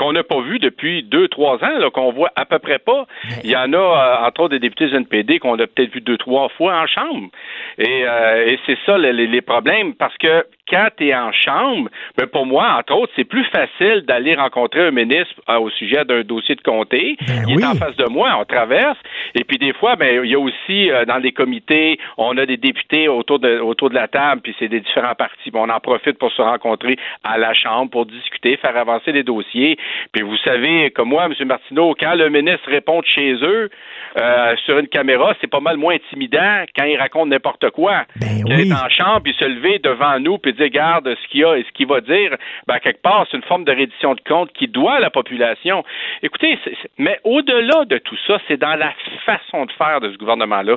qu'on n'a pas vu depuis deux, trois ans, qu'on voit à peu près pas. Il y en a, euh, entre autres, des députés du NPD qu'on a peut-être vu deux, trois fois en chambre. Et, euh, c'est ça les, problèmes, parce que quand tu es en chambre, ben, pour moi, entre autres, c'est plus facile d'aller rencontrer un ministre euh, au sujet d'un dossier de comté. Ben il est en face de moi, on traverse. Et puis des fois, ben, il y a aussi dans les comités, on a des députés autour de, autour de la table, puis c'est des différents partis. on en profite pour se rencontrer à la Chambre, pour discuter, faire avancer les dossiers. Puis vous savez, comme moi, M. Martineau, quand le ministre répond chez eux euh, sur une caméra, c'est pas mal moins intimidant quand il raconte n'importe quoi. Ben est en chambre puis se lever devant nous puis dire garde ce qu'il y a et ce qu'il va dire, ben quelque part, c'est une forme de reddition de compte qui doit à la population. Écoutez, mais au-delà de tout ça, c'est dans la façon de faire de ce gouvernement-là.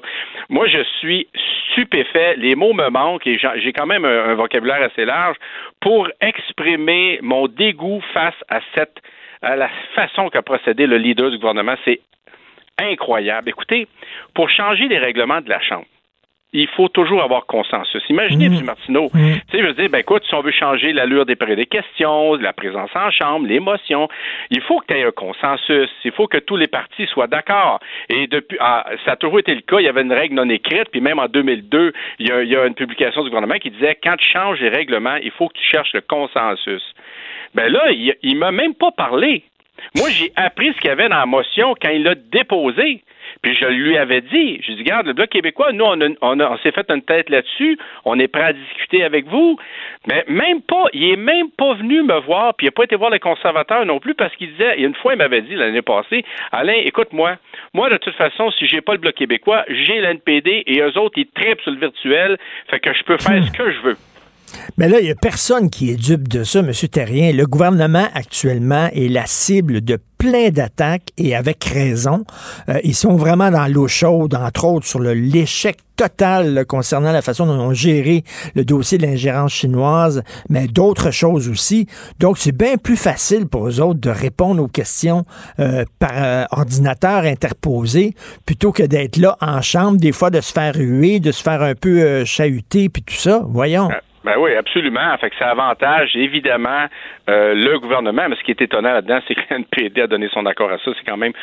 Moi, je suis stupéfait. Les mots me manquent et j'ai quand même un vocabulaire assez large pour exprimer mon dégoût face à cette à la façon qu'a procédé le leader du gouvernement. C'est incroyable. Écoutez, pour changer les règlements de la Chambre, il faut toujours avoir consensus. Imaginez, mmh. M. Martineau, mmh. tu sais, je veux dire, ben écoute, si on veut changer l'allure des périodes des questions, la présence en chambre, l'émotion, il faut que tu aies un consensus. Il faut que tous les partis soient d'accord. Et depuis, ah, ça a toujours été le cas. Il y avait une règle non écrite, puis même en 2002, il y a, il y a une publication du gouvernement qui disait quand tu changes les règlements, il faut que tu cherches le consensus. Ben là, il, il m'a même pas parlé. Moi, j'ai appris ce qu'il y avait dans la motion quand il l'a déposé. Puis je lui avais dit, je dis, regarde, le Bloc québécois, nous, on, on, s'est fait une tête là-dessus, on est prêt à discuter avec vous, mais même pas, il est même pas venu me voir, puis il n'a pas été voir les conservateurs non plus, parce qu'il disait, une fois, il m'avait dit l'année passée, Alain, écoute-moi, moi, de toute façon, si j'ai pas le Bloc québécois, j'ai l'NPD et eux autres, ils tripent sur le virtuel, fait que je peux faire [laughs] ce que je veux. Mais là, il n'y a personne qui est dupe de ça, M. Terrien. Le gouvernement actuellement est la cible de plein d'attaques et avec raison. Euh, ils sont vraiment dans l'eau chaude, entre autres, sur l'échec total concernant la façon dont on géré le dossier de l'ingérence chinoise, mais d'autres choses aussi. Donc, c'est bien plus facile pour eux autres de répondre aux questions euh, par euh, ordinateur interposé plutôt que d'être là en chambre, des fois de se faire ruer, de se faire un peu chahuter, puis tout ça. Voyons. Ben oui, absolument. Fait que ça avantage évidemment euh, le gouvernement. Mais ce qui est étonnant là-dedans, c'est que [laughs] l'NPD a donné son accord à ça. C'est quand même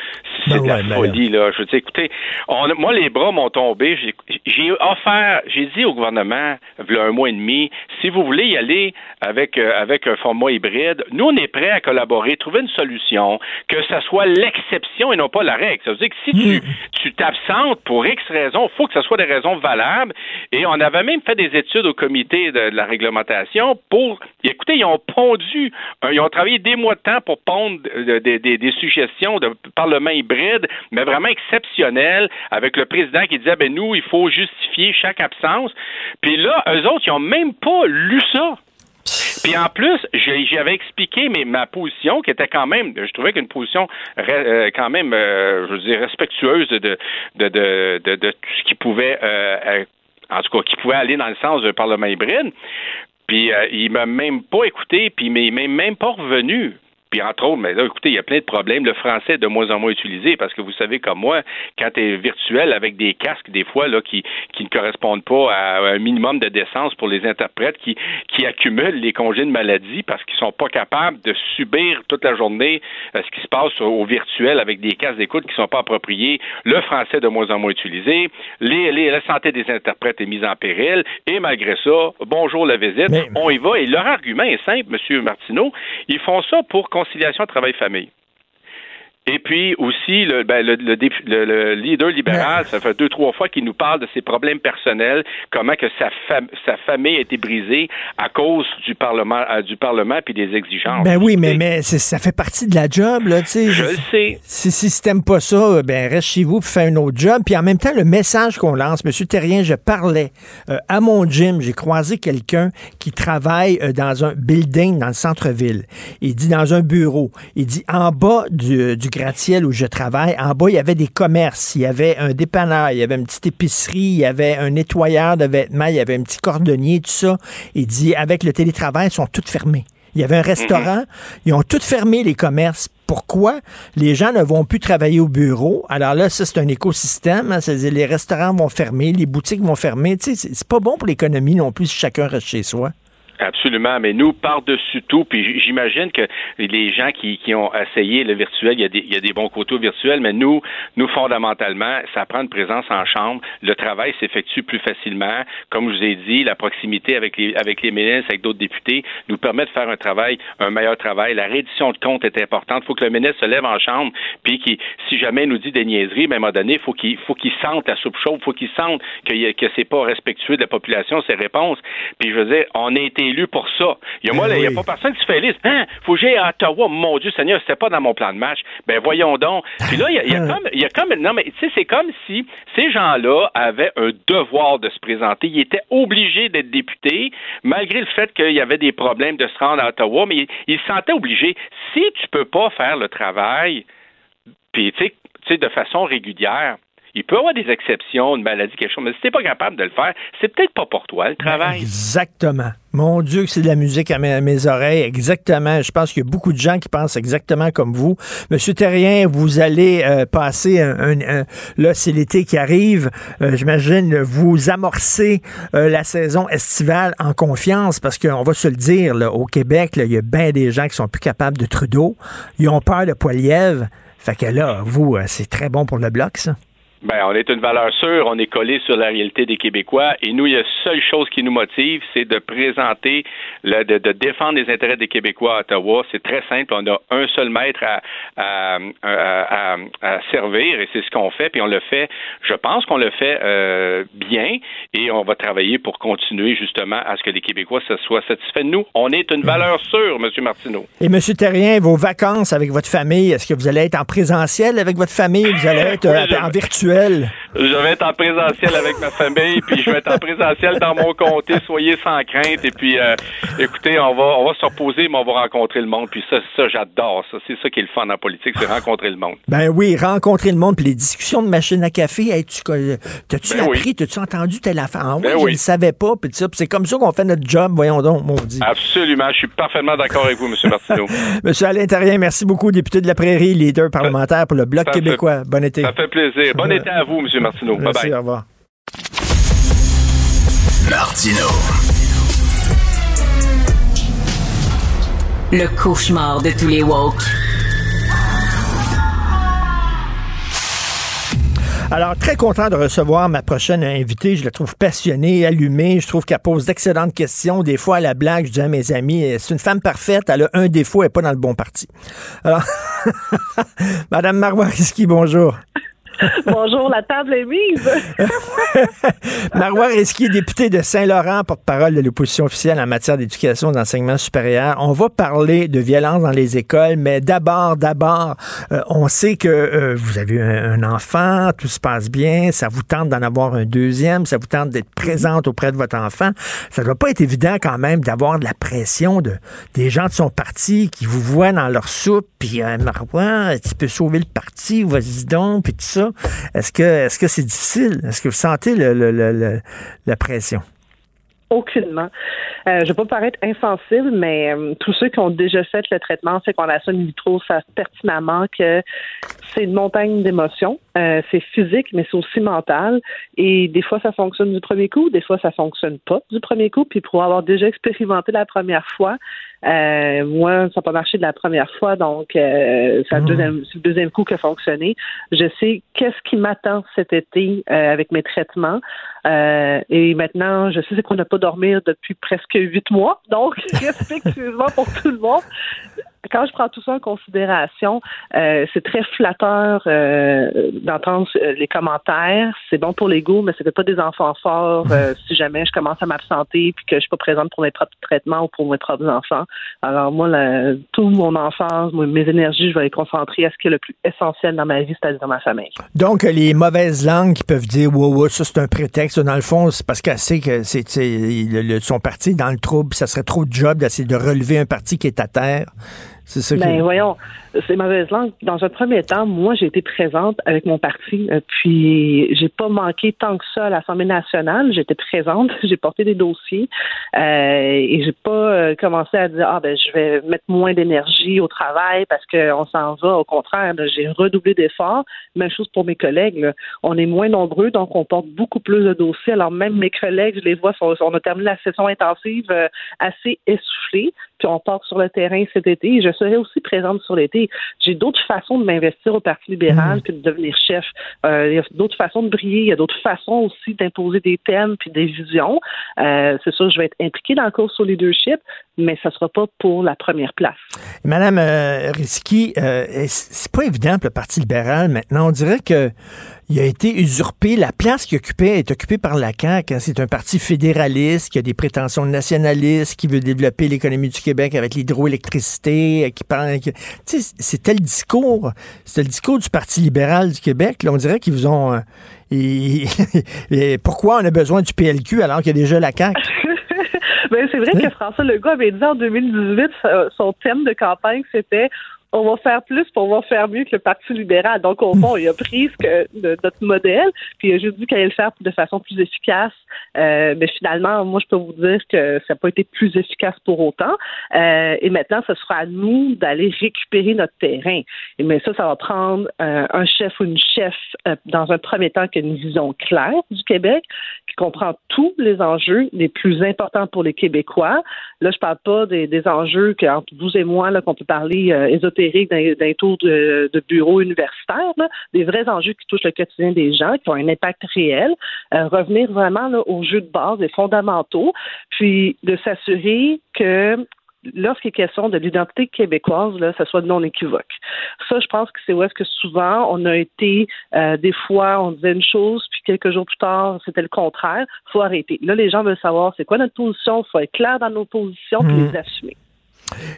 c'est ben de la ben folie là. Je veux dire, écoutez, on, moi les bras m'ont tombé. J'ai offert, j'ai dit au gouvernement, il y a un mois et demi, si vous voulez y aller avec euh, avec un format hybride, nous on est prêts à collaborer, trouver une solution, que ça soit l'exception et non pas la règle. Ça veut dire que si tu hmm. tu t'absentes pour X raisons, il faut que ce soit des raisons valables. Et on avait même fait des études au comité de de la réglementation pour. Écoutez, ils ont pondu, euh, ils ont travaillé des mois de temps pour pondre des, suggestions de parlement hybride, mais vraiment exceptionnelles, avec le président qui disait ben nous, il faut justifier chaque absence. Puis là, eux autres, ils ont même pas lu ça. Puis en plus, j'avais expliqué mais ma position qui était quand même, je trouvais qu'une position euh, quand même, euh, je veux dire, respectueuse de, de, de, de, de tout ce qui pouvait en tout cas, qui pouvait aller dans le sens d'un Parlement hybride. Puis euh, il m'a même pas écouté, puis il m'est même pas revenu. Puis entre autres, mais là, écoutez, il y a plein de problèmes. Le français est de moins en moins utilisé parce que vous savez comme moi, quand tu es virtuel avec des casques, des fois, là, qui, qui ne correspondent pas à un minimum de décence pour les interprètes qui, qui accumulent les congés de maladie parce qu'ils sont pas capables de subir toute la journée euh, ce qui se passe au virtuel avec des casques d'écoute qui sont pas appropriés. Le français est de moins en moins utilisé. Les, les, la santé des interprètes est mise en péril. Et malgré ça, bonjour la visite, on y va. Et leur argument est simple, M. Martineau. Ils font ça pour conciliation travail-famille. Et puis aussi, le, ben, le, le, leader libéral, ça fait deux, trois fois qu'il nous parle de ses problèmes personnels, comment que sa, sa famille a été brisée à cause du Parlement euh, du Parlement puis des exigences. Ben oui, mais, mais ça fait partie de la job, là, tu sais. Je le sais. Si, si, t'aimes pas ça, ben reste chez vous puis fais un autre job. Puis en même temps, le message qu'on lance, Monsieur Terrien, je parlais euh, à mon gym, j'ai croisé quelqu'un qui travaille euh, dans un building dans le centre-ville. Il dit dans un bureau. Il dit en bas du, du gratte-ciel où je travaille, en bas, il y avait des commerces, il y avait un dépanneur, il y avait une petite épicerie, il y avait un nettoyeur de vêtements, il y avait un petit cordonnier, tout ça. Il dit, avec le télétravail, ils sont tous fermés. Il y avait un restaurant, mhm. ils ont tous fermé les commerces. Pourquoi? Les gens ne vont plus travailler au bureau. Alors là, ça, c'est un écosystème. Hein. Les restaurants vont fermer, les boutiques vont fermer. Tu sais, c'est pas bon pour l'économie non plus si chacun reste chez soi. Absolument, mais nous, par-dessus tout, puis j'imagine que les gens qui, ont essayé le virtuel, il y, a des, il bons côtés virtuels, mais nous, nous, fondamentalement, ça prend une présence en chambre. Le travail s'effectue plus facilement. Comme je vous ai dit, la proximité avec les, avec les ministres, avec d'autres députés, nous permet de faire un travail, un meilleur travail. La reddition de comptes est importante. Il faut que le ministre se lève en chambre, puis qui, si jamais il nous dit des niaiseries, mais à un moment donné, faut qu'il faut qu'il sente la soupe chaude, faut qu'il sente que, que c'est pas respectueux de la population, ses réponses. Puis je veux dire, on a été élu pour ça. Il y a, a pas personne qui se fait liste. Hein? Faut que j'aille à Ottawa. Mon Dieu Seigneur, c'était pas dans mon plan de match. Ben, voyons donc. Puis là, il y a, [laughs] comme, il y a comme, non, mais, tu sais, c'est comme si ces gens-là avaient un devoir de se présenter. Ils étaient obligés d'être députés, malgré le fait qu'il y avait des problèmes de se rendre à Ottawa, mais ils, ils se sentaient obligés. Si tu peux pas faire le travail, puis, tu sais, de façon régulière, il peut y avoir des exceptions, une maladie, quelque chose, mais si t'es pas capable de le faire, c'est peut-être pas pour toi le ben, travail. Exactement. Mon Dieu, que c'est de la musique à mes, oreilles. Exactement. Je pense qu'il y a beaucoup de gens qui pensent exactement comme vous. Monsieur Terrien, vous allez euh, passer un, là, c'est l'été qui arrive. Euh, j'imagine vous amorcer euh, la saison estivale en confiance parce qu'on va se le dire, là, au Québec, il y a bien des gens qui sont plus capables de Trudeau. Ils ont peur de Poiliev. Fait que là, vous, c'est très bon pour le bloc, ça. Ben, on est une valeur sûre, on est collé sur la réalité des Québécois et nous, il y a la seule chose qui nous motive, c'est de présenter, de, défendre les intérêts des Québécois à Ottawa. C'est très simple, on a un seul maître à servir et c'est ce qu'on fait, puis on le fait, je pense qu'on le fait euh, bien et on va travailler pour continuer justement à ce que les Québécois se soient satisfaits de nous. On est une valeur sûre, M. Martineau. Et M. Terrien, vos vacances avec votre famille, est-ce que vous allez être en présentiel avec votre famille? Vous allez être euh, en virtuel? Je vais être en présentiel avec ma famille, puis je vais être en présentiel dans mon comté. Soyez sans crainte. Et puis, euh, écoutez, on va, on va se reposer, mais on va rencontrer le monde. Puis ça, ça j'adore ça. C'est ça qui est le fun en politique, c'est rencontrer le monde. Ben oui, rencontrer le monde. Puis les discussions de machine à café, tu, t'as-tu ben appris, t'as-tu entendu telle affaire? Ah, ben oui, je ne savais pas. Puis c'est comme ça qu'on fait notre job, voyons donc, maudit. Absolument. Je suis parfaitement d'accord avec vous, M. Martineau. [laughs] M. Alain Terrien, merci beaucoup, député de la Prairie, leader parlementaire pour le Bloc québécois. bon été. Ça fait plaisir. Bon été à vous, M. Martineau. Bye bye. Au revoir. Martineau. Le cauchemar de tous les woke. Alors, très content de recevoir ma prochaine invitée. Je la trouve passionnée, allumée. Je trouve qu'elle pose d'excellentes questions. Des fois, à la blague, je dis à mes amis, c'est une femme parfaite. Elle a un défaut, elle n'est pas dans le bon parti. Alors, [laughs] Madame Marois bonjour. [laughs] Bonjour, la table est mise. [laughs] Marois Risky, député de Saint-Laurent, porte-parole de l'opposition officielle en matière d'éducation et d'enseignement supérieur. On va parler de violence dans les écoles, mais d'abord, d'abord, euh, on sait que euh, vous avez un, enfant, tout se passe bien, ça vous tente d'en avoir un deuxième, ça vous tente d'être présente auprès de votre enfant. Ça ne doit pas être évident quand même d'avoir de la pression de des gens de son parti qui vous voient dans leur soupe, puis euh, Marois, tu peux sauver le parti, vas-y donc, puis tout ça. Est-ce que est-ce que c'est difficile? Est-ce que vous sentez la pression? Aucunement. Euh, je ne vais pas paraître insensible, mais euh, tous ceux qui ont déjà fait le traitement fécondation in vitro savent pertinemment que c'est une montagne d'émotions. Euh, c'est physique, mais c'est aussi mental. Et des fois, ça fonctionne du premier coup, des fois, ça fonctionne pas du premier coup. Puis pour avoir déjà expérimenté la première fois, euh, moi, ça n'a pas marché de la première fois, donc euh, c'est le, deuxième, le deuxième coup qui a fonctionné. Je sais qu'est-ce qui m'attend cet été euh, avec mes traitements. Euh, et maintenant, je sais qu'on n'a pas dormir depuis presque huit mois, donc [laughs] respectueusement pour tout le monde quand je prends tout ça en considération, euh, c'est très flatteur euh, d'entendre les commentaires. C'est bon pour l'ego, mais c'était pas des enfants forts [laughs] si jamais je commence à m'absenter puis que je suis pas présente pour mes propres traitements ou pour mes propres enfants. Alors moi, la, toute mon enfance, mes énergies, je vais les concentrer à ce qui est le plus essentiel dans ma vie, c'est-à-dire dans ma famille. Donc les mauvaises langues qui peuvent dire wow, wow ça c'est un prétexte. Dans le fond, c'est parce qu'elle sait que c'est son parti dans le trouble, ça serait trop de job d'essayer de relever un parti qui est à terre. C'est ça ben, voyons, c'est mauvaise langue. Dans un premier temps, moi, j'ai été présente avec mon parti, euh, puis j'ai pas manqué tant que ça à l'Assemblée nationale. J'étais présente, [laughs] j'ai porté des dossiers euh, et j'ai pas euh, commencé à dire ah ben je vais mettre moins d'énergie au travail parce qu'on s'en va. Au contraire, j'ai redoublé d'efforts. Même chose pour mes collègues. On est moins nombreux, donc on porte beaucoup plus de dossiers. Alors même mes collègues, je les vois, on a terminé la session intensive assez essoufflée puis on part sur le terrain cet été. Je serai aussi présente sur l'été. J'ai d'autres façons de m'investir au Parti libéral mmh. que de devenir chef. Euh, il y a d'autres façons de briller. Il y a d'autres façons aussi d'imposer des thèmes puis des visions. Euh, c'est sûr, je vais être impliquée dans le cours sur leadership, mais ça sera pas pour la première place. Madame euh, Risky, euh, c'est pas évident pour le Parti libéral maintenant? On dirait que il a été usurpé. La place qu'il occupait est occupée par la CAQ. C'est un parti fédéraliste qui a des prétentions nationalistes, qui veut développer l'économie du Québec avec l'hydroélectricité, euh, qui parle. c'était le discours. C'était le discours du Parti libéral du Québec. Là, on dirait qu'ils vous ont. Euh, [laughs] pourquoi on a besoin du PLQ alors qu'il y a déjà la CAQ? [laughs] ben, c'est vrai que François Legault avait dit en 2018, son thème de campagne, c'était on va faire plus pour on va faire mieux que le Parti libéral. Donc, au fond, il a pris ce que, notre modèle, puis il a juste dit qu'il allait le faire de façon plus efficace. Euh, mais finalement, moi, je peux vous dire que ça n'a pas été plus efficace pour autant. Euh, et maintenant, ce sera à nous d'aller récupérer notre terrain. Et mais ça, ça va prendre euh, un chef ou une chef dans un premier temps qui a une vision claire du Québec, comprend tous les enjeux les plus importants pour les Québécois. Là, je parle pas des, enjeux que, entre vous et moi, là, qu'on peut parler euh, ésotérique d'un tour de, bureau universitaire, des vrais enjeux qui touchent le quotidien des gens, qui ont un impact réel. Euh, revenir vraiment là, aux jeux de base et fondamentaux, puis de s'assurer que lorsqu'il est question de l'identité québécoise, là, ça soit non équivoque. Ça, je pense que c'est où est-ce que souvent on a été, euh, des fois, on disait une chose, puis quelques jours plus tard, c'était le contraire. faut arrêter. Là, les gens veulent savoir c'est quoi notre position, il faut être clair dans nos positions, puis mmh. les assumer.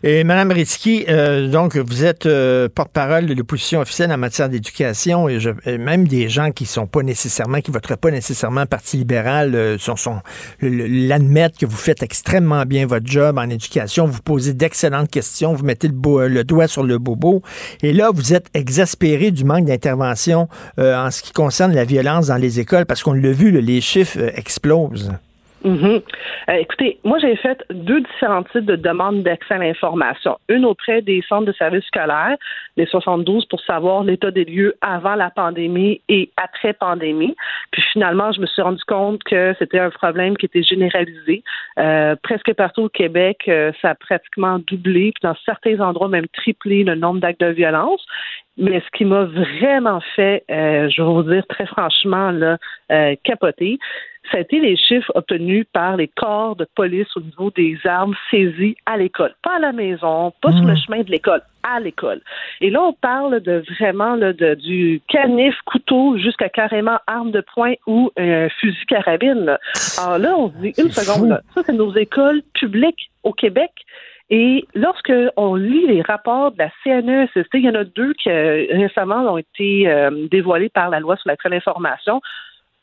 Et Mme Ritsky, euh, donc vous êtes euh, porte-parole de l'opposition officielle en matière d'éducation et, même des gens qui sont pas nécessairement, qui voteraient pas nécessairement Parti libéral, euh, sont, sont l'admettent que vous faites extrêmement bien votre job en éducation, vous posez d'excellentes questions, vous mettez le, le, doigt sur le bobo. Et là, vous êtes exaspéré du manque d'intervention en ce qui concerne la violence dans les écoles parce qu'on l'a vu, les chiffres explosent. Mhm. Euh, écoutez, moi j'ai fait deux différents types de demandes d'accès à l'information. Une auprès des centres de services scolaires, les 72 pour savoir l'état des lieux avant la pandémie et après pandémie. Puis finalement, je me suis rendu compte que c'était un problème qui était généralisé. Euh, presque partout au Québec, euh, ça a pratiquement doublé, puis dans certains endroits même triplé le nombre d'actes de violence. Mais ce qui m'a vraiment fait, je vais vous dire très franchement, là, capoter, ça a été les chiffres obtenus par les corps de police au niveau des armes saisies à l'école. Pas à la maison, pas sur le hmm. chemin de l'école, à l'école. Et là, on parle de vraiment là, de, du canif, couteau, jusqu'à carrément arme de poing ou un fusil carabine. Alors là, on se dit une seconde, ça, c'est nos écoles publiques au Québec. Et lorsque on lit les rapports de la CNESST, il y en a deux qui euh, récemment ont été euh, dévoilés par la loi sur l'accès à l'information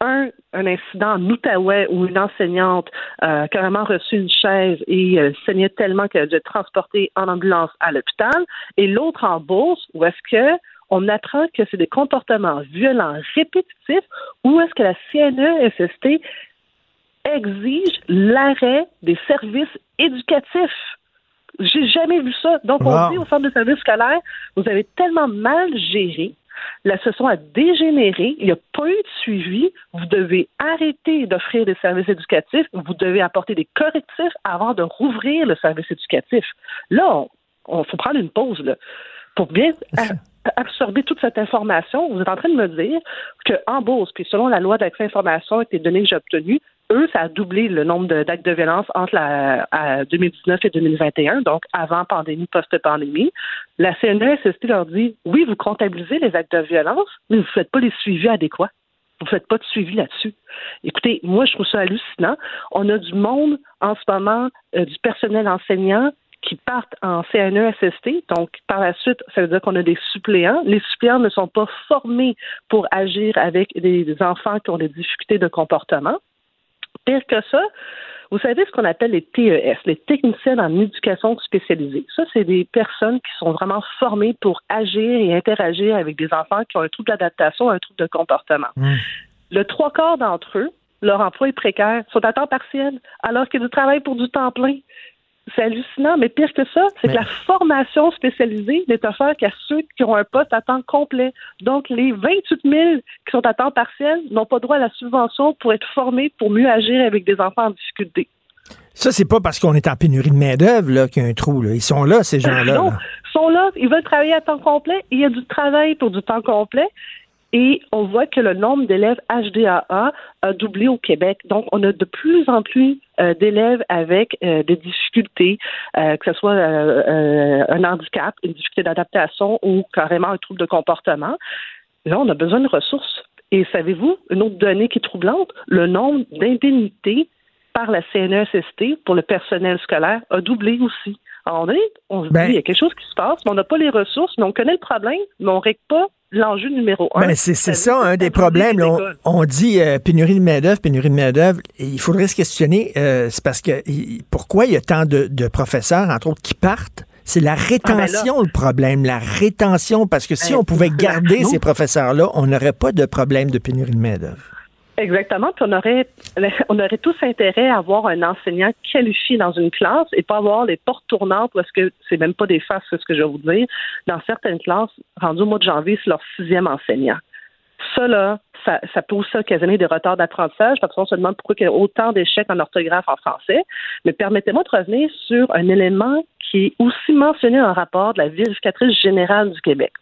un, un incident en Outaouais où une enseignante a carrément reçu une chaise et euh, saignait tellement qu'elle a dû être transportée en ambulance à l'hôpital, et l'autre en Beauce où est-ce que on apprend que c'est des comportements violents répétitifs où est-ce que la CNESST exige l'arrêt des services éducatifs? J'ai jamais vu ça. Donc, on dit au centre de services scolaires, vous avez tellement mal géré la session a dégénéré, il n'y a pas eu de suivi, vous devez arrêter d'offrir des services éducatifs, vous devez apporter des correctifs avant de rouvrir le service éducatif. Là, il faut prendre une pause là, pour bien absorber toute cette information. Vous êtes en train de me dire qu'en Beauce, puis selon la loi d'accès à l'information avec les données que j'ai obtenues, eux, ça a doublé le nombre d'actes de, violence entre la, 2019 et 2021, donc avant pandémie, post-pandémie. La CNESST leur dit oui, vous comptabilisez les actes de violence, mais vous ne faites pas les suivis adéquats. Vous ne faites pas de suivi là-dessus. Écoutez, moi, je trouve ça hallucinant. On a du monde en ce moment, euh, du personnel enseignant qui partent en CNESST. Donc, par la suite, ça veut dire qu'on a des suppléants. Les suppléants ne sont pas formés pour agir avec des enfants qui ont des difficultés de comportement. Pire que ça, vous savez ce qu'on appelle les TES, les techniciens en éducation spécialisée. Ça, c'est des personnes qui sont vraiment formées pour agir et interagir avec des enfants qui ont un trouble d'adaptation, un trouble de comportement. Hmm. Le trois quarts d'entre eux, leur emploi est précaire, sont à temps partiel, alors qu'ils travaillent pour du temps plein. C'est hallucinant, mais pire que ça, c'est que la formation spécialisée n'est offerte qu'à ceux qui ont un poste à temps complet. Donc, les 28 000 qui sont à temps partiel n'ont pas droit à la subvention pour être formés pour mieux agir avec des enfants en difficulté. Ça, c'est pas parce qu'on est en pénurie de main-d'œuvre qu'il y a un trou. Ils sont là, ces gens-là. Non, ils sont là, ils veulent travailler à temps complet. Il y a du travail pour du temps complet et on voit que le nombre d'élèves HDAA a doublé au Québec. Donc, on a de plus en plus euh, d'élèves avec euh, des difficultés, euh, que ce soit un handicap, une difficulté d'adaptation ou carrément un trouble de comportement. Là, on a besoin de ressources. Et savez-vous, une autre donnée qui est troublante, le nombre d'indemnités par la CNESST pour le personnel scolaire a doublé aussi. Alors, on, est, on se dit, ben il y a quelque chose qui se passe, mais on n'a pas les ressources, mais on connaît le problème, mais on ne règle pas l'enjeu numéro un. Ben, c'est ça, un des problèmes. on, dit euh, pénurie de main-d'œuvre, pénurie de main-d'œuvre. Il faudrait se questionner, euh, c'est parce que pourquoi il y a tant de, professeurs, entre autres, qui partent? C'est la ah, ben rétention le problème, la rétention, parce que si ben, on pouvait garder ces professeurs-là, on n'aurait pas de problème de pénurie de main-d'œuvre. Exactement. On aurait, [laughs] on aurait tous intérêt à avoir un enseignant qualifié dans une classe et pas avoir les portes tournantes parce que c'est même pas des faces, c'est ce que je vais vous dire. Dans certaines classes, rendu au mois de janvier, c'est leur sixième enseignant. Ça, là, ça, ça peut aussi occasionner des retards d'apprentissage parce qu'on se demande pourquoi il y a autant d'échecs en orthographe en français. Mais permettez-moi de revenir sur un élément qui est aussi mentionné en rapport de la vérificatrice générale du Québec.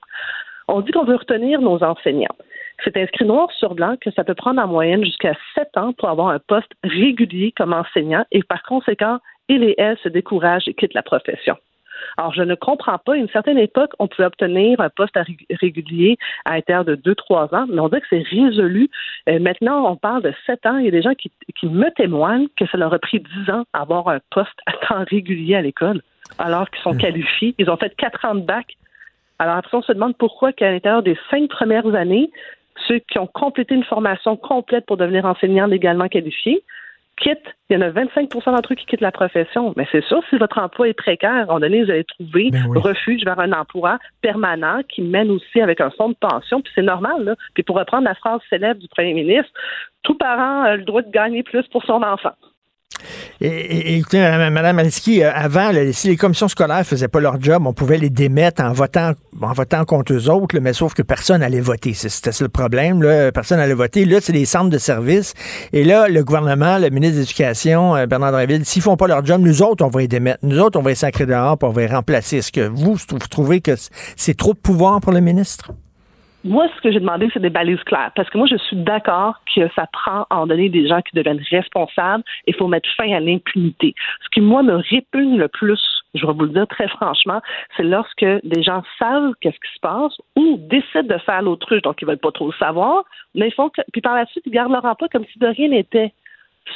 On dit qu'on veut retenir nos enseignants. C'est inscrit noir sur blanc que ça peut prendre en moyenne jusqu'à sept ans pour avoir un poste régulier comme enseignant et par conséquent, il et elle se découragent et quittent la profession. Alors, je ne comprends pas. À une certaine époque, on pouvait obtenir un poste régulier à l'intérieur de deux, trois ans, mais on dit que c'est résolu. Euh, maintenant, on parle de sept ans. Il y a des gens qui, me témoignent que ça leur a pris dix ans d'avoir un poste à temps régulier à l'école, alors qu'ils sont mmh. qualifiés. Ils ont fait quatre ans de bac. Alors après, on se demande pourquoi qu'à l'intérieur des cinq premières années, ceux qui ont complété une formation complète pour devenir enseignants légalement qualifiés quittent. Il y en a 25% d'entre eux qui quittent la profession. Mais c'est sûr, si votre emploi est précaire, à un moment donné, vous allez trouver ben refuge vers un emploi permanent qui mène aussi avec un fonds de pension. Puis c'est normal. Là. Puis pour reprendre la phrase célèbre du premier ministre, tout parent a le droit de gagner plus pour son enfant. Et, écoutez, Mme Aliski, euh, avant, si les commissions scolaires faisaient pas leur job, on pouvait les démettre en votant, contre eux autres, mais sauf que personne n'allait voter. C'était ça le problème. Personne n'allait voter. Là, c'est des centres de services. Et là, le gouvernement, le ministre de l'Éducation, euh, Bernard Draville, s'ils font pas leur job, nous autres, on va les démettre. Nous autres, on va les sacrer dehors pour on va les remplacer. Est-ce que vous trouvez que c'est trop de pouvoir pour le ministre? Moi, ce que j'ai demandé, c'est des balises claires. Parce que moi, je suis d'accord que ça prend à en donner des gens qui deviennent responsables et il faut mettre fin à l'impunité. Ce qui, moi, me répugne le plus, je vais vous le dire très franchement, c'est lorsque des gens savent qu'est-ce qui se passe ou décident de faire l'autruche, donc ils veulent pas trop le savoir, mais ils font que, puis par la suite, ils gardent leur emploi comme si de rien n'était.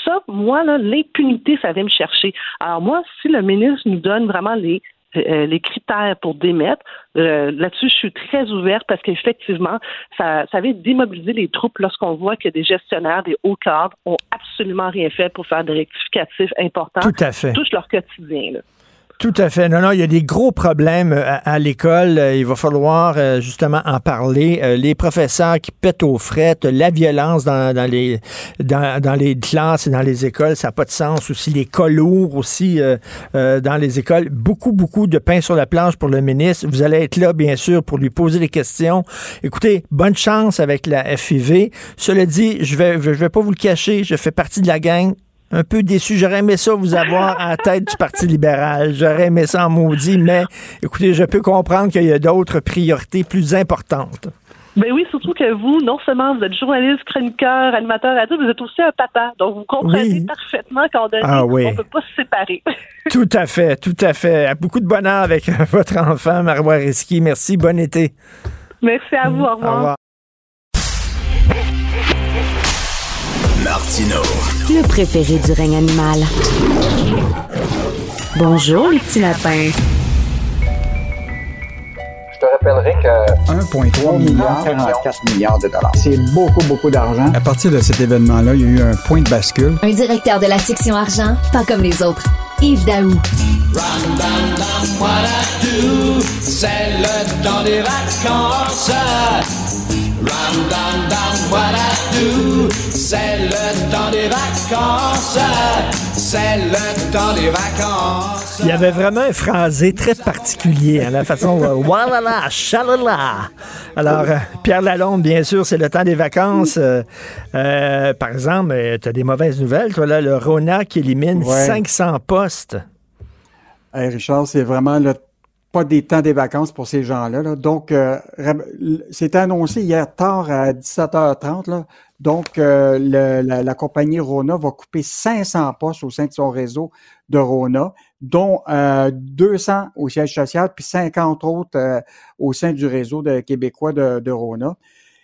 Ça, moi, l'impunité, ça vient me chercher. Alors moi, si le ministre nous donne vraiment les les critères pour démettre. Euh, là-dessus, je suis très ouverte parce qu'effectivement, ça, ça vient d'immobiliser les troupes lorsqu'on voit que des gestionnaires, des hauts cadres ont absolument rien fait pour faire des rectificatifs importants. Tout à fait. Touche leur quotidien. Là. Tout à fait. Non, non, il y a des gros problèmes euh, à, l'école. Euh, il va falloir euh, justement en parler. Les professeurs qui pètent aux frettes, la violence dans, les, dans, les classes et dans les écoles, ça n'a pas de sens. Aussi les cas lourds aussi dans les écoles. Beaucoup, beaucoup de pain sur la planche pour le ministre. Vous allez être là, bien sûr, pour lui poser des questions. Écoutez, bonne chance avec la FIV. Cela dit, je vais, je vais pas vous le cacher, je fais partie de la gang un peu déçu. J'aurais aimé ça vous avoir à la tête du Parti libéral. J'aurais aimé ça en maudit, mais écoutez, je peux comprendre qu'il y a d'autres priorités plus importantes. Ben oui, surtout que vous, non seulement vous êtes journaliste, chroniqueur, animateur radio, vous êtes aussi un papa. Donc vous comprenez parfaitement qu'en ah on ne peut pas se séparer. [laughs] tout à fait, tout à fait. Beaucoup de bonheur avec [laughs] votre enfant, Marois Risky. Merci, bon été. Merci à vous, au revoir. Au revoir. Le préféré du règne animal. Bonjour, les petits lapins. Je te rappellerai que 1,3 milliard, 44 milliards de dollars. C'est beaucoup, beaucoup d'argent. À partir de cet événement-là, il y a eu un point de bascule. Un directeur de la section argent, pas comme les autres. Yves Daou. C'est le temps des vacances. C'est le temps des vacances. C'est le temps des vacances. Il y avait vraiment un phrasé très particulier, hein, la façon [laughs] Walala, chalala. Alors, euh, Pierre Lalonde, bien sûr, c'est le temps des vacances. Euh, euh, par exemple, tu as des mauvaises nouvelles. Toi, là, le Rona qui élimine 500 postes. Richard, c'est vraiment le pas des temps des vacances pour ces gens-là. Donc, euh, c'était annoncé hier tard à 17h30. Là. Donc, euh, la, compagnie Rona va couper 500 postes au sein de son réseau de Rona, dont 200 euh, au siège social, puis 50 autres au sein du réseau de québécois de, Rona.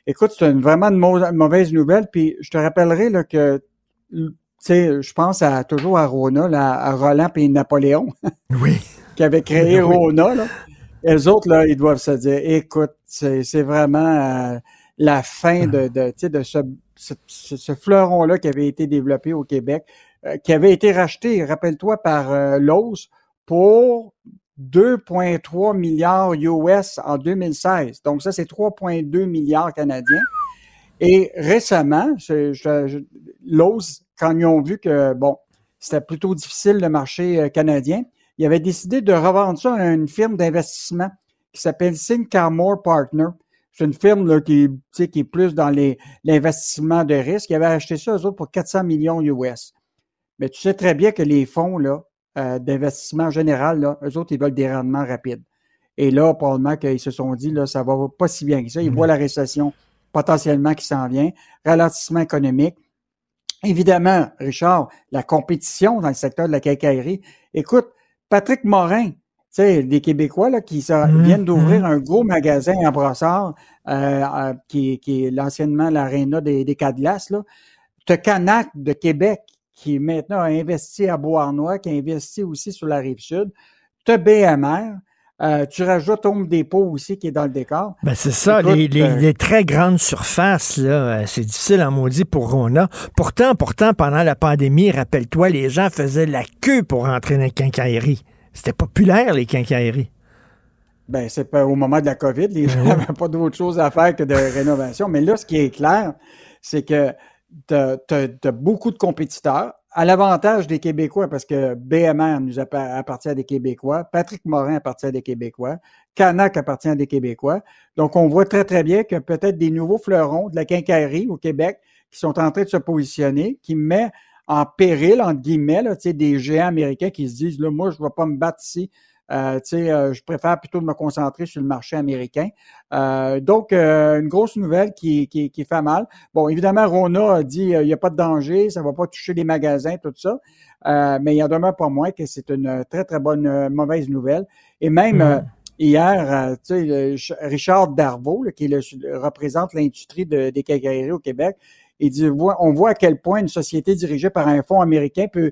Écoute, c'est vraiment une, mauvaise nouvelle. Puis, je te rappellerai là, que tu sais, je pense à, toujours à Rona, à Roland et Napoléon. Oui qui avait créé Rona. Là. Les autres, là, ils doivent se dire, écoute, c'est vraiment euh, la fin de, de, de ce, ce, fleuron-là qui avait été développé au Québec, euh, qui avait été racheté, rappelle-toi, par euh, Lowe's pour 2,3 milliards US en 2016. Donc ça, c'est 3,2 milliards canadiens. Et récemment, je, je, Lowe's, quand ils ont vu que, bon, c'était plutôt difficile le marché canadien, il avait décidé de revendre ça à une firme d'investissement qui s'appelle Syncamore Partner. c'est une firme qui, qui est plus dans l'investissement de risque. Ils avaient acheté ça, eux autres, pour 400 millions US. Mais tu sais très bien que les fonds euh, d'investissement en général, eux autres, ils veulent des rendements rapides. Et là, probablement qu'ils se sont dit, là, ça va pas si bien que ça. Ils voient la récession potentiellement qui s'en vient, ralentissement économique. Évidemment, Richard, la compétition dans le secteur de la quincaillerie. Écoute, Patrick Morin, tu sais, des Québécois là, qui ça- Mhm, viennent d'ouvrir mhm. un gros magasin à Brossard, euh, euh, qui, qui est l'anciennement l'aréna des, des Cadlas. Là. T'as Canac de Québec qui maintenant a investi à Beauharnois, qui a investi aussi sur la rive sud. Tu as BMR. Euh, tu rajoutes Home Depot aussi qui est dans le décor. Ben c'est ça, Écoute, les, les- euh, les très grandes surfaces, là, euh, c'est difficile en maudit pour Rona. Pourtant, pourtant, pendant la pandémie, rappelle-toi, les gens faisaient la queue pour rentrer dans les quincailleries. C'était populaire, les quincailleries. Ben, c'est pas au moment de la COVID, les gens n'avaient pas d'autre chose à faire que de rénovation. Mais là, ce qui est clair, c'est que tu as, beaucoup de compétiteurs. À l'avantage des Québécois, parce que BMR nous appa- appartient à des Québécois, Patrick Morin appartient à des Québécois, Canac appartient à des Québécois. Donc, on voit très, très bien que peut-être des nouveaux fleurons de la quincaillerie au Québec qui sont en train de se positionner, qui met en péril, entre guillemets, là, des géants américains qui se disent, là, moi, je ne vais pas me battre ici euh, tu sais, euh, je préfère plutôt me concentrer sur le marché américain. Euh, donc, euh, une grosse nouvelle qui, qui, qui fait mal. Bon, évidemment, Rona a dit euh, il n'y a pas de danger, ça ne va pas toucher les magasins, tout ça. Euh, mais il en demeure pas moins que c'est une très, très bonne mauvaise nouvelle. Et même euh, hier, tu sais, le Ch- Richard Darvaux, là, qui le- représente l'industrie de- des quincailleries au Québec, il dit on voit à quel point une société dirigée par un fonds américain peut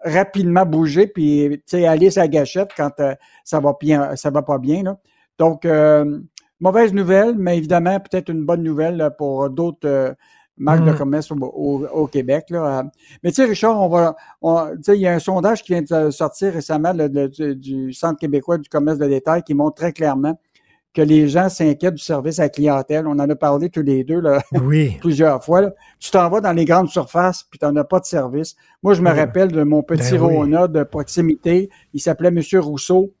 rapidement bouger puis tu sais, aller sa gâchette quand euh, ça va bien ça va pas bien là. donc euh, mauvaise nouvelle mais évidemment peut-être une bonne nouvelle là, pour d'autres euh, marques de Mm. commerce au, au- au Québec là. Euh, mais tu sais Richard on va on- tu sais il y a un sondage qui vient de sortir récemment là, de- du, du Centre québécois du commerce de détail qui montre très clairement que les gens s'inquiètent du service à la clientèle. On en a parlé tous les deux là, Oui. [laughs] plusieurs fois. là. Tu t'en vas dans les grandes surfaces puis tu n'en as pas de service. Moi, je me Oui. rappelle de mon petit Ben oui. Rona de proximité. Il s'appelait Monsieur Rousseau.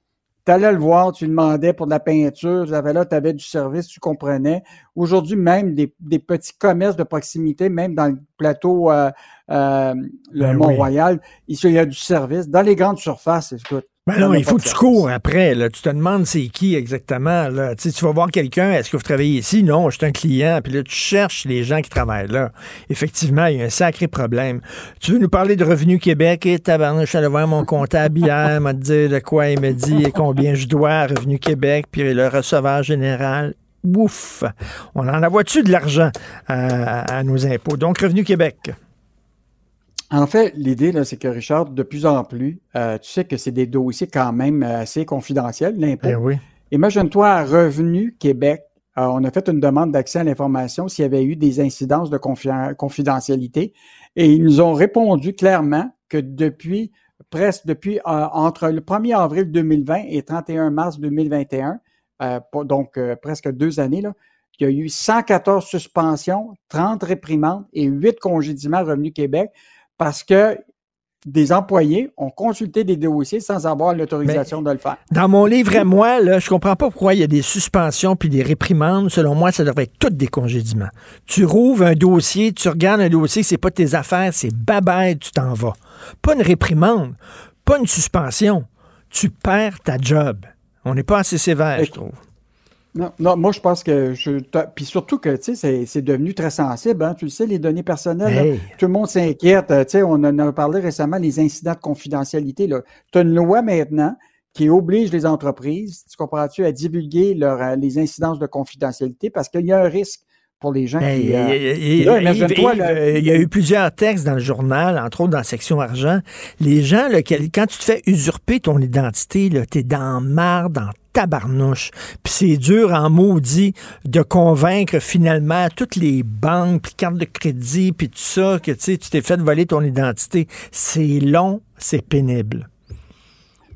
Tu allais le voir, tu lui demandais pour de la peinture, tu avais là, tu avais du service, tu comprenais. Aujourd'hui, même des, des petits commerces de proximité, même dans le plateau euh, euh, le Ben. Mont-Royal, il il y a du service. Dans les grandes surfaces, écoute. Ben on non, il faut que tu cours après. Là. Tu te demandes c'est qui exactement. Là. Tu, sais, tu vas voir quelqu'un, est-ce que vous travaillez ici? Non, je suis un client. Puis là, tu cherches les gens qui travaillent là. Effectivement, il y a un sacré problème. Tu veux nous parler de Revenu Québec? Et tabarnouche, je suis allé voir mon comptable hier, m'a dit de quoi il me dit et combien je dois à Revenu Québec, puis le receveur général. Ouf! On en envoie-tu de l'argent à, à nos impôts? Donc, Revenu Québec. En fait, l'idée, c'est que Richard, de plus en plus, euh, tu sais que c'est des dossiers quand même euh, assez confidentiels, l'impôt. Ben oui. Imagine-toi à Revenu Québec, euh, on a fait une demande d'accès à l'information s'il y avait eu des incidences de confi- confidentialité et ils nous ont répondu clairement que depuis presque depuis euh, entre le 1er avril 2020 et 31 mars 2021, euh, pas- donc presque deux années, là, il y a eu 114 suspensions, 30 réprimandes et 8 congédiements à Revenu Québec parce que des employés ont consulté des dossiers sans avoir l'autorisation de le faire. Dans mon livre à moi, là, je comprends pas pourquoi il y a des suspensions puis des réprimandes. Selon moi, ça devrait être toutes des congédiements. Tu rouvres un dossier, tu regardes un dossier, c'est pas tes affaires, c'est babette, tu t'en vas. Pas une réprimande, pas une suspension. Tu perds ta job. On n'est pas assez sévère, je trouve. Non, non, moi je pense que je. Puis surtout que tu sais, c'est- devenu très sensible. Hein? Tu le sais, les données personnelles, là, tout le monde s'inquiète. Euh, Tu sais, on en a parlé récemment, les incidents de confidentialité. Tu as une loi maintenant qui oblige les entreprises, tu comprends-tu, à divulguer leur, euh, les incidences de confidentialité parce qu'il y a un risque pour les gens Hey, qui. euh, là, Yves, il y a eu plusieurs textes dans le journal, entre autres dans la section argent. Les gens, là, quand tu te fais usurper ton identité, tu es dans marre, dans tabarnouche. Puis c'est dur en maudit de convaincre finalement toutes les banques, puis cartes de crédit, puis tout ça, que tu t'es fait voler ton identité. C'est long, c'est pénible.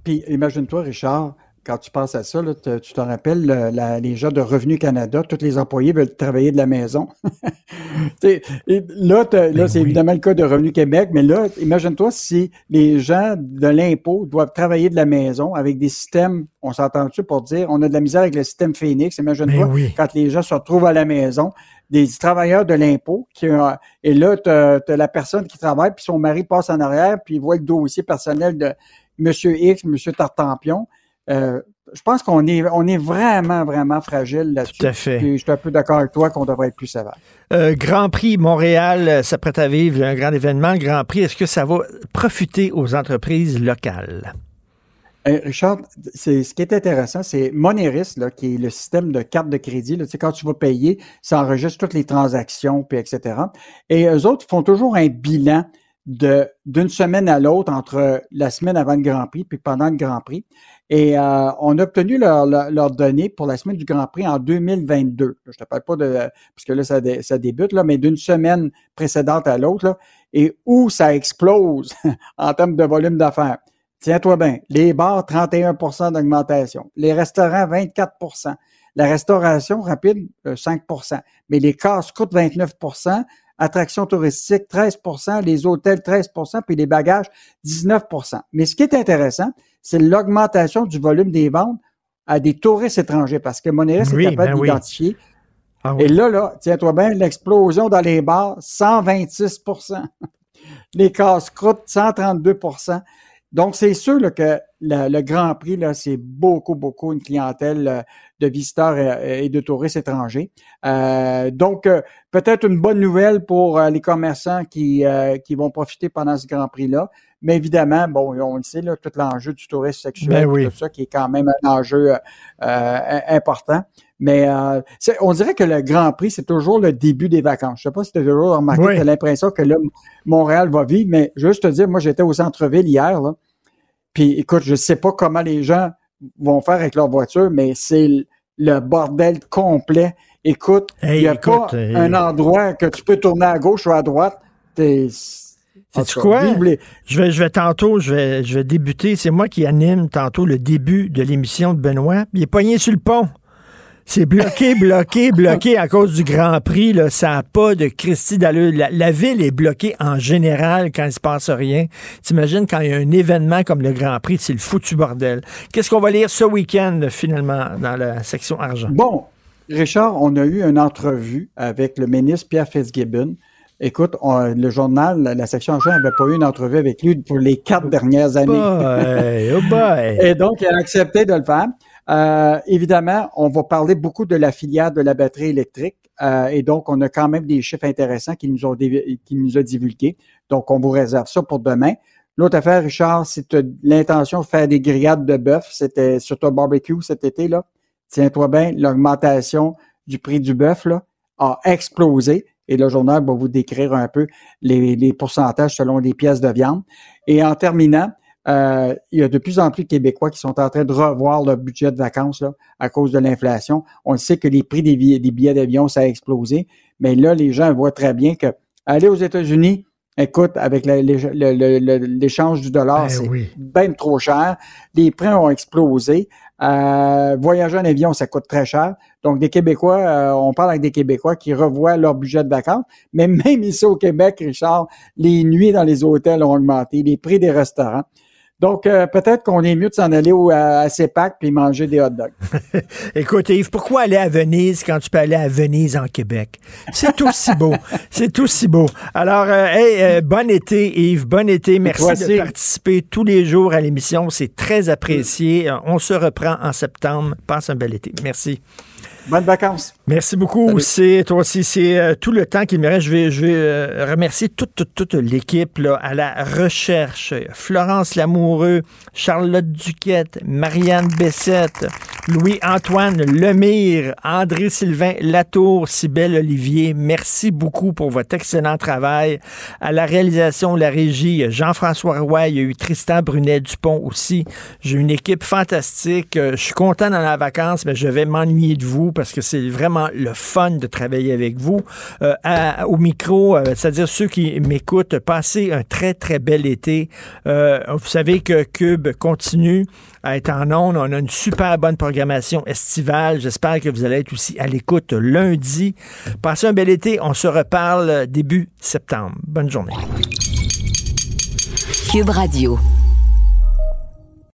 Puis imagine-toi, Richard, quand tu penses à ça, là, te- tu te rappelles le- la- les gens de Revenu Canada, tous les employés veulent travailler de la maison. [laughs] Et là, là c'est évidemment le cas de Revenu Québec, mais là, imagine-toi si les gens de l'impôt doivent travailler de la maison avec des systèmes, on s'entend-tu pour dire, on a de la misère avec le système Phoenix, imagine-toi Ben oui. quand les gens se retrouvent à la maison, des travailleurs de l'impôt, qui et là, tu as, la personne qui travaille, puis son mari passe en arrière, puis il voit le dossier personnel de Monsieur X, Monsieur Tartampion. Euh, je pense qu'on est, on est vraiment, vraiment fragile là-dessus. Tout à fait. Puis je suis un peu d'accord avec toi qu'on devrait être plus sévère. Euh, Grand Prix Montréal euh, s'apprête à vivre un grand événement. Grand Prix, est-ce que ça va profiter aux entreprises locales? Euh, Richard, c'est, ce qui est intéressant, c'est Moneris, là, qui est le système de carte de crédit. Là, tu sais, quand tu vas payer, ça enregistre toutes les transactions, puis etc. Et eux autres font toujours un bilan de, d'une semaine à l'autre entre la semaine avant le Grand Prix puis pendant le Grand Prix. Et euh, on a obtenu leurs leur, leur données pour la semaine du Grand Prix en 2022. Je te parle pas de, puisque là, ça, ça débute, là, mais d'une semaine précédente à l'autre, et où ça explose [laughs] en termes de volume d'affaires. Tiens-toi bien, les bars, 31% d'augmentation. Les restaurants, 24% La restauration rapide, euh, 5% Mais les casse coûtent 29 Attractions touristiques, 13% Les hôtels, 13% Puis les bagages, 19% Mais ce qui est intéressant, c'est l'augmentation du volume des ventes à des touristes étrangers parce que Moneris Oui, est capable ben oui. d'identifier. Ah oui. Et là, là, tiens-toi bien, l'explosion dans les bars, 126% [laughs] Les casse-croûtes, 132 Donc, c'est sûr là, que le, le Grand Prix, là, c'est beaucoup, beaucoup une clientèle euh, de visiteurs et, et de touristes étrangers. Euh, donc, euh, peut-être une bonne nouvelle pour euh, les commerçants qui, euh, qui vont profiter pendant ce Grand Prix-là. Mais évidemment, bon, on le sait, là, tout l'enjeu du tourisme sexuel, Ben oui. tout ça, qui est quand même un enjeu euh, euh, important. Mais euh, c'est- on dirait que le Grand Prix, c'est toujours le début des vacances. Je sais pas si tu as toujours remarqué, Oui. tu as l'impression que là, Montréal va vivre, mais juste te dire, moi, j'étais au centre-ville hier, là, puis écoute, je sais pas comment les gens vont faire avec leur voiture, mais c'est le bordel complet. Écoute, il Hey, n'y a écoute, pas hey. un endroit que tu peux tourner à gauche ou à droite. T'es- cas, quoi? les- Je vais, je vais tantôt, je vais, je vais débuter. C'est moi qui anime tantôt le début de l'émission de Benoît. Il est pogné sur le pont. C'est bloqué, bloqué, bloqué à cause du Grand Prix. Là. Ça n'a pas de Christie d'allure. La, la ville est bloquée en général quand il se passe rien. T'imagines quand il y a un événement comme le Grand Prix, c'est le foutu bordel. Qu'est-ce qu'on va lire ce week-end, finalement, dans la section argent? Bon, Richard, on a eu une entrevue avec le ministre Pierre Fitzgibbon. Écoute, on- le journal, la, section argent n'avait pas eu une entrevue avec lui pour les quatre dernières années. Boy, oh boy. [laughs] Et donc, il a accepté de le faire. Euh, évidemment, on va parler beaucoup de la filière de la batterie électrique. Euh, et donc, on a quand même des chiffres intéressants qui nous ont qui nous a divulgués. Donc, on vous réserve ça pour demain. L'autre affaire, Richard, si tu l'intention de faire des grillades de bœuf, c'était sur ton barbecue cet été, là. Tiens-toi bien, l'augmentation du prix du bœuf, a explosé. Et le journal va vous décrire un peu les, les pourcentages selon les pièces de viande. Et en terminant, euh, il y a de plus en plus de Québécois qui sont en train de revoir leur budget de vacances là, à cause de l'inflation. On le sait que les prix des billets, des billets d'avion, ça a explosé, mais là, les gens voient très bien que aller aux États-Unis, écoute, avec l'échange du dollar, Ben c'est oui. bien trop cher. Les prix ont explosé. Euh, voyager en avion, ça coûte très cher. Donc, des Québécois, euh, on parle avec des Québécois qui revoient leur budget de vacances. Mais même ici au Québec, Richard, les nuits dans les hôtels ont augmenté, les prix des restaurants. Donc, euh, peut-être qu'on est mieux de s'en aller au, à, à CEPAC puis manger des hot dogs. [laughs] Écoute, Yves, pourquoi aller à Venise quand tu peux aller à Venise en Québec? C'est aussi beau. [laughs] C'est aussi beau. Alors, euh, hey, euh, bon été, Yves. Bon été. Merci Toi de aussi. participer tous les jours à l'émission. C'est très apprécié. Euh, On se reprend en septembre. Passe un bel été. Merci. Bonnes vacances. Merci beaucoup. C'est toi aussi, c'est euh, tout le temps qu'il me reste. Je vais, je vais euh, remercier toute, toute, toute l'équipe là, à la recherche. Florence Lamoureux, Charlotte Duquette, Marianne Bessette, Louis-Antoine Lemire, André-Sylvain Latour, Cybelle Olivier, merci beaucoup pour votre excellent travail. À la réalisation, la régie, Jean-François Roy, il y a eu Tristan Brunet-Dupont aussi. J'ai une équipe fantastique. Euh, Je suis content dans la vacances, mais je vais m'ennuyer de vous parce que c'est vraiment le fun de travailler avec vous. Euh, au micro, euh, c'est-à-dire ceux qui m'écoutent, passez un très, très bel été. Euh, vous savez que Cube continue à être en ondes. On a une super bonne programmation estivale. J'espère que vous allez être aussi à l'écoute lundi. Passez un bel été. On se reparle début septembre. Bonne journée. Cube Radio.